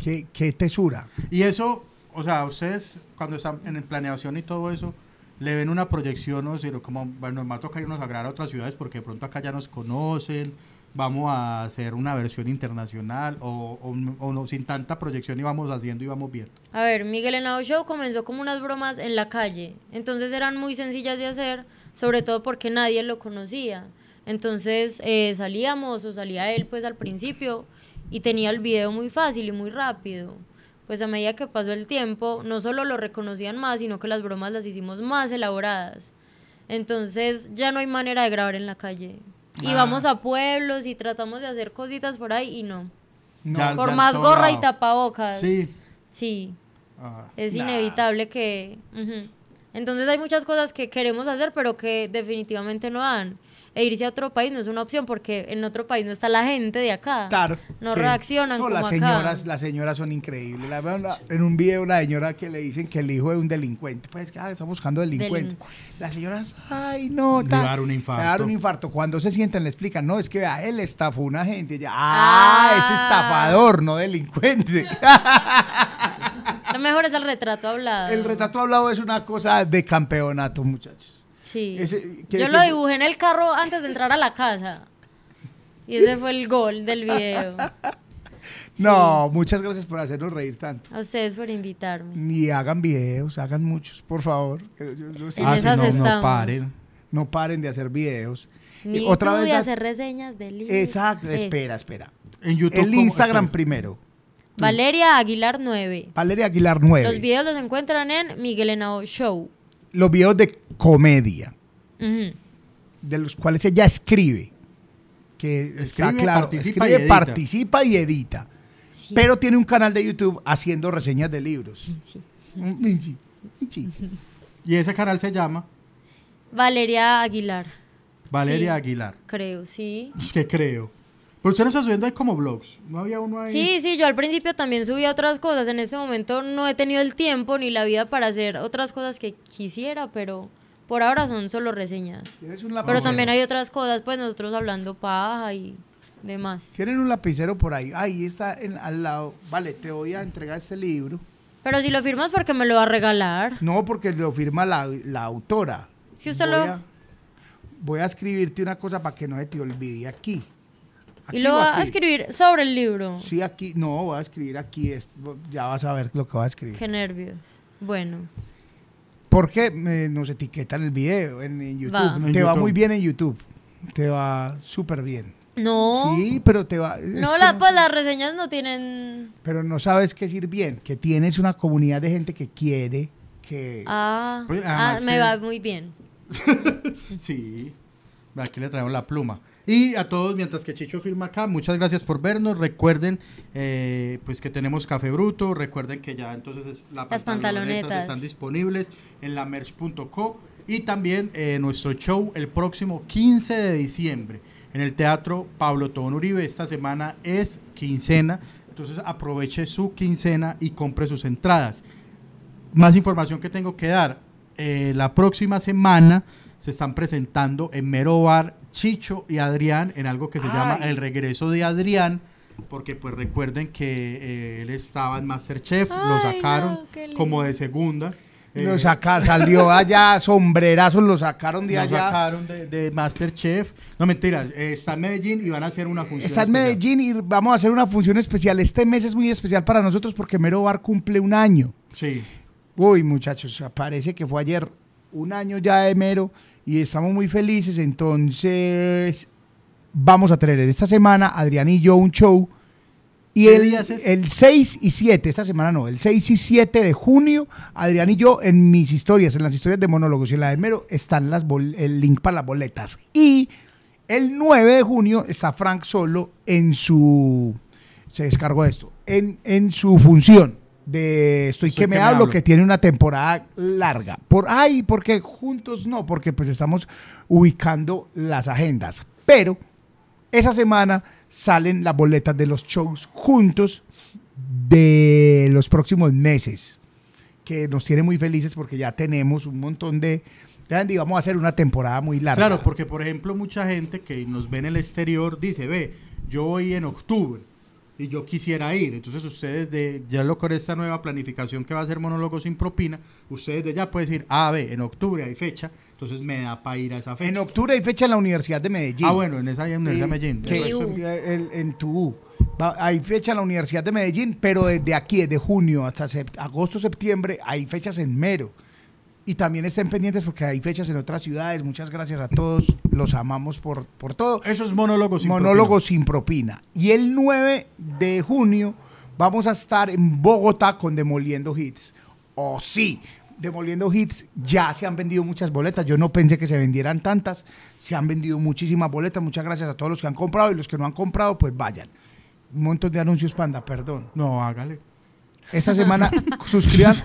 Qué, qué tesura. Y eso, o sea, ustedes cuando están en planeación y todo eso, le ven una proyección, o sea, como, bueno, nos va a tocar irnos a grabar a otras ciudades porque de pronto acá ya nos conocen, vamos a hacer una versión internacional o, o o no, sin tanta proyección y vamos haciendo y vamos viendo. A ver, Miguel Henao Show comenzó como unas bromas en la calle. Entonces eran muy sencillas de hacer, sobre todo porque nadie lo conocía. Entonces eh, salíamos o salía él pues al principio y tenía el video muy fácil y muy rápido. Pues a medida que pasó el tiempo, no solo lo reconocían más, sino que las bromas las hicimos más elaboradas. Entonces ya no hay manera de grabar en la calle. Y Ah. vamos a pueblos y tratamos de hacer cositas por ahí y no. Ya- por ya más gorra y lado. tapabocas. Sí. Sí, Ah. es Nah. inevitable que... Entonces hay muchas cosas que queremos hacer, pero que definitivamente no dan. E irse a otro país no es una opción porque en otro país no está la gente de acá. Claro. No que- reaccionan no, como las acá. señoras, las señoras son increíbles. La en la- en un video una señora que le dicen que el hijo es un delincuente. Pues que ah, está buscando delincuente. Las señoras, ay, no. Le a dar un infarto. Le va a dar un infarto. Cuando se sienten le explican, no, es que vea, él estafó a una gente. Ya, ah, es Ah. estafador, no delincuente. Lo mejor es el retrato hablado. el retrato hablado es una cosa de campeonato, muchachos. Sí. Ese- que- Yo que- lo dibujé en el carro antes de entrar a la casa. Y ese fue el gol del video. No, muchas gracias por hacernos reír tanto. A ustedes por invitarme. Y hagan videos, hagan muchos, por favor. yo- yo sí- En Ah, sí, esas no, no estamos. paren. No paren de hacer videos. Ni Y otra tú vez de hacer reseñas de libros. Exacto, espera, espera. En YouTube. El ¿cómo- Instagram espera. primero. Valeria Aguilar 9. Valeria Aguilar 9. Los videos los encuentran en Miguel Henao Show. Los videos de comedia, de los cuales ella escribe. Que está Escribe, claro, participa y escribe, edita. participa y edita. Sí. Pero tiene un canal de YouTube haciendo reseñas de libros. Sí. Sí, sí. Y ese canal se llama Valeria Aguilar, Valeria Sí. Aguilar. creo, sí. Es que creo. Pero usted no está subiendo ahí como blogs. No había uno ahí. Sí, sí, yo al principio también subía otras cosas. En este momento no he tenido el tiempo ni la vida para hacer otras cosas que quisiera, pero por ahora son solo reseñas. ¿Tienes un Pero también hay otras cosas, pues nosotros hablando paja y demás. Tienen un lapicero por ahí. Ahí está en- al lado. Vale, te voy a entregar este libro. Pero si lo firmas porque me lo va a regalar. No, porque lo firma la, la autora. Es que usted voy lo- A, voy a escribirte una cosa para que no se te olvide aquí. Aquí Y lo va a escribir sobre el libro. Sí, aquí. No, voy a escribir aquí. es- ya vas a ver lo que voy a escribir. Qué nervios. Bueno, Porque me- nos etiquetan el video en, en YouTube. Va. Te va muy bien en YouTube. Te va súper bien. No. Sí, pero te va. no, que la, pues las reseñas no tienen. Pero no sabes qué decir bien, que tienes una comunidad de gente que quiere que... Ah, Pues, ah, me que- va muy bien. Sí. Aquí le traemos la pluma. Y a todos, mientras que Chicho firma acá, muchas gracias por vernos. Recuerden eh, pues que tenemos Café Bruto. Recuerden que ya entonces es- la Las pantalonetas. están disponibles en la merch.co. Y también eh, nuestro show el próximo 15 de diciembre en el Teatro Pablo Tobón Uribe. Esta semana es quincena. Entonces aproveche su quincena y compre sus entradas. Más información que tengo que dar. Eh, la próxima semana se están presentando en Mero Bar Chicho y Adrián en algo que se llama. El Regreso de Adrián. Porque pues recuerden que eh, él estaba en Masterchef, lo Ay, sacaron no, qué lindo. como de segundas. Lo Eh, saca- salió allá, sombrerazos lo sacaron de lo allá. sacaron de, de Masterchef. No mentiras, eh, está en Medellín y van a hacer una función. Está en especial. Medellín y vamos a hacer una función especial. Este mes es muy especial para nosotros porque Mero Bar cumple un año. Sí. Uy, muchachos, parece que fue ayer un año ya de Mero y estamos muy felices. Entonces, vamos a tener esta semana, Adrián y yo, un show. Y ¿Qué el, el 6 y 7, esta semana no, el 6 y 7 de junio, Adrián y yo en mis historias, en las historias de monólogos y en la de Mero, están las bol- el link para las boletas. Y el 9 de junio está Frank solo en su. Se descargó esto. En, en su función de Estoy, que me, hablo, que tiene una temporada larga. Por ay, porque juntos no, porque pues estamos ubicando las agendas. Pero esa semana salen las boletas de los shows juntos de los próximos meses, que nos tiene muy felices porque ya tenemos un montón de... Andy, vamos a hacer una temporada muy larga. Claro, porque por ejemplo mucha gente que nos ve en el exterior dice, ve, yo voy en octubre y yo quisiera ir. Entonces ustedes de, ya lo con esta nueva planificación que va a ser monólogo sin propina, ustedes de ya pueden decir, ah, ve, en octubre hay fecha, entonces me da para ir a esa fecha. En octubre hay fecha en la Universidad de Medellín. ah, bueno, en esa esa Eh, Medellín. que- De el- en tu Va- hay fecha en la Universidad de Medellín, pero desde aquí, desde junio hasta agosto, septiembre, hay fechas en Mero. Y también estén pendientes porque hay fechas en otras ciudades. Muchas gracias a todos. Los amamos por, por todo. Eso es monólogo sin Monólogo propina. sin propina. Y el 9 de junio vamos a estar en Bogotá con Demoliendo Hits. Oh, sí. Demoliendo Hits ya se han vendido muchas boletas. Yo no pensé que se vendieran tantas. Se han vendido muchísimas boletas. Muchas gracias a todos los que han comprado y los que no han comprado, pues vayan. Un montón de anuncios, panda, perdón. No, hágale. Esta semana suscriban.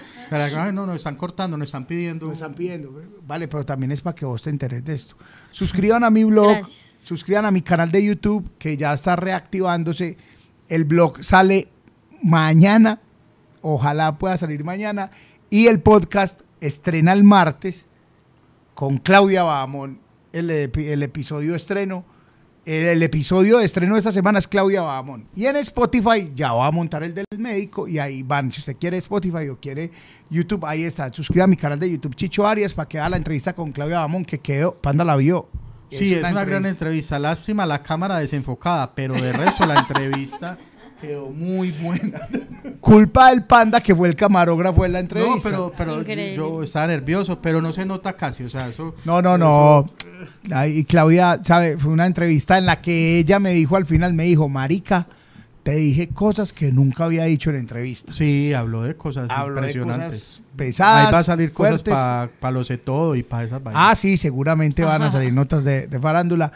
No, nos están cortando, nos están pidiendo. Me están pidiendo. Vale, pero también es para que vos te enteres de esto. Suscriban a mi blog, Gracias. suscriban a mi canal de YouTube, que ya está reactivándose. El blog sale mañana, ojalá pueda salir mañana. Y el podcast estrena el martes con Claudia Bahamón, el, el episodio estreno. El, el episodio de estreno de esta semana es Claudia Bahamón. Y en Spotify ya va a montar el del médico y ahí van. Si usted quiere Spotify o quiere YouTube, ahí está. Suscriba a mi canal de YouTube Chicho Arias para que haga la entrevista con Claudia Bahamón que quedó. Panda la vio. Sí, es una, gran entrevista. Lástima la cámara desenfocada, pero de resto la entrevista quedó muy buena. Culpa del Panda que fue el camarógrafo de la No, entrevista. pero, pero Increíble. yo estaba nervioso, pero no se nota casi, o sea, eso... No, no, no. Y Claudia, ¿sabe? Fue una entrevista en la que ella me dijo al final, me dijo, Marica, te dije cosas que nunca había dicho en entrevista. Sí, habló de cosas Habló de impresionantes. cosas pesadas. Ahí va a salir cosas fuertes. para lo sé todo y para esas vainas. Ah, sí, seguramente van a salir notas de, de farándula.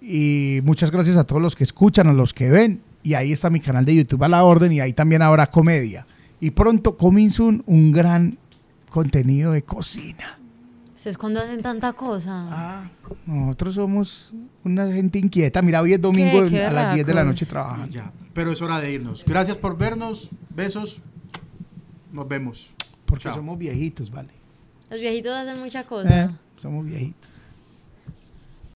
Y muchas gracias a todos los que escuchan, a los que ven. Y ahí está mi canal de YouTube a la orden y ahí también habrá comedia. Y pronto, coming soon, un gran contenido de cocina. ¿Ustedes cuando hacen tanta cosa? Ah, nosotros somos una gente inquieta. Mira, hoy es domingo Qué- qué a las 10 de la noche trabajando. Ya, pero es hora de irnos. Gracias por vernos, besos, nos vemos. Porque Chao. somos viejitos, ¿vale? Los viejitos hacen mucha cosa. Eh, somos viejitos.